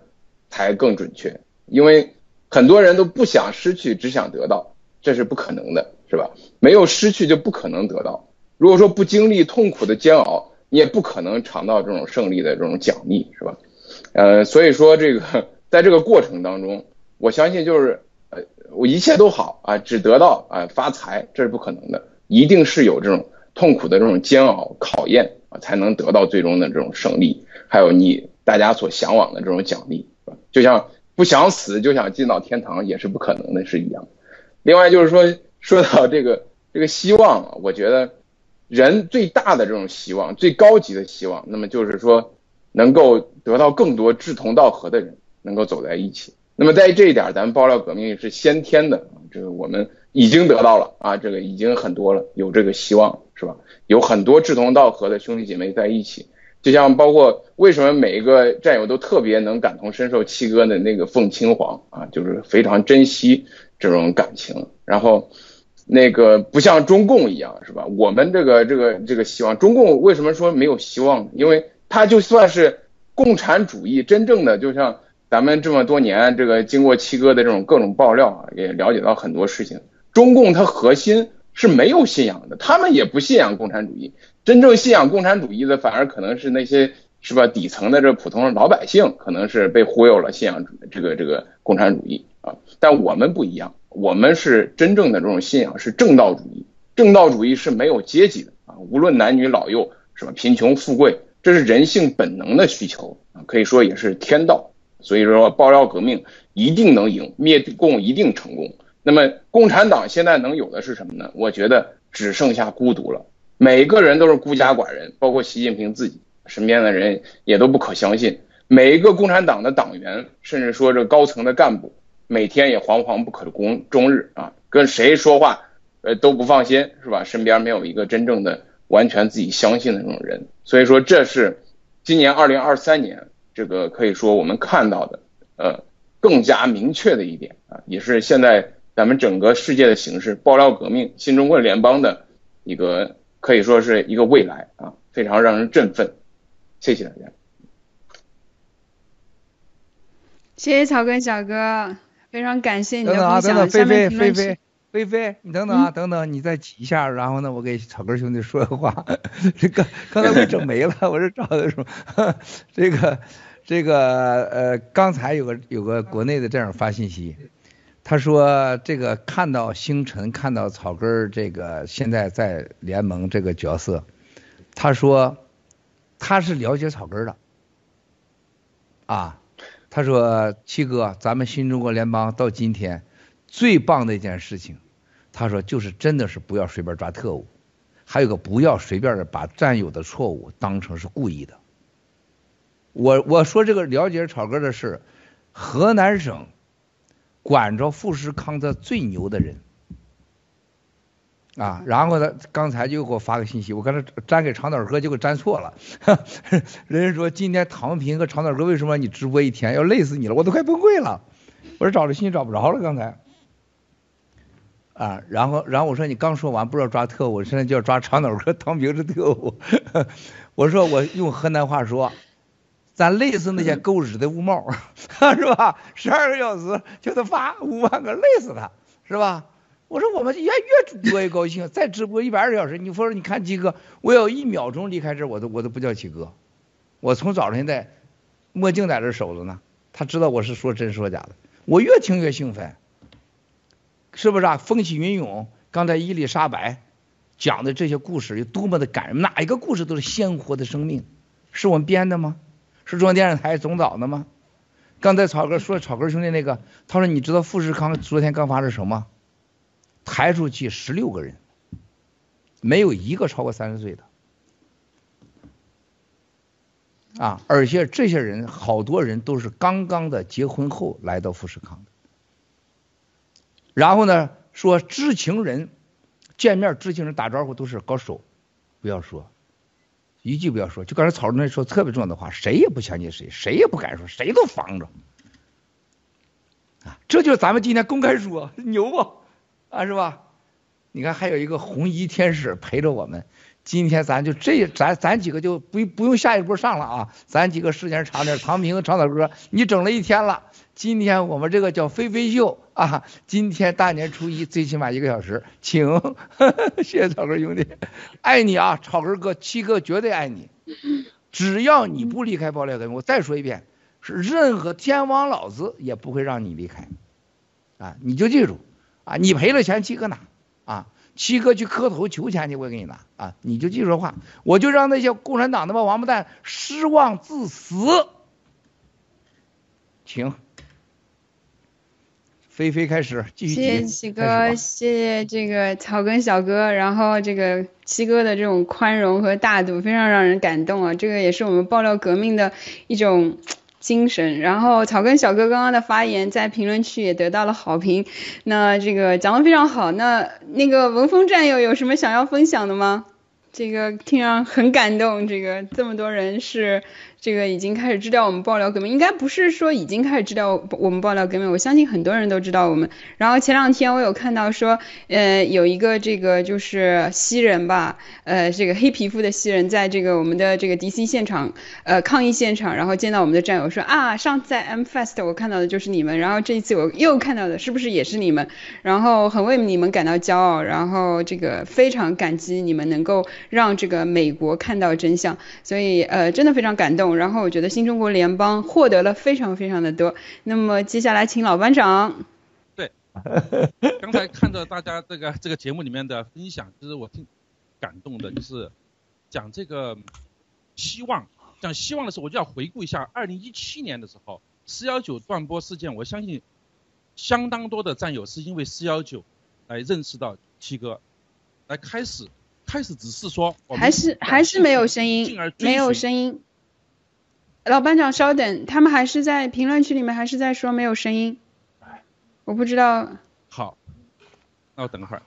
才更准确，因为很多人都不想失去，只想得到。这是不可能的，是吧？没有失去就不可能得到。如果说不经历痛苦的煎熬，你也不可能尝到这种胜利的这种奖励，是吧？呃，所以说这个在这个过程当中，我相信就是呃，我一切都好啊，只得到啊发财，这是不可能的，一定是有这种痛苦的这种煎熬考验啊，才能得到最终的这种胜利，还有你大家所向往的这种奖励，就像不想死就想进到天堂，也是不可能的，是一样。另外就是说，说到这个这个希望啊，我觉得人最大的这种希望，最高级的希望，那么就是说能够得到更多志同道合的人能够走在一起。那么在这一点，咱们爆料革命是先天的，这个我们已经得到了啊，这个已经很多了，有这个希望是吧？有很多志同道合的兄弟姐妹在一起，就像包括为什么每一个战友都特别能感同身受七哥的那个凤青黄啊，就是非常珍惜。这种感情，然后那个不像中共一样，是吧？我们这个这个这个希望，中共为什么说没有希望？因为他就算是共产主义，真正的就像咱们这么多年这个经过七哥的这种各种爆料啊，也了解到很多事情。中共它核心是没有信仰的，他们也不信仰共产主义。真正信仰共产主义的，反而可能是那些是吧底层的这普通的老百姓，可能是被忽悠了，信仰这个这个共产主义。啊，但我们不一样，我们是真正的这种信仰是正道主义，正道主义是没有阶级的啊，无论男女老幼什么？贫穷富贵，这是人性本能的需求啊，可以说也是天道。所以说，爆料革命一定能赢，灭共一定成功。那么，共产党现在能有的是什么呢？我觉得只剩下孤独了。每个人都是孤家寡人，包括习近平自己身边的人也都不可相信。每一个共产党的党员，甚至说这高层的干部，每天也惶惶不可终终日啊，跟谁说话呃都不放心，是吧？身边没有一个真正的完全自己相信的那种人。所以说，这是今年二零二三年。这个可以说我们看到的，呃，更加明确的一点啊，也是现在咱们整个世界的形势，爆料革命，新中国联邦的一个可以说是一个未来啊，非常让人振奋。谢谢大家。谢谢草根小哥，非常感谢你的分享。等等啊，等等，菲菲，菲菲，菲菲，你等等啊，等等，你再挤一下，然后呢，我给草根兄弟说个话。这个刚才被整没了，我这找的时候，这个。这个呃，刚才有个有个国内的战友发信息，他说这个看到星辰，看到草根儿这个现在在联盟这个角色，他说他是了解草根儿的，啊，他说七哥，咱们新中国联邦到今天最棒的一件事情，他说就是真的是不要随便抓特务，还有个不要随便的把战友的错误当成是故意的。我我说这个了解草根的是河南省管着富士康的最牛的人啊，然后他刚才就给我发个信息，我刚才粘给长岛哥就给粘错了，人家说今天唐平和长岛哥为什么你直播一天要累死你了，我都快崩溃了，我说找这信息找不着了刚才啊，然后然后我说你刚说完不知道抓特务，现在就要抓长岛哥唐平是特务，我说我用河南话说。咱累死那些狗日的五毛，是吧？十二个小时就他发五万个，累死他，是吧？我说我们越越直播越高兴，再直播一百二十小时，你说你看七哥，我要一秒钟离开这，我都我都不叫七哥，我从早晨在墨镜在这守着呢，他知道我是说真说假的，我越听越兴奋，是不是啊？风起云涌，刚才伊丽莎白讲的这些故事有多么的感人，哪一个故事都是鲜活的生命，是我们编的吗？是中央电视台总导的吗？刚才草根说草根兄弟那个，他说你知道富士康昨天刚发生什么？抬出去十六个人，没有一个超过三十岁的。啊，而且这些人好多人都是刚刚的结婚后来到富士康的。然后呢，说知情人见面，知情人打招呼都是高手，不要说。一句不要说，就刚才草根那说特别重要的话，谁也不相信谁，谁也不敢说，谁都防着。啊，这就是咱们今天公开说，牛不？啊，是吧？你看还有一个红衣天使陪着我们，今天咱就这，咱咱几个就不不用下一波上了啊，咱几个时间长点，唐平和长岛哥，你整了一天了。今天我们这个叫飞飞秀啊，今天大年初一最起码一个小时，请，谢谢草根兄弟，爱你啊，草根哥，七哥绝对爱你，只要你不离开爆料革命，我再说一遍，是任何天王老子也不会让你离开，啊，你就记住，啊，你赔了钱七哥拿，啊，七哥去磕头求钱去，我给你拿，啊，你就记住这话，我就让那些共产党他妈王八蛋失望致死，请。菲菲开始继续。谢谢七哥，谢谢这个草根小哥，然后这个七哥的这种宽容和大度，非常让人感动啊！这个也是我们爆料革命的一种精神。然后草根小哥刚刚的发言在评论区也得到了好评，那这个讲的非常好。那那个文峰战友有什么想要分享的吗？这个听上很感动，这个这么多人是。这个已经开始知道我们爆料革命，应该不是说已经开始知道我们爆料革命，我相信很多人都知道我们。然后前两天我有看到说，呃，有一个这个就是西人吧，呃，这个黑皮肤的西人，在这个我们的这个 DC 现场，呃，抗议现场，然后见到我们的战友说啊，上次在 M Fest 我看到的就是你们，然后这一次我又看到的是不是也是你们？然后很为你们感到骄傲，然后这个非常感激你们能够让这个美国看到真相，所以呃，真的非常感动。然后我觉得新中国联邦获得了非常非常的多。那么接下来请老班长。对，刚才看到大家这个这个节目里面的分享，其实我挺感动的，就是讲这个希望，讲希望的时候，我就要回顾一下二零一七年的时候，四幺九断播事件。我相信相当多的战友是因为四幺九来认识到七哥，来开始开始只是说还是还是没有声音，没有声音。老班长稍等，他们还是在评论区里面还是在说没有声音，我不知道。好，那我等会儿。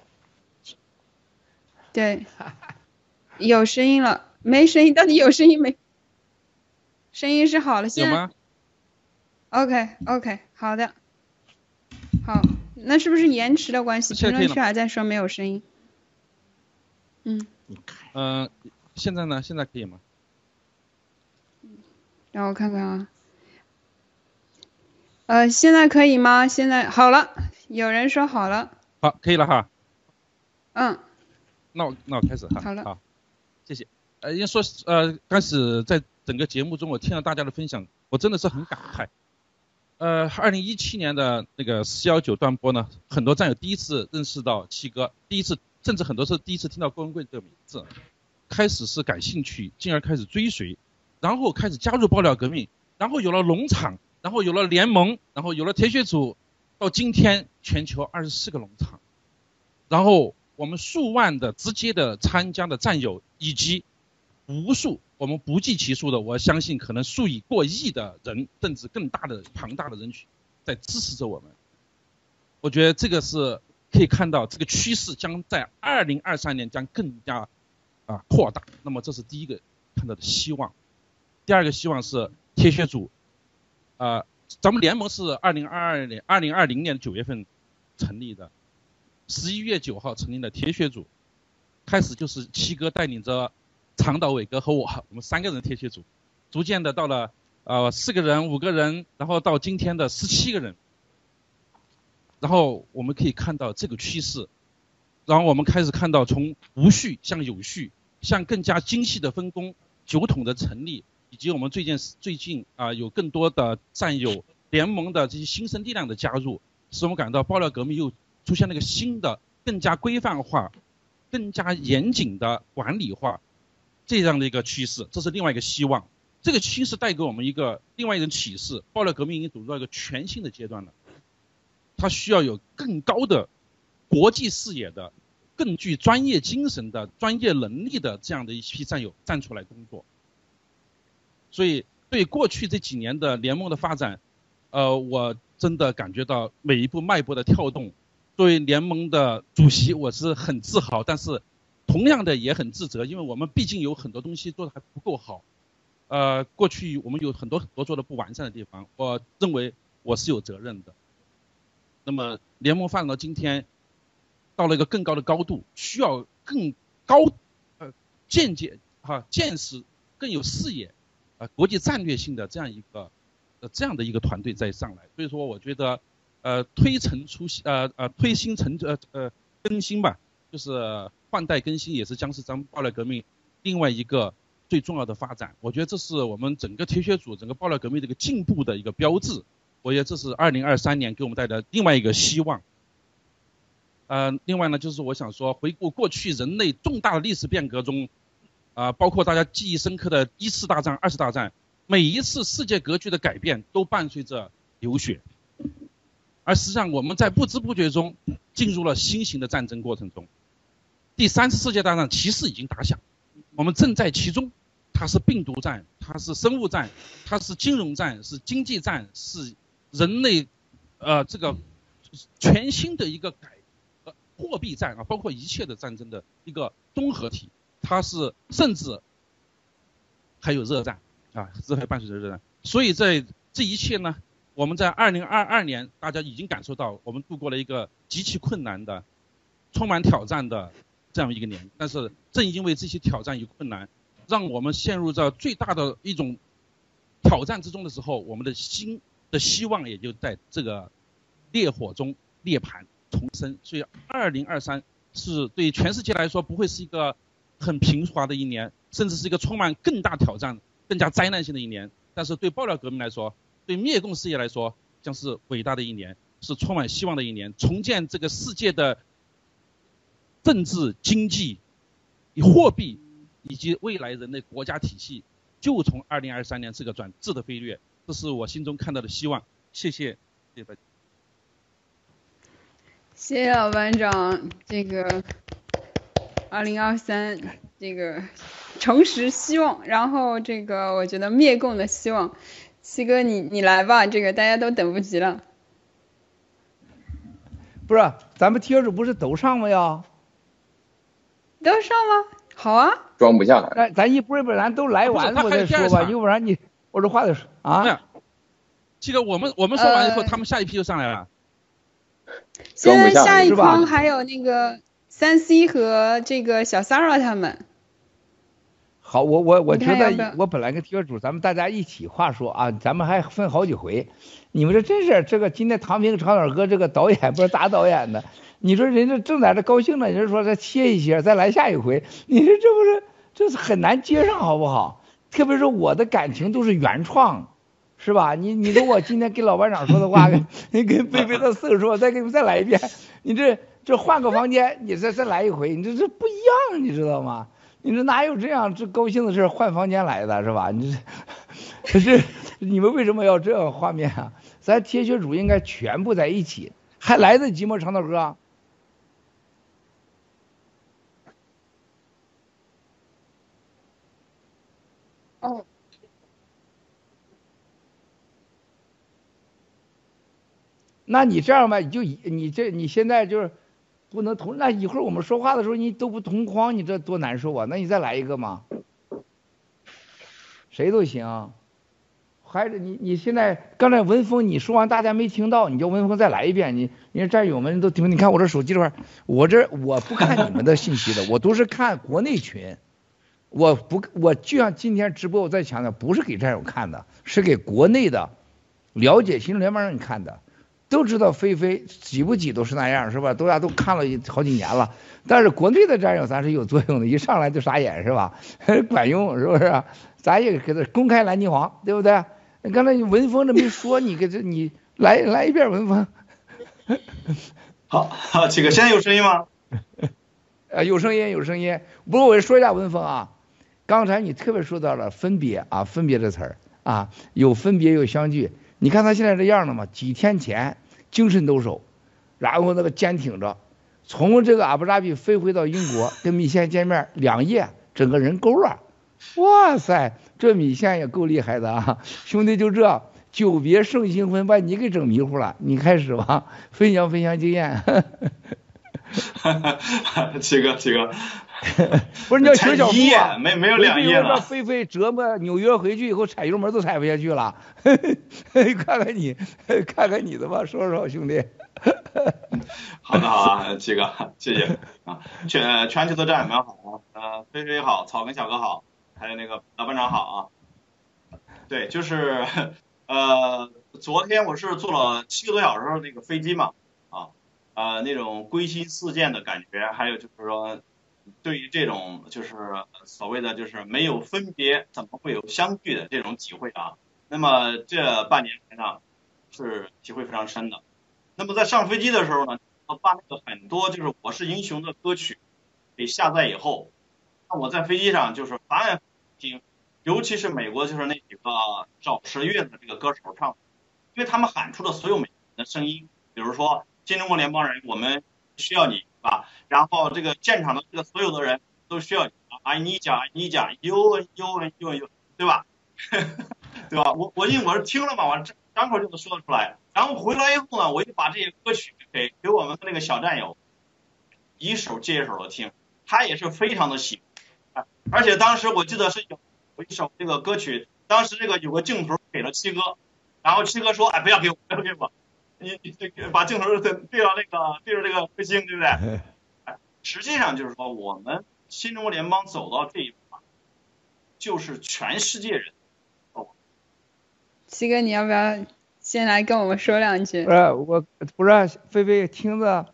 对，有声音了，没声音，到底有声音没？声音是好了，现在。有吗？OK OK，好的，好，那是不是延迟的关系？评论区还在说没有声音。嗯。嗯、呃，现在呢？现在可以吗？让我看看啊。呃，现在可以吗？现在好了，有人说好了。好，可以了哈。嗯。那我那我开始哈。好了。好，谢谢。呃，因为说呃，开始在整个节目中，我听了大家的分享，我真的是很感慨。呃，二零一七年的那个四幺九断播呢，很多战友第一次认识到七哥，第一次甚至很多是第一次听到郭文贵这个名字，开始是感兴趣，进而开始追随，然后开始加入爆料革命，然后有了农场，然后有了联盟，然后有了铁血组，到今天全球二十四个农场，然后。我们数万的直接的参加的战友，以及无数我们不计其数的，我相信可能数以过亿的人，甚至更大的庞大的人群，在支持着我们。我觉得这个是可以看到，这个趋势将在二零二三年将更加啊扩大。那么这是第一个看到的希望。第二个希望是铁血组，啊，咱们联盟是二零二二年、二零二零年九月份成立的。十一月九号成立的铁血组，开始就是七哥带领着长岛伟哥和我，我们三个人铁血组，逐渐的到了呃四个人、五个人，然后到今天的十七个人。然后我们可以看到这个趋势，然后我们开始看到从无序向有序，向更加精细的分工、酒桶的成立，以及我们最近最近啊、有更多的战友联盟的这些新生力量的加入，使我们感到爆料革命又。出现了一个新的、更加规范化、更加严谨的管理化这样的一个趋势，这是另外一个希望。这个趋势带给我们一个另外一种启示：爆料革命已经走入到一个全新的阶段了。它需要有更高的国际视野的、更具专业精神的、专业能力的这样的一批战友站出来工作。所以，对过去这几年的联盟的发展，呃，我真的感觉到每一步脉搏的跳动。作为联盟的主席，我是很自豪，但是同样的也很自责，因为我们毕竟有很多东西做的还不够好。呃，过去我们有很多很多做的不完善的地方，我认为我是有责任的。那么联盟发展到今天，到了一个更高的高度，需要更高呃见解哈见识更有视野、呃、国际战略性的这样一个呃这样的一个团队再上来，所以说我觉得。呃，推陈出新，呃呃，推新陈呃呃更新吧，就是换代更新，也是将是咱们爆料革命另外一个最重要的发展。我觉得这是我们整个铁血组、整个爆料革命的一个进步的一个标志。我觉得这是二零二三年给我们带来另外一个希望。呃，另外呢，就是我想说，回顾过去人类重大的历史变革中，啊、包括大家记忆深刻的一次大战、二次大战，每一次世界格局的改变都伴随着流血。而实际上，我们在不知不觉中进入了新型的战争过程中。第三次世界大战其实已经打响，我们正在其中。它是病毒战，它是生物战，它是金融战，是经济战，是人类呃这个全新的一个改呃货币战啊，包括一切的战争的一个综合体。它是甚至还有热战啊，这还伴随着热战。所以在这一切呢。我们在二零二二年，大家已经感受到，我们度过了一个极其困难的、充满挑战的这样一个年。但是正因为这些挑战与困难，让我们陷入到最大的一种挑战之中的时候，我们的心的希望也就在这个烈火中涅槃重生。所以，二零二三是对全世界来说不会是一个很平滑的一年，甚至是一个充满更大挑战、更加灾难性的一年。但是对爆料革命来说，对灭共事业来说，将是伟大的一年，是充满希望的一年，重建这个世界的政治、经济、货币、以及未来人类国家体系就从二零二三年这个转质的飞跃，这是我心中看到的希望。谢谢，谢谢大家。谢谢老班长，这个二零二三这个诚实希望，然后这个我觉得灭共的希望，七哥你你来吧，这个大家都等不及了。不是，咱们贴主不是都上吗呀？都上吗？好啊。装不下。咱咱一波一波咱都来完了我再说吧，要不然你我这话得说啊。七哥，我们我们说完以后，他们下一批就上来了。现在下一筐还有那个三 C 和这个小 Sara 他们。好，我我我觉得我本来跟贴主咱们大家一起话说啊，咱们还分好几回。你们这真是这个今天唐平长岛哥这个导演不是大导演的，你说人家正在这高兴呢，人家说再歇一歇，再来下一回，你说这不是这是很难接上好不好？特别是我的感情都是原创。是吧？你你说我今天给老班长说的话，跟你跟贝贝的四个说，再给你们再来一遍。你这这换个房间，你再再来一回，你这这不一样，你知道吗？你说哪有这样这高兴的事换房间来的，是吧？你这可是你们为什么要这样画面啊？咱铁血主应该全部在一起，还来得及吗？长岛哥？哦。那你这样吧，你就你这你现在就是不能同，那一会儿我们说话的时候你都不同框，你这多难受啊！那你再来一个嘛，谁都行。还是你你现在刚才文峰你说完大家没听到，你叫文峰再来一遍。你你战友们都听，你看我这手机这块，我这我不看你们的信息的，我都是看国内群。我不我就像今天直播我再强调，不是给战友看的，是给国内的了解新中联邦人看的。都知道飞飞挤不挤都是那样是吧？大家都看了好几年了，但是国内的战友咱是有作用的，一上来就傻眼是吧？管用是不是？咱也给他公开蓝金黄，对不对？刚才文峰这没说，你给这你来来一遍文峰。好，好，七哥，现在有声音吗？呃，有声音，有声音。不过我说一下文峰啊，刚才你特别说到了分别啊，分别这词儿啊，有分别有相聚。你看他现在这样了吗？几天前精神抖擞，然后那个坚挺着，从这个阿布扎比飞回到英国 跟米线见面，两夜整个人勾了。哇塞，这米线也够厉害的啊！兄弟就这久别胜新婚，把你给整迷糊了。你开始吧，分享分享经验。哈哈，七哥七哥。不是你要学小飞啊？没没有两页了。飞飞折磨纽约回去以后踩油门都踩不下去了。看看你，看看你的吧，说说兄弟。好的好啊，七哥，谢谢啊。全全球的战友们好，呃，飞飞好，草根小哥好，还有那个老班长好啊。对，就是呃，昨天我是坐了七个多小时的那个飞机嘛，啊，呃，那种归心似箭的感觉，还有就是说。对于这种就是所谓的就是没有分别，怎么会有相聚的这种体会啊？那么这半年来呢，是体会非常深的。那么在上飞机的时候呢，我把那个很多就是我是英雄的歌曲给下载以后，那我在飞机上就是反反听，尤其是美国就是那几个找十月的这个歌手唱，因为他们喊出了所有美国人的声音，比如说新中国联邦人，我们需要你。啊，然后这个现场的这个所有的人都需要，I need you，I need you，you，you，you，对吧？对吧？我我因为我是听了嘛，我张口就能说得出来。然后回来以后呢，我就把这些歌曲给给我们那个小战友，一首接一首的听，他也是非常的喜欢。而且当时我记得是有有一首这个歌曲，当时这个有个镜头给了七哥，然后七哥说，哎，不要给我，不要给我。你把镜头对对到那个对着这个彗星，对不对？实际上就是说，我们新中国联邦走到这一步，就是全世界人。哦，七哥，你要不要先来跟我们说两句？不是，我不是菲菲听着。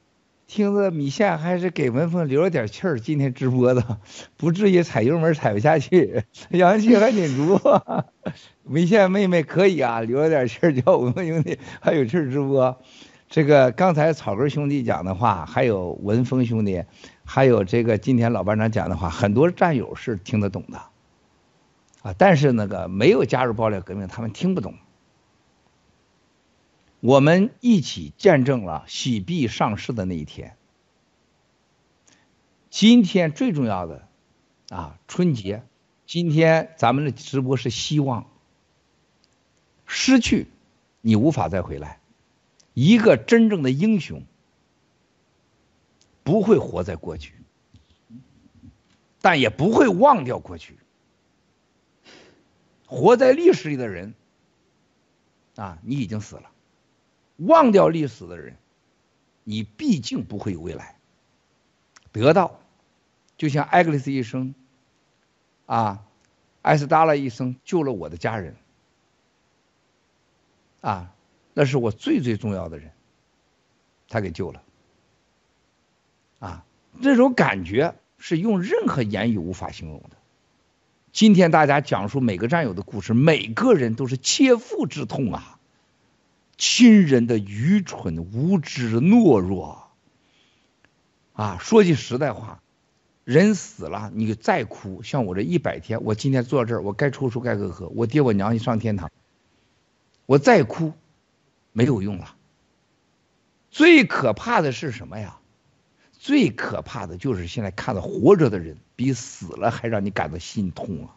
听着米线还是给文峰留了点气儿，今天直播的 不至于踩油门踩不下去，阳气还挺足。米线妹妹可以啊，留了点气儿叫文峰兄弟还有气儿直播。这个刚才草根兄弟讲的话，还有文峰兄弟，还有这个今天老班长讲的话，很多战友是听得懂的，啊，但是那个没有加入爆料革命，他们听不懂。我们一起见证了喜币上市的那一天。今天最重要的啊，春节，今天咱们的直播是希望，失去你无法再回来。一个真正的英雄不会活在过去，但也不会忘掉过去。活在历史里的人啊，你已经死了；忘掉历史的人，你毕竟不会有未来。得到，就像艾格里斯医生啊，艾斯达拉医生救了我的家人啊。那是我最最重要的人，他给救了，啊，这种感觉是用任何言语无法形容的。今天大家讲述每个战友的故事，每个人都是切肤之痛啊，亲人的愚蠢、无知、懦弱，啊，说句实在话，人死了你再哭，像我这一百天，我今天坐这儿，我该抽抽该喝喝，我爹我娘一上天堂，我再哭。没有用了。最可怕的是什么呀？最可怕的就是现在看到活着的人比死了还让你感到心痛啊！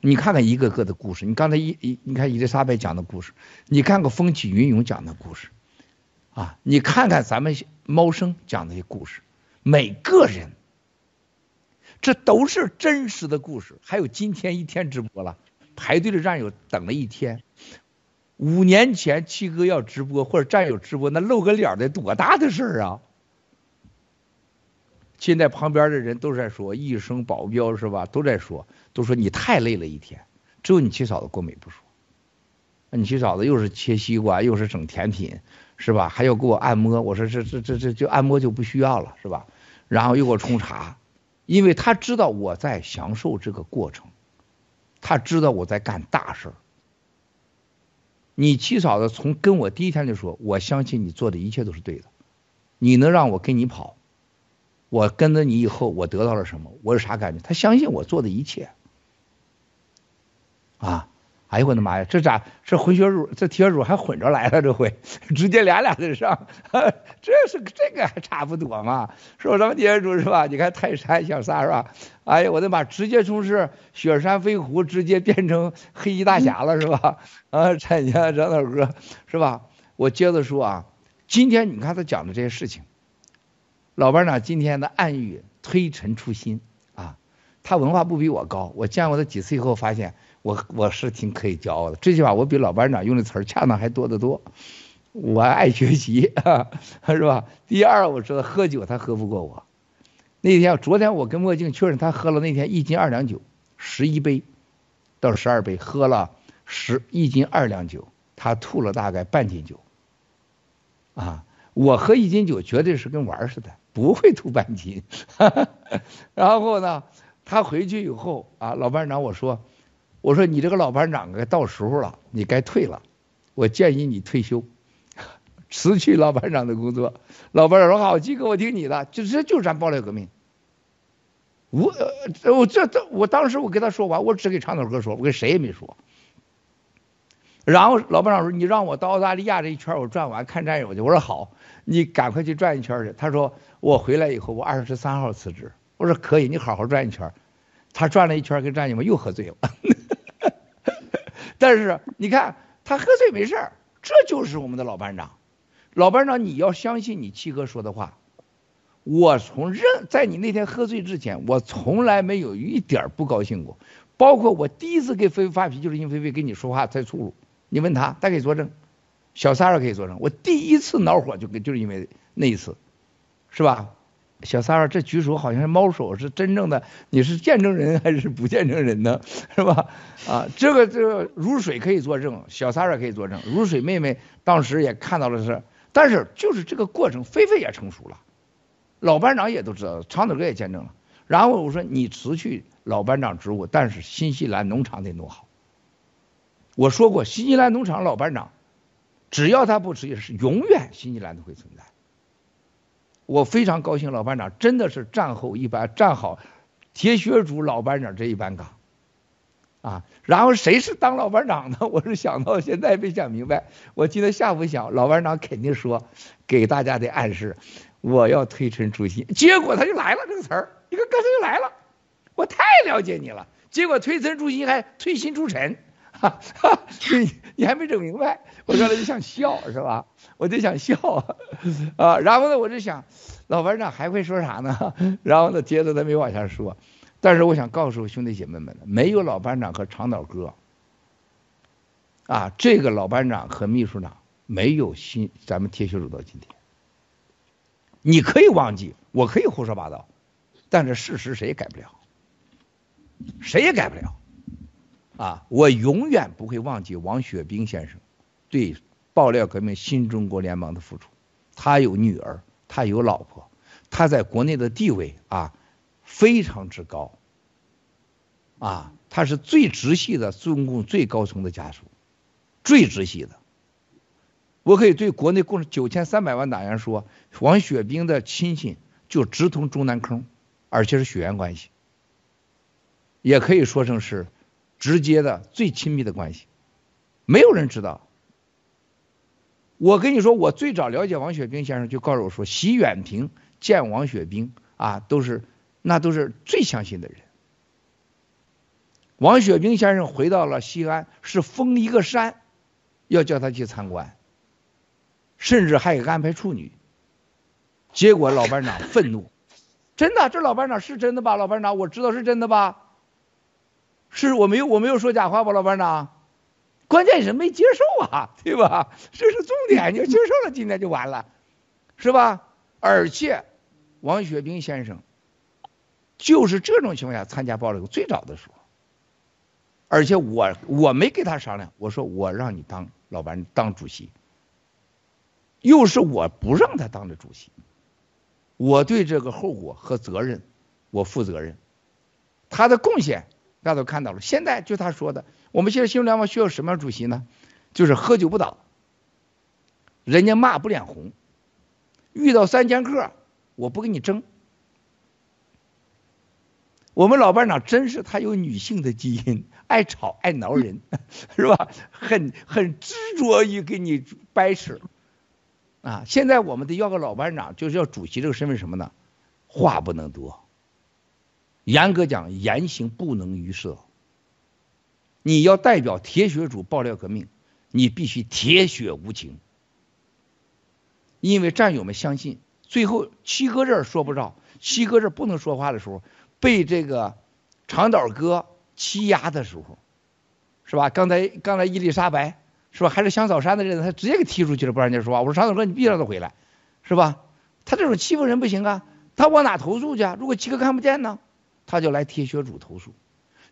你看看一个个的故事，你刚才一一你看伊丽莎白讲的故事，你看看风起云涌讲的故事，啊，你看看咱们猫生讲的些故事，每个人，这都是真实的故事。还有今天一天直播了，排队的战友等了一天。五年前七哥要直播或者战友直播，那露个脸得多大的事儿啊！现在旁边的人都在说一声保镖是吧？都在说，都说你太累了一天。只有你七嫂子郭美不说，你七嫂子又是切西瓜，又是整甜品，是吧？还要给我按摩。我说这这这这就按摩就不需要了，是吧？然后又给我冲茶，因为他知道我在享受这个过程，他知道我在干大事儿。你七嫂子从跟我第一天就说，我相信你做的一切都是对的。你能让我跟你跑，我跟着你以后，我得到了什么？我有啥感觉？他相信我做的一切。啊，哎呦我的妈呀，这咋这混血乳这铁乳还混着来了？这回直接俩俩的上，这是这个还差不多嘛？说什么铁乳是吧？你看泰山小三是吧？哎呀，我的妈！直接从是雪山飞狐，直接变成黑衣大侠了，是吧？啊，参加张大哥，是吧？我接着说啊，今天你看他讲的这些事情，老班长今天的暗喻推陈出新啊，他文化不比我高，我见过他几次以后，发现我我是挺可以骄傲的。这句话我比老班长用的词儿恰当还多得多，我爱学习，是吧？第二，我知道喝酒他喝不过我。那天，昨天我跟墨镜确认，他喝了那天一斤二两酒，十一杯到十二杯，喝了十一斤二两酒，他吐了大概半斤酒。啊，我喝一斤酒绝对是跟玩似的，不会吐半斤。然后呢，他回去以后啊，老班长我说，我说你这个老班长该到时候了，你该退了，我建议你退休。辞去老班长的工作，老班长说好，基哥我听你的，就这就是咱爆料革命。我我这这我当时我跟他说完，我只给长头哥说，我跟谁也没说。然后老班长说，你让我到澳大利亚这一圈我转完看战友去，我说好，你赶快去转一圈去。他说我回来以后我二十三号辞职，我说可以，你好好转一圈。他转了一圈跟战友们又喝醉了，但是你看他喝醉没事，这就是我们的老班长。老班长，你要相信你七哥说的话。我从任在你那天喝醉之前，我从来没有一点不高兴过。包括我第一次给菲菲发脾气，就是因为菲菲跟你说话太粗鲁。你问他，他可以作证。小三儿可以作证。我第一次恼火就跟就是因为那一次，是吧？小三儿这举手好像是猫手，是真正的？你是见证人还是不见证人呢？是吧？啊，这个这个如水可以作证，小三儿可以作证。如水妹妹当时也看到了是。但是就是这个过程，菲菲也成熟了，老班长也都知道，长腿哥也见证了。然后我说你辞去老班长职务，但是新西兰农场得弄好。我说过，新西兰农场老班长只要他不持续，是永远新西兰都会存在。我非常高兴，老班长真的是战后一班站好铁血主老班长这一班岗啊。然后谁是当老班长呢？我是想到现在没想明白。我记得下午想，老班长肯定说给大家的暗示，我要推陈出新。结果他就来了这个词儿，你看刚才就来了，我太了解你了。结果推陈出新还推新出尘。哈哈，你你还没整明白，我刚才就想笑是吧？我就想笑啊，然后呢，我就想老班长还会说啥呢？然后呢，接着他没往下说，但是我想告诉兄弟姐妹们，没有老班长和长岛哥啊，这个老班长和秘书长没有新咱们铁血主到今天。你可以忘记，我可以胡说八道，但是事实谁也改不了，谁也改不了。啊，我永远不会忘记王雪冰先生对爆料革命新中国联盟的付出。他有女儿，他有老婆，他在国内的地位啊非常之高。啊，他是最直系的中共最高层的家属，最直系的。我可以对国内共九千三百万党员说，王雪冰的亲戚就直通中南坑，而且是血缘关系，也可以说成是。直接的最亲密的关系，没有人知道。我跟你说，我最早了解王雪冰先生，就告诉我说，习远平见王雪冰啊，都是那都是最相信的人。王雪冰先生回到了西安，是封一个山，要叫他去参观，甚至还给安排处女。结果老班长愤怒，真的，这老班长是真的吧？老班长，我知道是真的吧？是我没有我没有说假话吧，老班长？关键是没接受啊，对吧？这是重点，你要接受了，今天就完了，是吧？而且王雪冰先生就是这种情况下参加爆料最早的时候，而且我我没跟他商量，我说我让你当老班当主席，又是我不让他当的主席，我对这个后果和责任我负责任，他的贡献。大家都看到了，现在就他说的，我们现在新中联盟需要什么样主席呢？就是喝酒不倒，人家骂不脸红，遇到三剑客，我不跟你争。我们老班长真是他有女性的基因，爱吵爱挠人，是吧？很很执着于给你掰扯啊！现在我们得要个老班长，就是要主席这个身份什么呢？话不能多。严格讲，言行不能逾设。你要代表铁血主爆料革命，你必须铁血无情。因为战友们相信，最后七哥这儿说不着，七哥这儿不能说话的时候，被这个长岛哥欺压的时候，是吧？刚才刚才伊丽莎白是吧？还是香草山的人，他直接给踢出去了，不让人家说话。我说长岛哥，你必须让他回来，是吧？他这种欺负人不行啊，他往哪投诉去啊？如果七哥看不见呢？他就来铁血主投诉，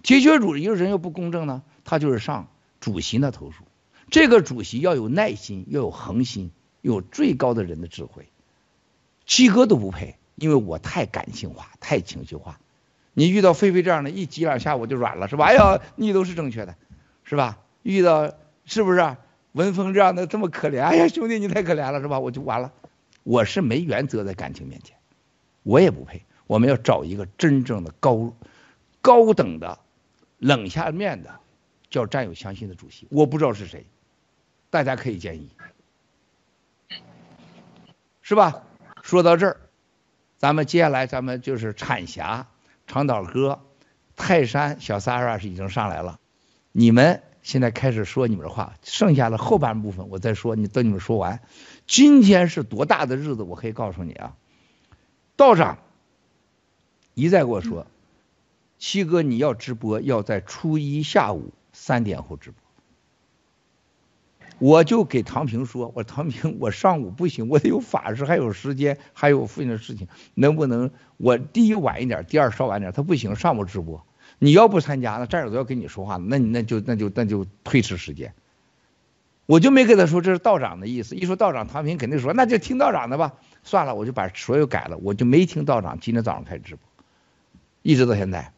铁血主一个人又不公正呢，他就是上主席那投诉。这个主席要有耐心，要有恒心，有最高的人的智慧。七哥都不配，因为我太感性化，太情绪化。你遇到菲菲这样的，一挤两下我就软了，是吧？哎呀，你都是正确的，是吧？遇到是不是文峰这样的这么可怜？哎呀，兄弟你太可怜了，是吧？我就完了。我是没原则在感情面前，我也不配。我们要找一个真正的高高等的冷下面的叫战友相信的主席，我不知道是谁，大家可以建议，是吧？说到这儿，咱们接下来咱们就是产峡长岛哥、泰山小萨拉是已经上来了，你们现在开始说你们的话，剩下的后半部分我再说，你等你们说完。今天是多大的日子？我可以告诉你啊，道长。一再跟我说，七哥你要直播，要在初一下午三点后直播。我就给唐平说，我唐平，我上午不行，我得有法事，还有时间，还有父亲的事情，能不能我第一晚一点，第二稍晚点？他不行，上午直播。你要不参加，那战友都要跟你说话，那你那就那就那就推迟时间。我就没跟他说这是道长的意思，一说道长，唐平肯定说那就听道长的吧。算了，我就把所有改了，我就没听道长。今天早上开直播。一直到现在，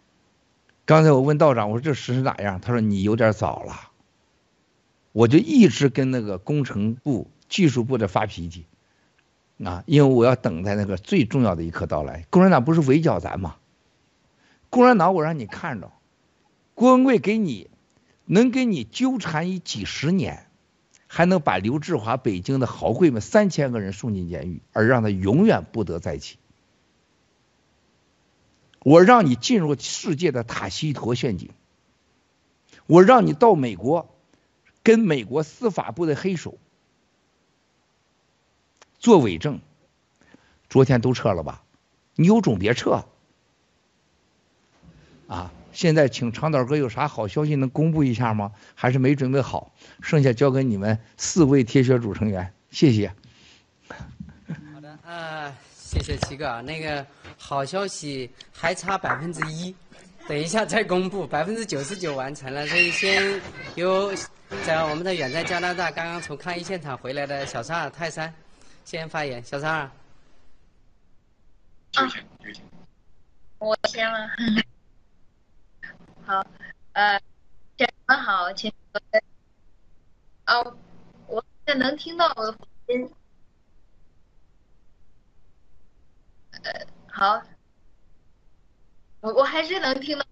刚才我问道长，我说这事是哪样？他说你有点早了，我就一直跟那个工程部、技术部的发脾气，啊，因为我要等待那个最重要的一刻到来。共产党不是围剿咱吗？共产党，我让你看着，郭文贵给你能给你纠缠一几十年，还能把刘志华北京的豪贵们三千个人送进监狱，而让他永远不得再起。我让你进入世界的塔西佗陷阱，我让你到美国。跟美国司法部的黑手做伪证，昨天都撤了吧？你有种别撤啊！现在请长岛哥有啥好消息能公布一下吗？还是没准备好？剩下交给你们四位铁血组成员，谢谢。好的，呃，谢谢七哥。那个好消息还差百分之一，等一下再公布，百分之九十九完成了，所以先由。在我们的远在加拿大刚刚从抗疫现场回来的小沙尔泰山，先发言。小沙尔，啊，我先了。好，呃，先生好，请。哦，我现在能听到我的声音。呃，好，我我还是能听到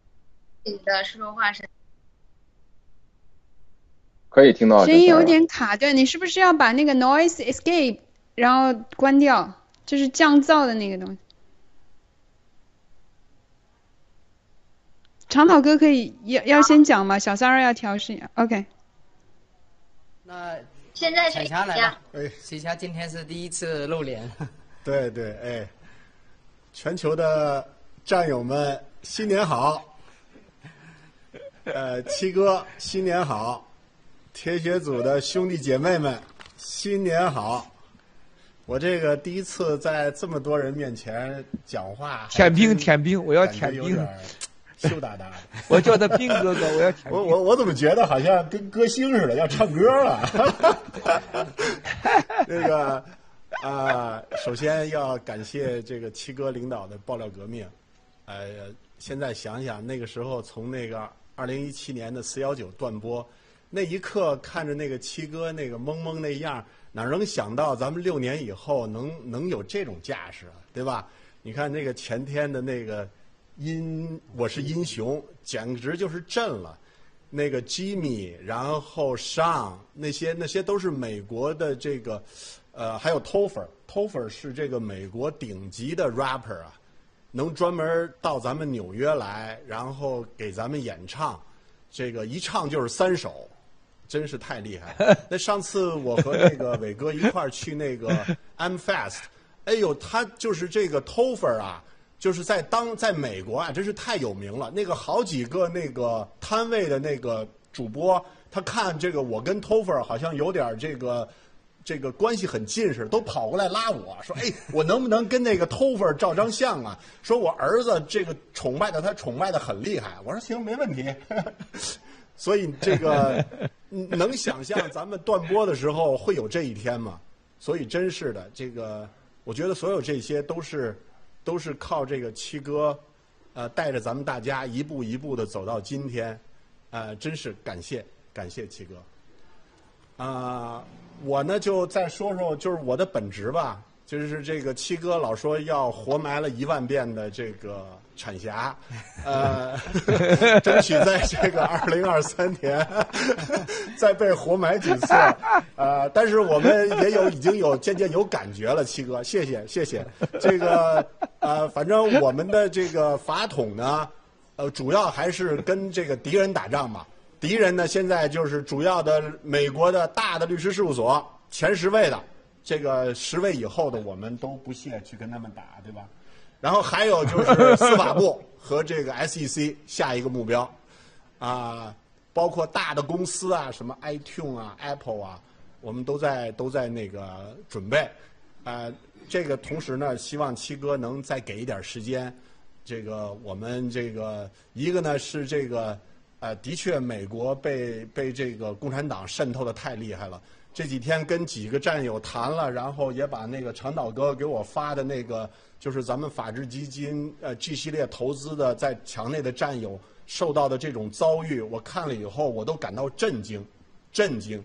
你的说话声。可以听到，声音有点卡，顿，你是不是要把那个 noise escape 然后关掉，就是降噪的那个东西。长岛哥可以要要先讲吗？小三儿要调试，OK。那现在彩霞来了，哎，彩霞今天是第一次露脸。对对，哎，全球的战友们新年好，呃，七哥新年好。铁血组的兄弟姐妹们，新年好！我这个第一次在这么多人面前讲话，舔兵舔兵，我要舔兵，羞答答的。我叫他兵哥哥，我要舔 兵。我我我怎么觉得好像跟歌星似的要唱歌了？那个啊、首先要感谢这个七哥领导的爆料革命。呃，现在想想那个时候，从那个二零一七年的四幺九断播。那一刻看着那个七哥那个懵懵那样，哪能想到咱们六年以后能能有这种架势啊，对吧？你看那个前天的那个英，我是英雄，简直就是震了。那个 Jimmy，然后上那些那些都是美国的这个，呃，还有 Topher，Topher 是这个美国顶级的 rapper 啊，能专门到咱们纽约来，然后给咱们演唱，这个一唱就是三首。真是太厉害！那上次我和那个伟哥一块儿去那个 M Fest，哎呦，他就是这个 Topher 啊，就是在当在美国啊，真是太有名了。那个好几个那个摊位的那个主播，他看这个我跟 Topher 好像有点这个这个关系很近似的，都跑过来拉我说：“哎，我能不能跟那个 Topher 照张相啊？”说我儿子这个崇拜的他崇拜的很厉害。我说行，没问题。所以这个 能想象咱们断播的时候会有这一天吗？所以真是的，这个我觉得所有这些都是都是靠这个七哥，呃，带着咱们大家一步一步的走到今天，呃，真是感谢感谢七哥。啊、呃，我呢就再说说就是我的本职吧。就是这个七哥老说要活埋了一万遍的这个产侠，呃，争取在这个二零二三年再被活埋几次，呃，但是我们也有已经有渐渐有感觉了，七哥，谢谢谢谢。这个呃，反正我们的这个法统呢，呃，主要还是跟这个敌人打仗嘛。敌人呢，现在就是主要的美国的大的律师事务所前十位的。这个十位以后的我们都不屑去跟他们打，对吧？然后还有就是司法部 和这个 SEC 下一个目标，啊，包括大的公司啊，什么 iTunes 啊、Apple 啊，我们都在都在那个准备。啊，这个同时呢，希望七哥能再给一点时间。这个我们这个一个呢是这个，呃，的确美国被被这个共产党渗透的太厉害了。这几天跟几个战友谈了，然后也把那个长岛哥给我发的那个，就是咱们法治基金呃 G 系列投资的在墙内的战友受到的这种遭遇，我看了以后我都感到震惊，震惊。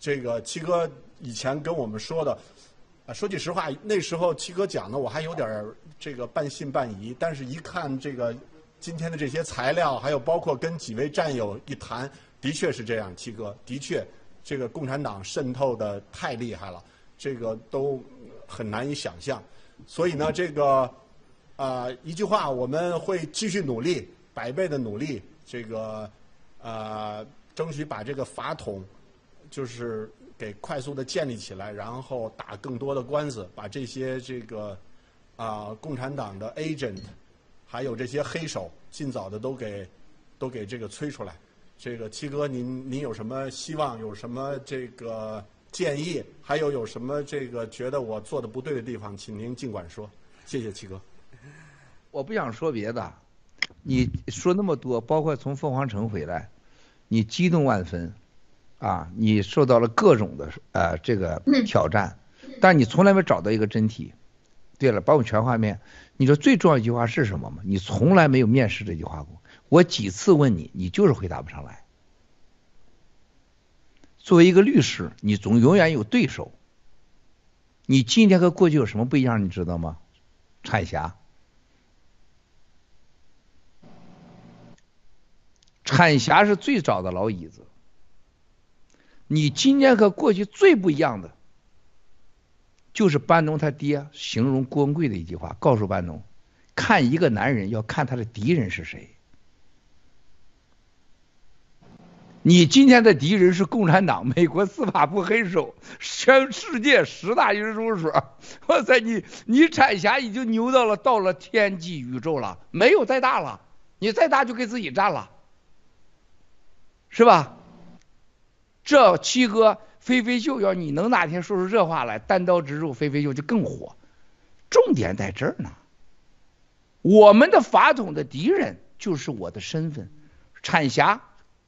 这个七哥以前跟我们说的，啊，说句实话，那时候七哥讲的我还有点这个半信半疑，但是一看这个今天的这些材料，还有包括跟几位战友一谈，的确是这样。七哥，的确，这个共产党渗透的太厉害了，这个都很难以想象。所以呢，这个啊、呃，一句话，我们会继续努力，百倍的努力，这个啊、呃，争取把这个法统，就是给快速的建立起来，然后打更多的官司，把这些这个啊、共产党的 agent，还有这些黑手，尽早的都给都给这个催出来。这个七哥，您您有什么希望？有什么这个？建议还有有什么这个觉得我做的不对的地方，请您尽管说。谢谢七哥。我不想说别的，你说那么多，包括从凤凰城回来，你激动万分，啊，你受到了各种的呃这个挑战，但你从来没找到一个真题。对了，把我们全画面，你说最重要一句话是什么吗？你从来没有面试这句话过，我几次问你，你就是回答不上来。作为一个律师，你总永远有对手。你今天和过去有什么不一样？你知道吗？产霞，产霞是最早的老椅子。你今天和过去最不一样的，就是班农他爹形容郭文贵的一句话，告诉班农，看一个男人要看他的敌人是谁。你今天的敌人是共产党、美国司法部黑手、全世界十大运输所。哇塞，你你产侠已经牛到了到了天际宇宙了，没有再大了，你再大就给自己占了，是吧？这七哥飞飞秀要你能哪天说出这话来，单刀直入，飞飞秀就更火。重点在这儿呢，我们的法统的敌人就是我的身份，产侠。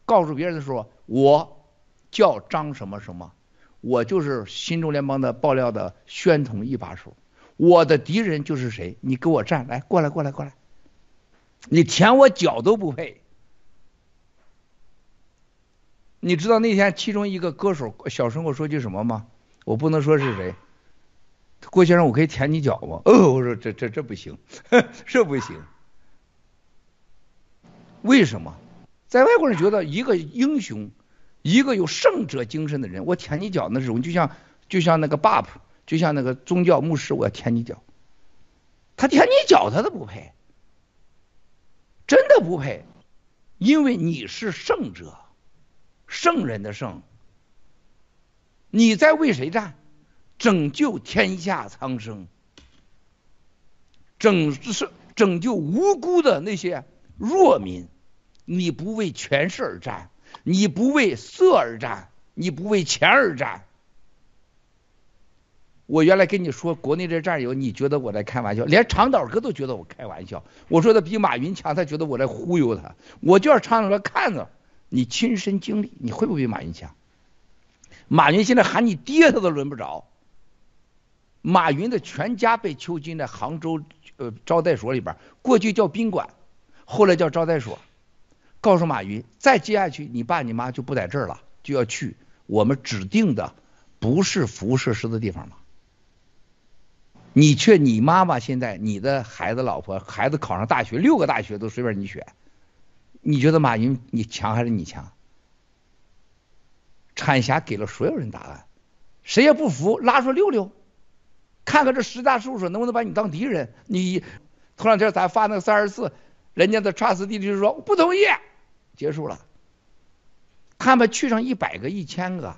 告诉别人的时候，我叫张什么什么，我就是新中联邦的爆料的宣统一把手。我的敌人就是谁？你给我站来，过来，过来，过来。你舔我脚都不配。你知道那天其中一个歌手小声跟我说句什么吗？我不能说是谁。郭先生，我可以舔你脚吗？哦，我说这这这不行，这不行。为什么？在外国人觉得一个英雄，一个有圣者精神的人，我舔你脚那时候，就像就像那个 BOP，就像那个宗教牧师，我要舔你脚。他舔你脚，他都不配，真的不配，因为你是圣者，圣人的圣。你在为谁战？拯救天下苍生，拯是拯救无辜的那些弱民。你不为权势而战，你不为色而战，你不为钱而战。我原来跟你说，国内这战友，你觉得我在开玩笑，连长岛哥都觉得我开玩笑。我说的比马云强，他觉得我在忽悠他。我就让长岛哥看着，你亲身经历，你会不会比马云强？马云现在喊你爹，他都轮不着。马云的全家被囚禁在杭州呃招待所里边，过去叫宾馆，后来叫招待所。告诉马云，再接下去，你爸你妈就不在这儿了，就要去我们指定的不是服务设施的地方了。你却你妈妈现在你的孩子、老婆、孩子考上大学，六个大学都随便你选，你觉得马云你强还是你强？产侠给了所有人答案，谁也不服，拉出来溜溜，看看这十大事务所能不能把你当敌人。你头两天咱发那个三十四，人家的 trust 地就说不同意。结束了，他们去上一百个、一千个，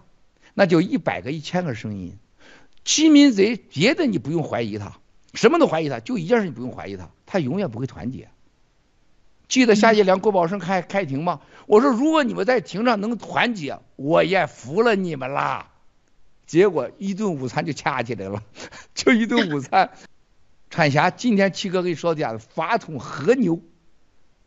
那就一百个、一千个声音。欺民贼，别的你不用怀疑他，什么都怀疑他，就一件事你不用怀疑他，他永远不会团结。记得夏业良、郭宝生开开庭吗？我说如果你们在庭上能团结，我也服了你们啦。结果一顿午餐就掐起来了，就一顿午餐。产霞，今天七哥给你说的讲法统和牛。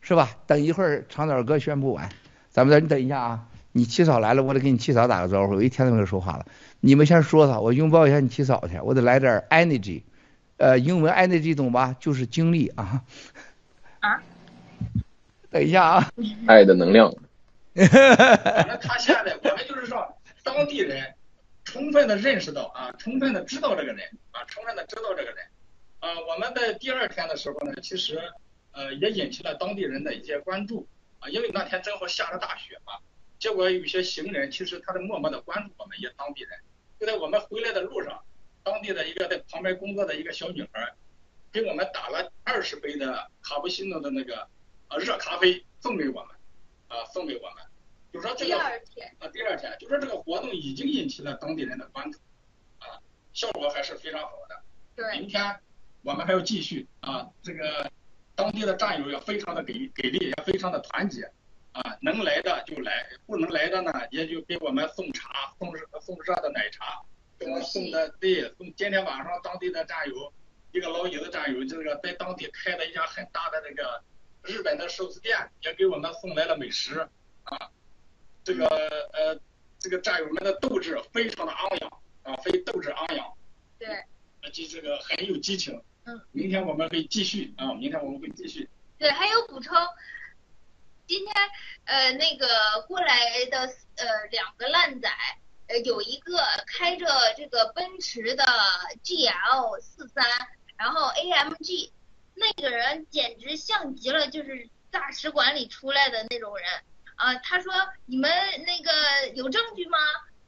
是吧？等一会儿长岛哥宣布完，咱们再你等一下啊！你七嫂来了，我得给你七嫂打个招呼。我一天都没有说话了，你们先说他，我拥抱一下你七嫂去。我得来点 energy，呃，英文 energy 懂吧？就是精力啊。啊？等一下啊！爱的能量。反 正他现在，我们就是说当地人充分的认识到啊，充分的知道这个人啊，充分的知道这个人。啊，我们在第二天的时候呢，其实呃也引起了当地人的一些关注啊，因为那天正好下着大雪嘛，结果有些行人其实他在默默的关注我们一些当地人。就在我们回来的路上，当地的一个在旁边工作的一个小女孩，给我们打了二十杯的卡布奇诺的那个啊热咖啡送给我们啊送给我们，就说这个啊第二天就说这个活动已经引起了当地人的关注啊，效果还是非常好的。对，明天。我们还要继续啊，这个当地的战友也非常的给给力，也非常的团结啊，能来的就来，不能来的呢也就给我们送茶，送热送热的奶茶，给我们送的对，送今天晚上当地的战友，一个老椅子战友，这个在当地开了一家很大的那个日本的寿司店，也给我们送来了美食。啊，这个呃这个战友们的斗志非常的昂扬啊，非斗志昂扬，对，而且这个很有激情。嗯，明天我们会继续啊，明天我们会继续。对，还有补充，今天呃那个过来的呃两个烂仔，呃有一个开着这个奔驰的 GL 四三，然后 AMG，那个人简直像极了就是大使馆里出来的那种人啊。他说你们那个有证据吗？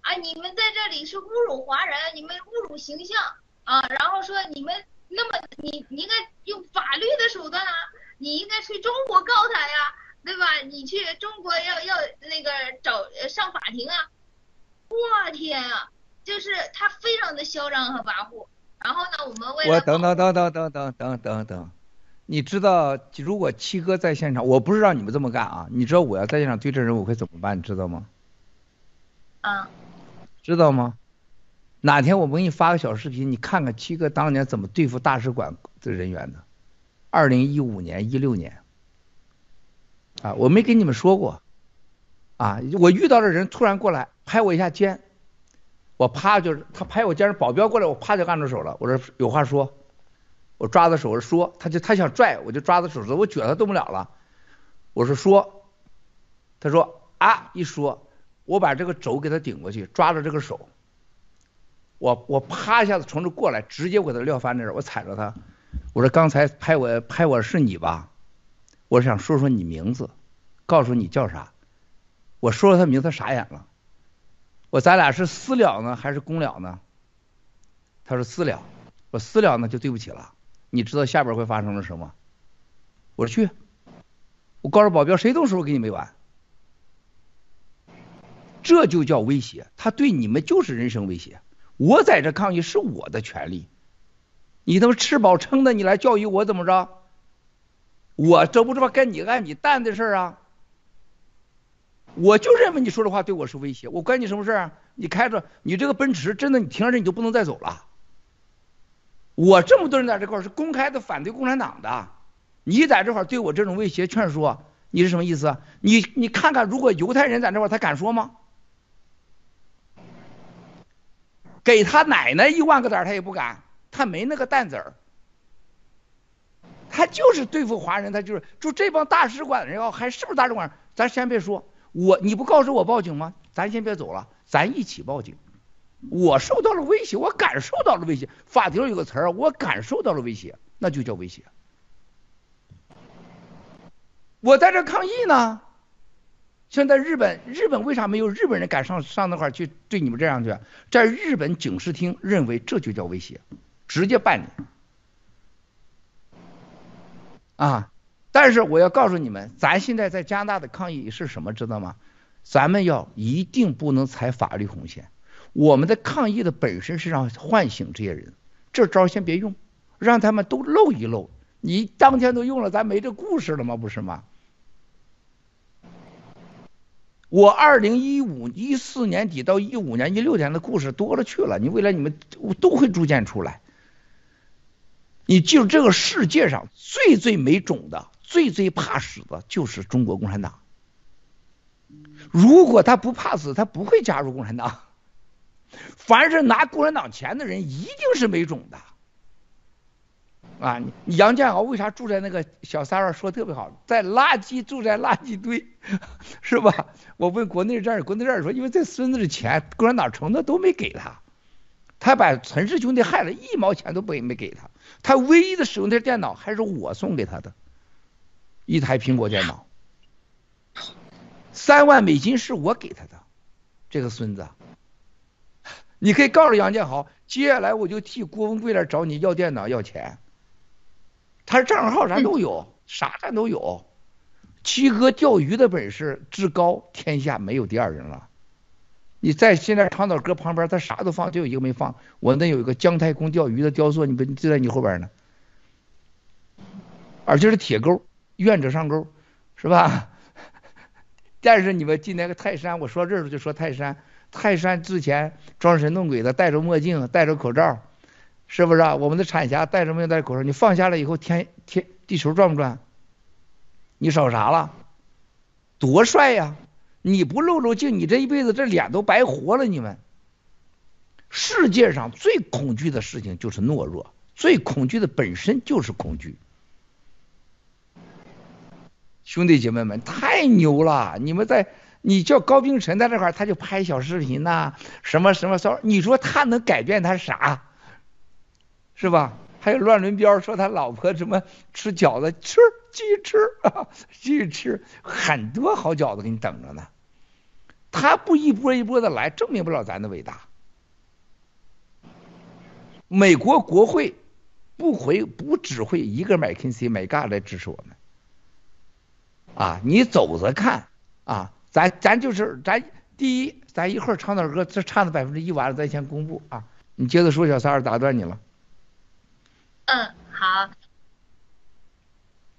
啊，你们在这里是侮辱华人，你们侮辱形象啊，然后说你们。那么你你应该用法律的手段啊，你应该去中国告他呀，对吧？你去中国要要那个找上法庭啊！我天啊，就是他非常的嚣张和跋扈。然后呢，我们为了我等等等等等等等等等，你知道如果七哥在现场，我不是让你们这么干啊，你知道我要在现场对这人我会怎么办？你知道吗？啊，知道吗？哪天我们给你发个小视频，你看看七哥当年怎么对付大使馆的人员的。二零一五年、一六年，啊，我没跟你们说过，啊，我遇到的人突然过来拍我一下肩，我啪就是他拍我肩，保镖过来我啪就按住手了，我说有话说，我抓他手我说，他就他想拽我就抓他手指，我觉得他动不了了，我说说，他说啊一说，我把这个肘给他顶过去，抓着这个手。我我啪一下子从这过来，直接我给他撂翻那儿，我踩着他，我说刚才拍我拍我是你吧？我想说说你名字，告诉你叫啥？我说了他名字，他傻眼了。我咱俩是私了呢，还是公了呢？他说私了。我私了呢就对不起了。你知道下边会发生了什么？我说去，我告诉保镖，谁动手我跟你没完。这就叫威胁，他对你们就是人身威胁。我在这抗议是我的权利，你他妈吃饱撑的，你来教育我怎么着？我这不是吧？跟你按你蛋的事啊！我就认为你说的话对我是威胁，我关你什么事啊？你开着你这个奔驰，真的你停着你就不能再走了。我这么多人在这块是公开的反对共产党的，你在这块对我这种威胁劝说，你是什么意思？你你看看，如果犹太人在这块，他敢说吗？给他奶奶一万个胆他也不敢，他没那个担子儿。他就是对付华人，他就是就这帮大使馆人要还是不是大使馆？咱先别说，我你不告诉我报警吗？咱先别走了，咱一起报警。我受到了威胁，我感受到了威胁。法庭上有个词儿，我感受到了威胁，那就叫威胁。我在这抗议呢。现在日本，日本为啥没有日本人敢上上那块去对你们这样去？在日本警视厅认为这就叫威胁，直接办你。啊！但是我要告诉你们，咱现在在加拿大的抗议是什么，知道吗？咱们要一定不能踩法律红线。我们的抗议的本身是让唤醒这些人，这招先别用，让他们都露一露。你当天都用了，咱没这故事了吗？不是吗？我二零一五一四年底到一五年一六年的故事多了去了，你未来你们都会逐渐出来。你记住，这个世界上最最没种的、最最怕死的，就是中国共产党。如果他不怕死，他不会加入共产党。凡是拿共产党钱的人，一定是没种的。啊，杨建豪为啥住在那个小三儿说特别好，在垃圾住在垃圾堆，是吧？我问国内战士，国内战士说，因为这孙子的钱共产党承诺都没给他，他把陈氏兄弟害了，一毛钱都没没给他，他唯一的使用的电脑还是我送给他的，一台苹果电脑，三万美金是我给他的，这个孙子，你可以告诉杨建豪，接下来我就替郭文贵来找你要电脑要钱。他账号啥都有，啥咱都有。七哥钓鱼的本事至高，天下没有第二人了。你在现在长岛哥旁边，他啥都放，就有一个没放。我那有一个姜太公钓鱼的雕塑，你不就在你后边呢？而且是铁钩，愿者上钩，是吧？但是你们进那个泰山，我说这儿就说泰山。泰山之前装神弄鬼的，戴着墨镜，戴着口罩。是不是啊？我们的产侠戴着墨镜戴着口罩？你放下来以后，天天地球转不转？你少啥了？多帅呀！你不露露镜，你这一辈子这脸都白活了。你们世界上最恐惧的事情就是懦弱，最恐惧的本身就是恐惧。兄弟姐妹们，太牛了！你们在，你叫高冰晨在这块儿，他就拍小视频呐、什么什么骚，你说他能改变他啥？是吧？还有乱伦彪说他老婆什么吃饺子，吃继续吃啊，继续 吃，很多好饺子给你等着呢。他不一波一波的来，证明不了咱的伟大。美国国会不回不只会一个麦肯锡、麦嘎来支持我们啊！你走着看啊，咱咱就是咱第一，咱一会儿唱点歌，这唱的百分之一完了，咱先公布啊。你接着说，小三儿打断你了。嗯，好。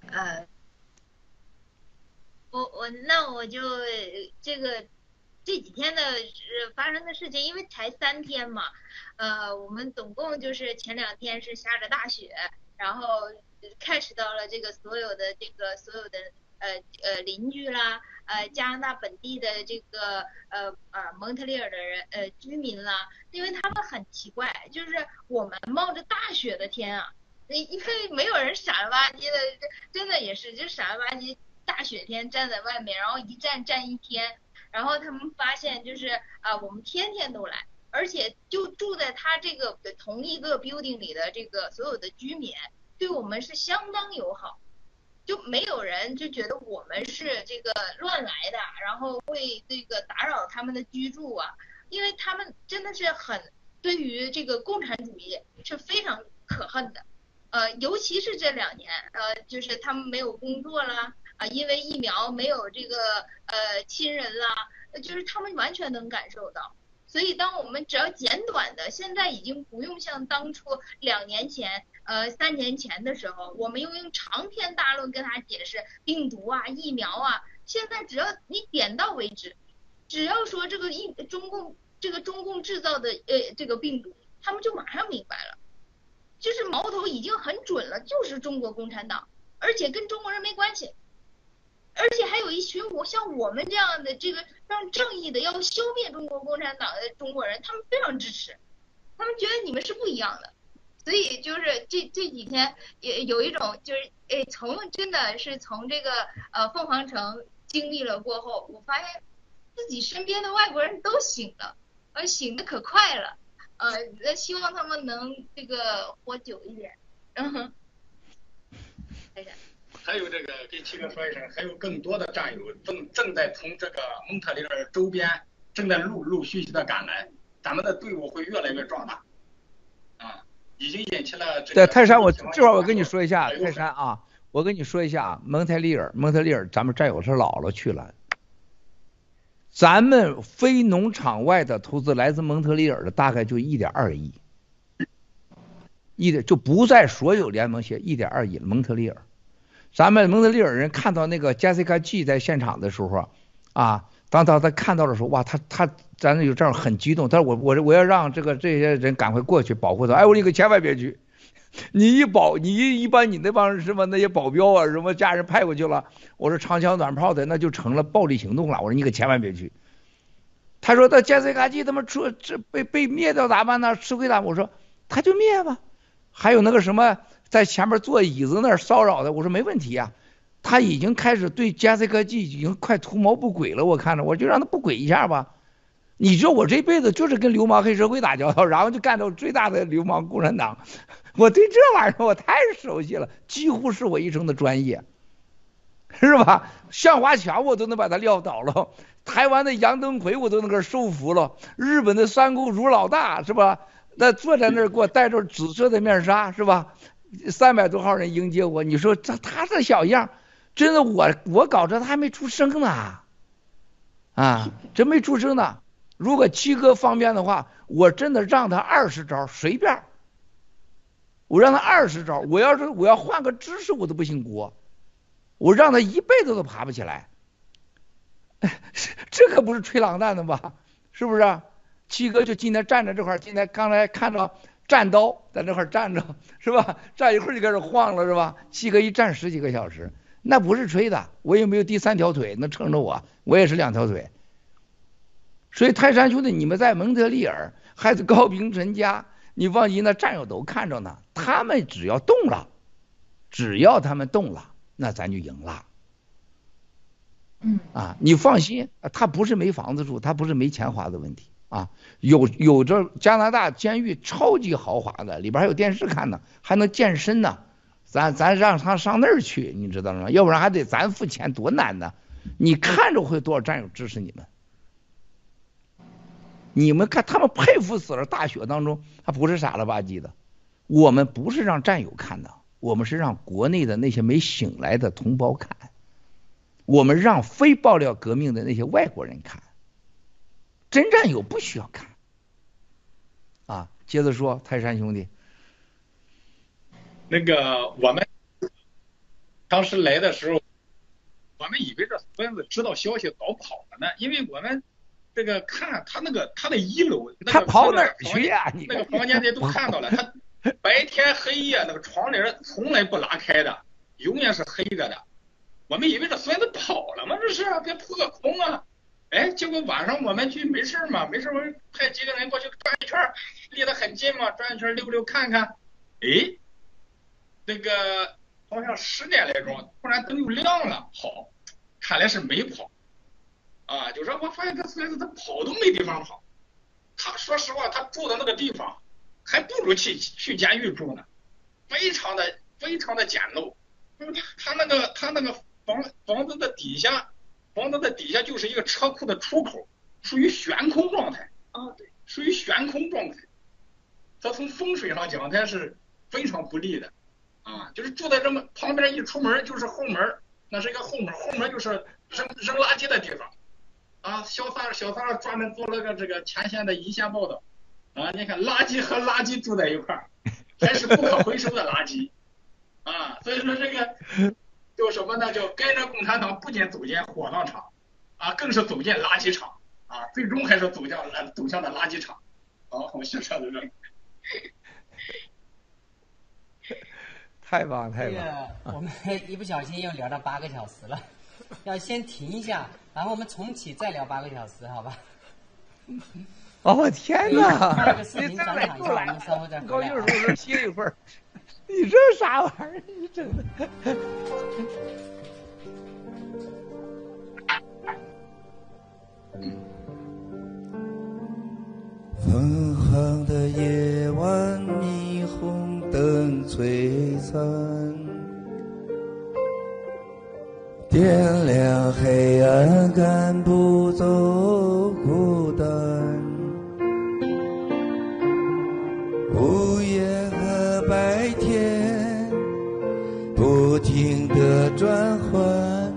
呃，我我那我就这个这几天的发生的事情，因为才三天嘛，呃，我们总共就是前两天是下着大雪，然后 catch 到了这个所有的这个所有的呃呃邻居啦，呃加拿大本地的这个呃呃蒙特利尔的人呃居民啦，因为他们很奇怪，就是我们冒着大雪的天啊。因为没有人傻了吧唧的，真的也是，就傻了吧唧，大雪天站在外面，然后一站站一天，然后他们发现就是啊，我们天天都来，而且就住在他这个同一个 building 里的这个所有的居民，对我们是相当友好，就没有人就觉得我们是这个乱来的，然后会这个打扰他们的居住啊，因为他们真的是很对于这个共产主义是非常可恨的。呃，尤其是这两年，呃，就是他们没有工作啦，啊，因为疫苗没有这个呃亲人啦，就是他们完全能感受到。所以，当我们只要简短的，现在已经不用像当初两年前、呃三年前的时候，我们又用长篇大论跟他解释病毒啊、疫苗啊。现在只要你点到为止，只要说这个疫中共这个中共制造的呃这个病毒，他们就马上明白了。就是矛头已经很准了，就是中国共产党，而且跟中国人没关系，而且还有一群我像我们这样的这个让正义的要消灭中国共产党的中国人，他们非常支持，他们觉得你们是不一样的，所以就是这这几天也有一种就是诶，从真的是从这个呃凤凰城经历了过后，我发现自己身边的外国人都醒了，而醒得可快了。呃，那希望他们能这个活久一点。嗯哼。还有这个，给七哥说一声，还有更多的战友正正在从这个蒙特利尔周边正在陆陆续续的赶来，咱们的队伍会越来越壮大。啊，已经引起了这个。在泰山，我这会儿我跟你说一下，泰山啊，我跟你说一下啊，蒙特利尔，蒙特利尔，咱们战友是姥姥去了。咱们非农场外的投资来自蒙特利尔的大概就一点二亿，一点就不在所有联盟写一点二亿了。蒙特利尔，咱们蒙特利尔人看到那个 Jessica G 在现场的时候啊，当他他看到的时候，哇，他他咱有这样很激动，他说我我我要让这个这些人赶快过去保护他，哎，我说你可千万别去。你一保，你一一般你那帮什么那些保镖啊，什么家人派过去了，我说长枪短炮的那就成了暴力行动了。我说你可千万别去。他说他杰斯卡基他妈出这被被灭掉咋办呢？吃亏了。我说他就灭吧。还有那个什么在前面坐椅子那儿骚扰的，我说没问题呀、啊。他已经开始对加斯科技已经快图谋不轨了，我看着我就让他不轨一下吧。你说我这辈子就是跟流氓黑社会打交道，然后就干到最大的流氓共产党，我对这玩意儿我太熟悉了，几乎是我一生的专业，是吧？向华强我都能把他撂倒了，台湾的杨登魁我都能给收服了，日本的山口组老大是吧？那坐在那儿给我戴着紫色的面纱是吧？三百多号人迎接我，你说这他这小样。真的，我我搞这他还没出生呢，啊，真没出生呢。如果七哥方便的话，我真的让他二十招随便，我让他二十招。我要是我要换个姿势，我都不姓郭，我让他一辈子都爬不起来。这可不是吹狼蛋的吧？是不是？七哥就今天站在这块儿，今天刚才看到战刀在那块儿站着，是吧？站一会儿就开始晃了，是吧？七哥一站十几个小时。那不是吹的，我也没有第三条腿能撑着我，我也是两条腿。所以泰山兄弟，你们在蒙特利尔还是高平陈家，你放心，那战友都看着呢。他们只要动了，只要他们动了，那咱就赢了。嗯啊，你放心，他不是没房子住，他不是没钱花的问题啊。有有着加拿大监狱超级豪华的，里边还有电视看呢，还能健身呢。咱咱让他上那儿去，你知道吗？要不然还得咱付钱，多难呢！你看着会多少战友支持你们？你们看他们佩服死了，大雪当中他不是傻了吧唧的。我们不是让战友看的，我们是让国内的那些没醒来的同胞看，我们让非爆料革命的那些外国人看，真战友不需要看。啊，接着说，泰山兄弟。那个我们当时来的时候，我们以为这孙子知道消息早跑了呢，因为我们这个看他那个他的一楼，他跑哪儿去呀？那个房间里都看到了，他白天黑夜那个窗帘从来不拉开的，永远是黑着的。我们以为这孙子跑了吗？这是别扑个空啊！哎，结果晚上我们去没事嘛，没事我派几个人过去转一圈，离得很近嘛，转一圈溜溜看看，哎。那个好像十点来钟，突然灯又亮了，好，看来是没跑，啊，就说我发现这孙子他跑都没地方跑，他说实话，他住的那个地方还不如去去监狱住呢，非常的非常的简陋，他那个他那个房房子的底下，房子的底下就是一个车库的出口，属于悬空状态，啊对，属于悬空状态，他从风水上讲，他是非常不利的。啊，就是住在这么旁边，一出门就是后门，那是一个后门，后门就是扔扔垃圾的地方。啊，小三小三专门做了个这个前线的一线报道。啊，你看垃圾和垃圾住在一块儿，还是不可回收的垃圾。啊，所以说这个叫什么呢？叫跟着共产党不仅走进火葬场，啊，更是走进垃圾场。啊，最终还是走向了走向了垃圾场。好，我先说到这。太棒太棒！这个我们 一不小心又聊到八个小时了，要先停一下，然后我们重启再聊八个小时，好吧？哦天哪！你再来过来，高兴时候歇一会儿。你这啥玩意儿？你真的。昏黄的夜晚，霓虹灯璀璨，点亮黑暗，赶不走孤单。午夜和白天不停的转换，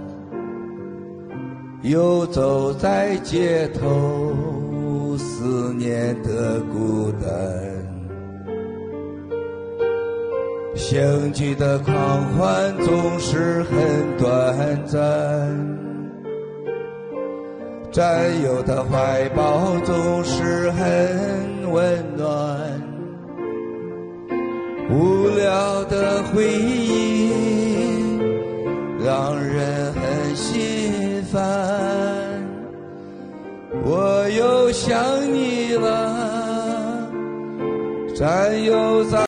游走在街头。思念的孤单，相聚的狂欢总是很短暂，战友的怀抱总是很温暖，无聊的回忆让人很心烦。我又想你了，战友在。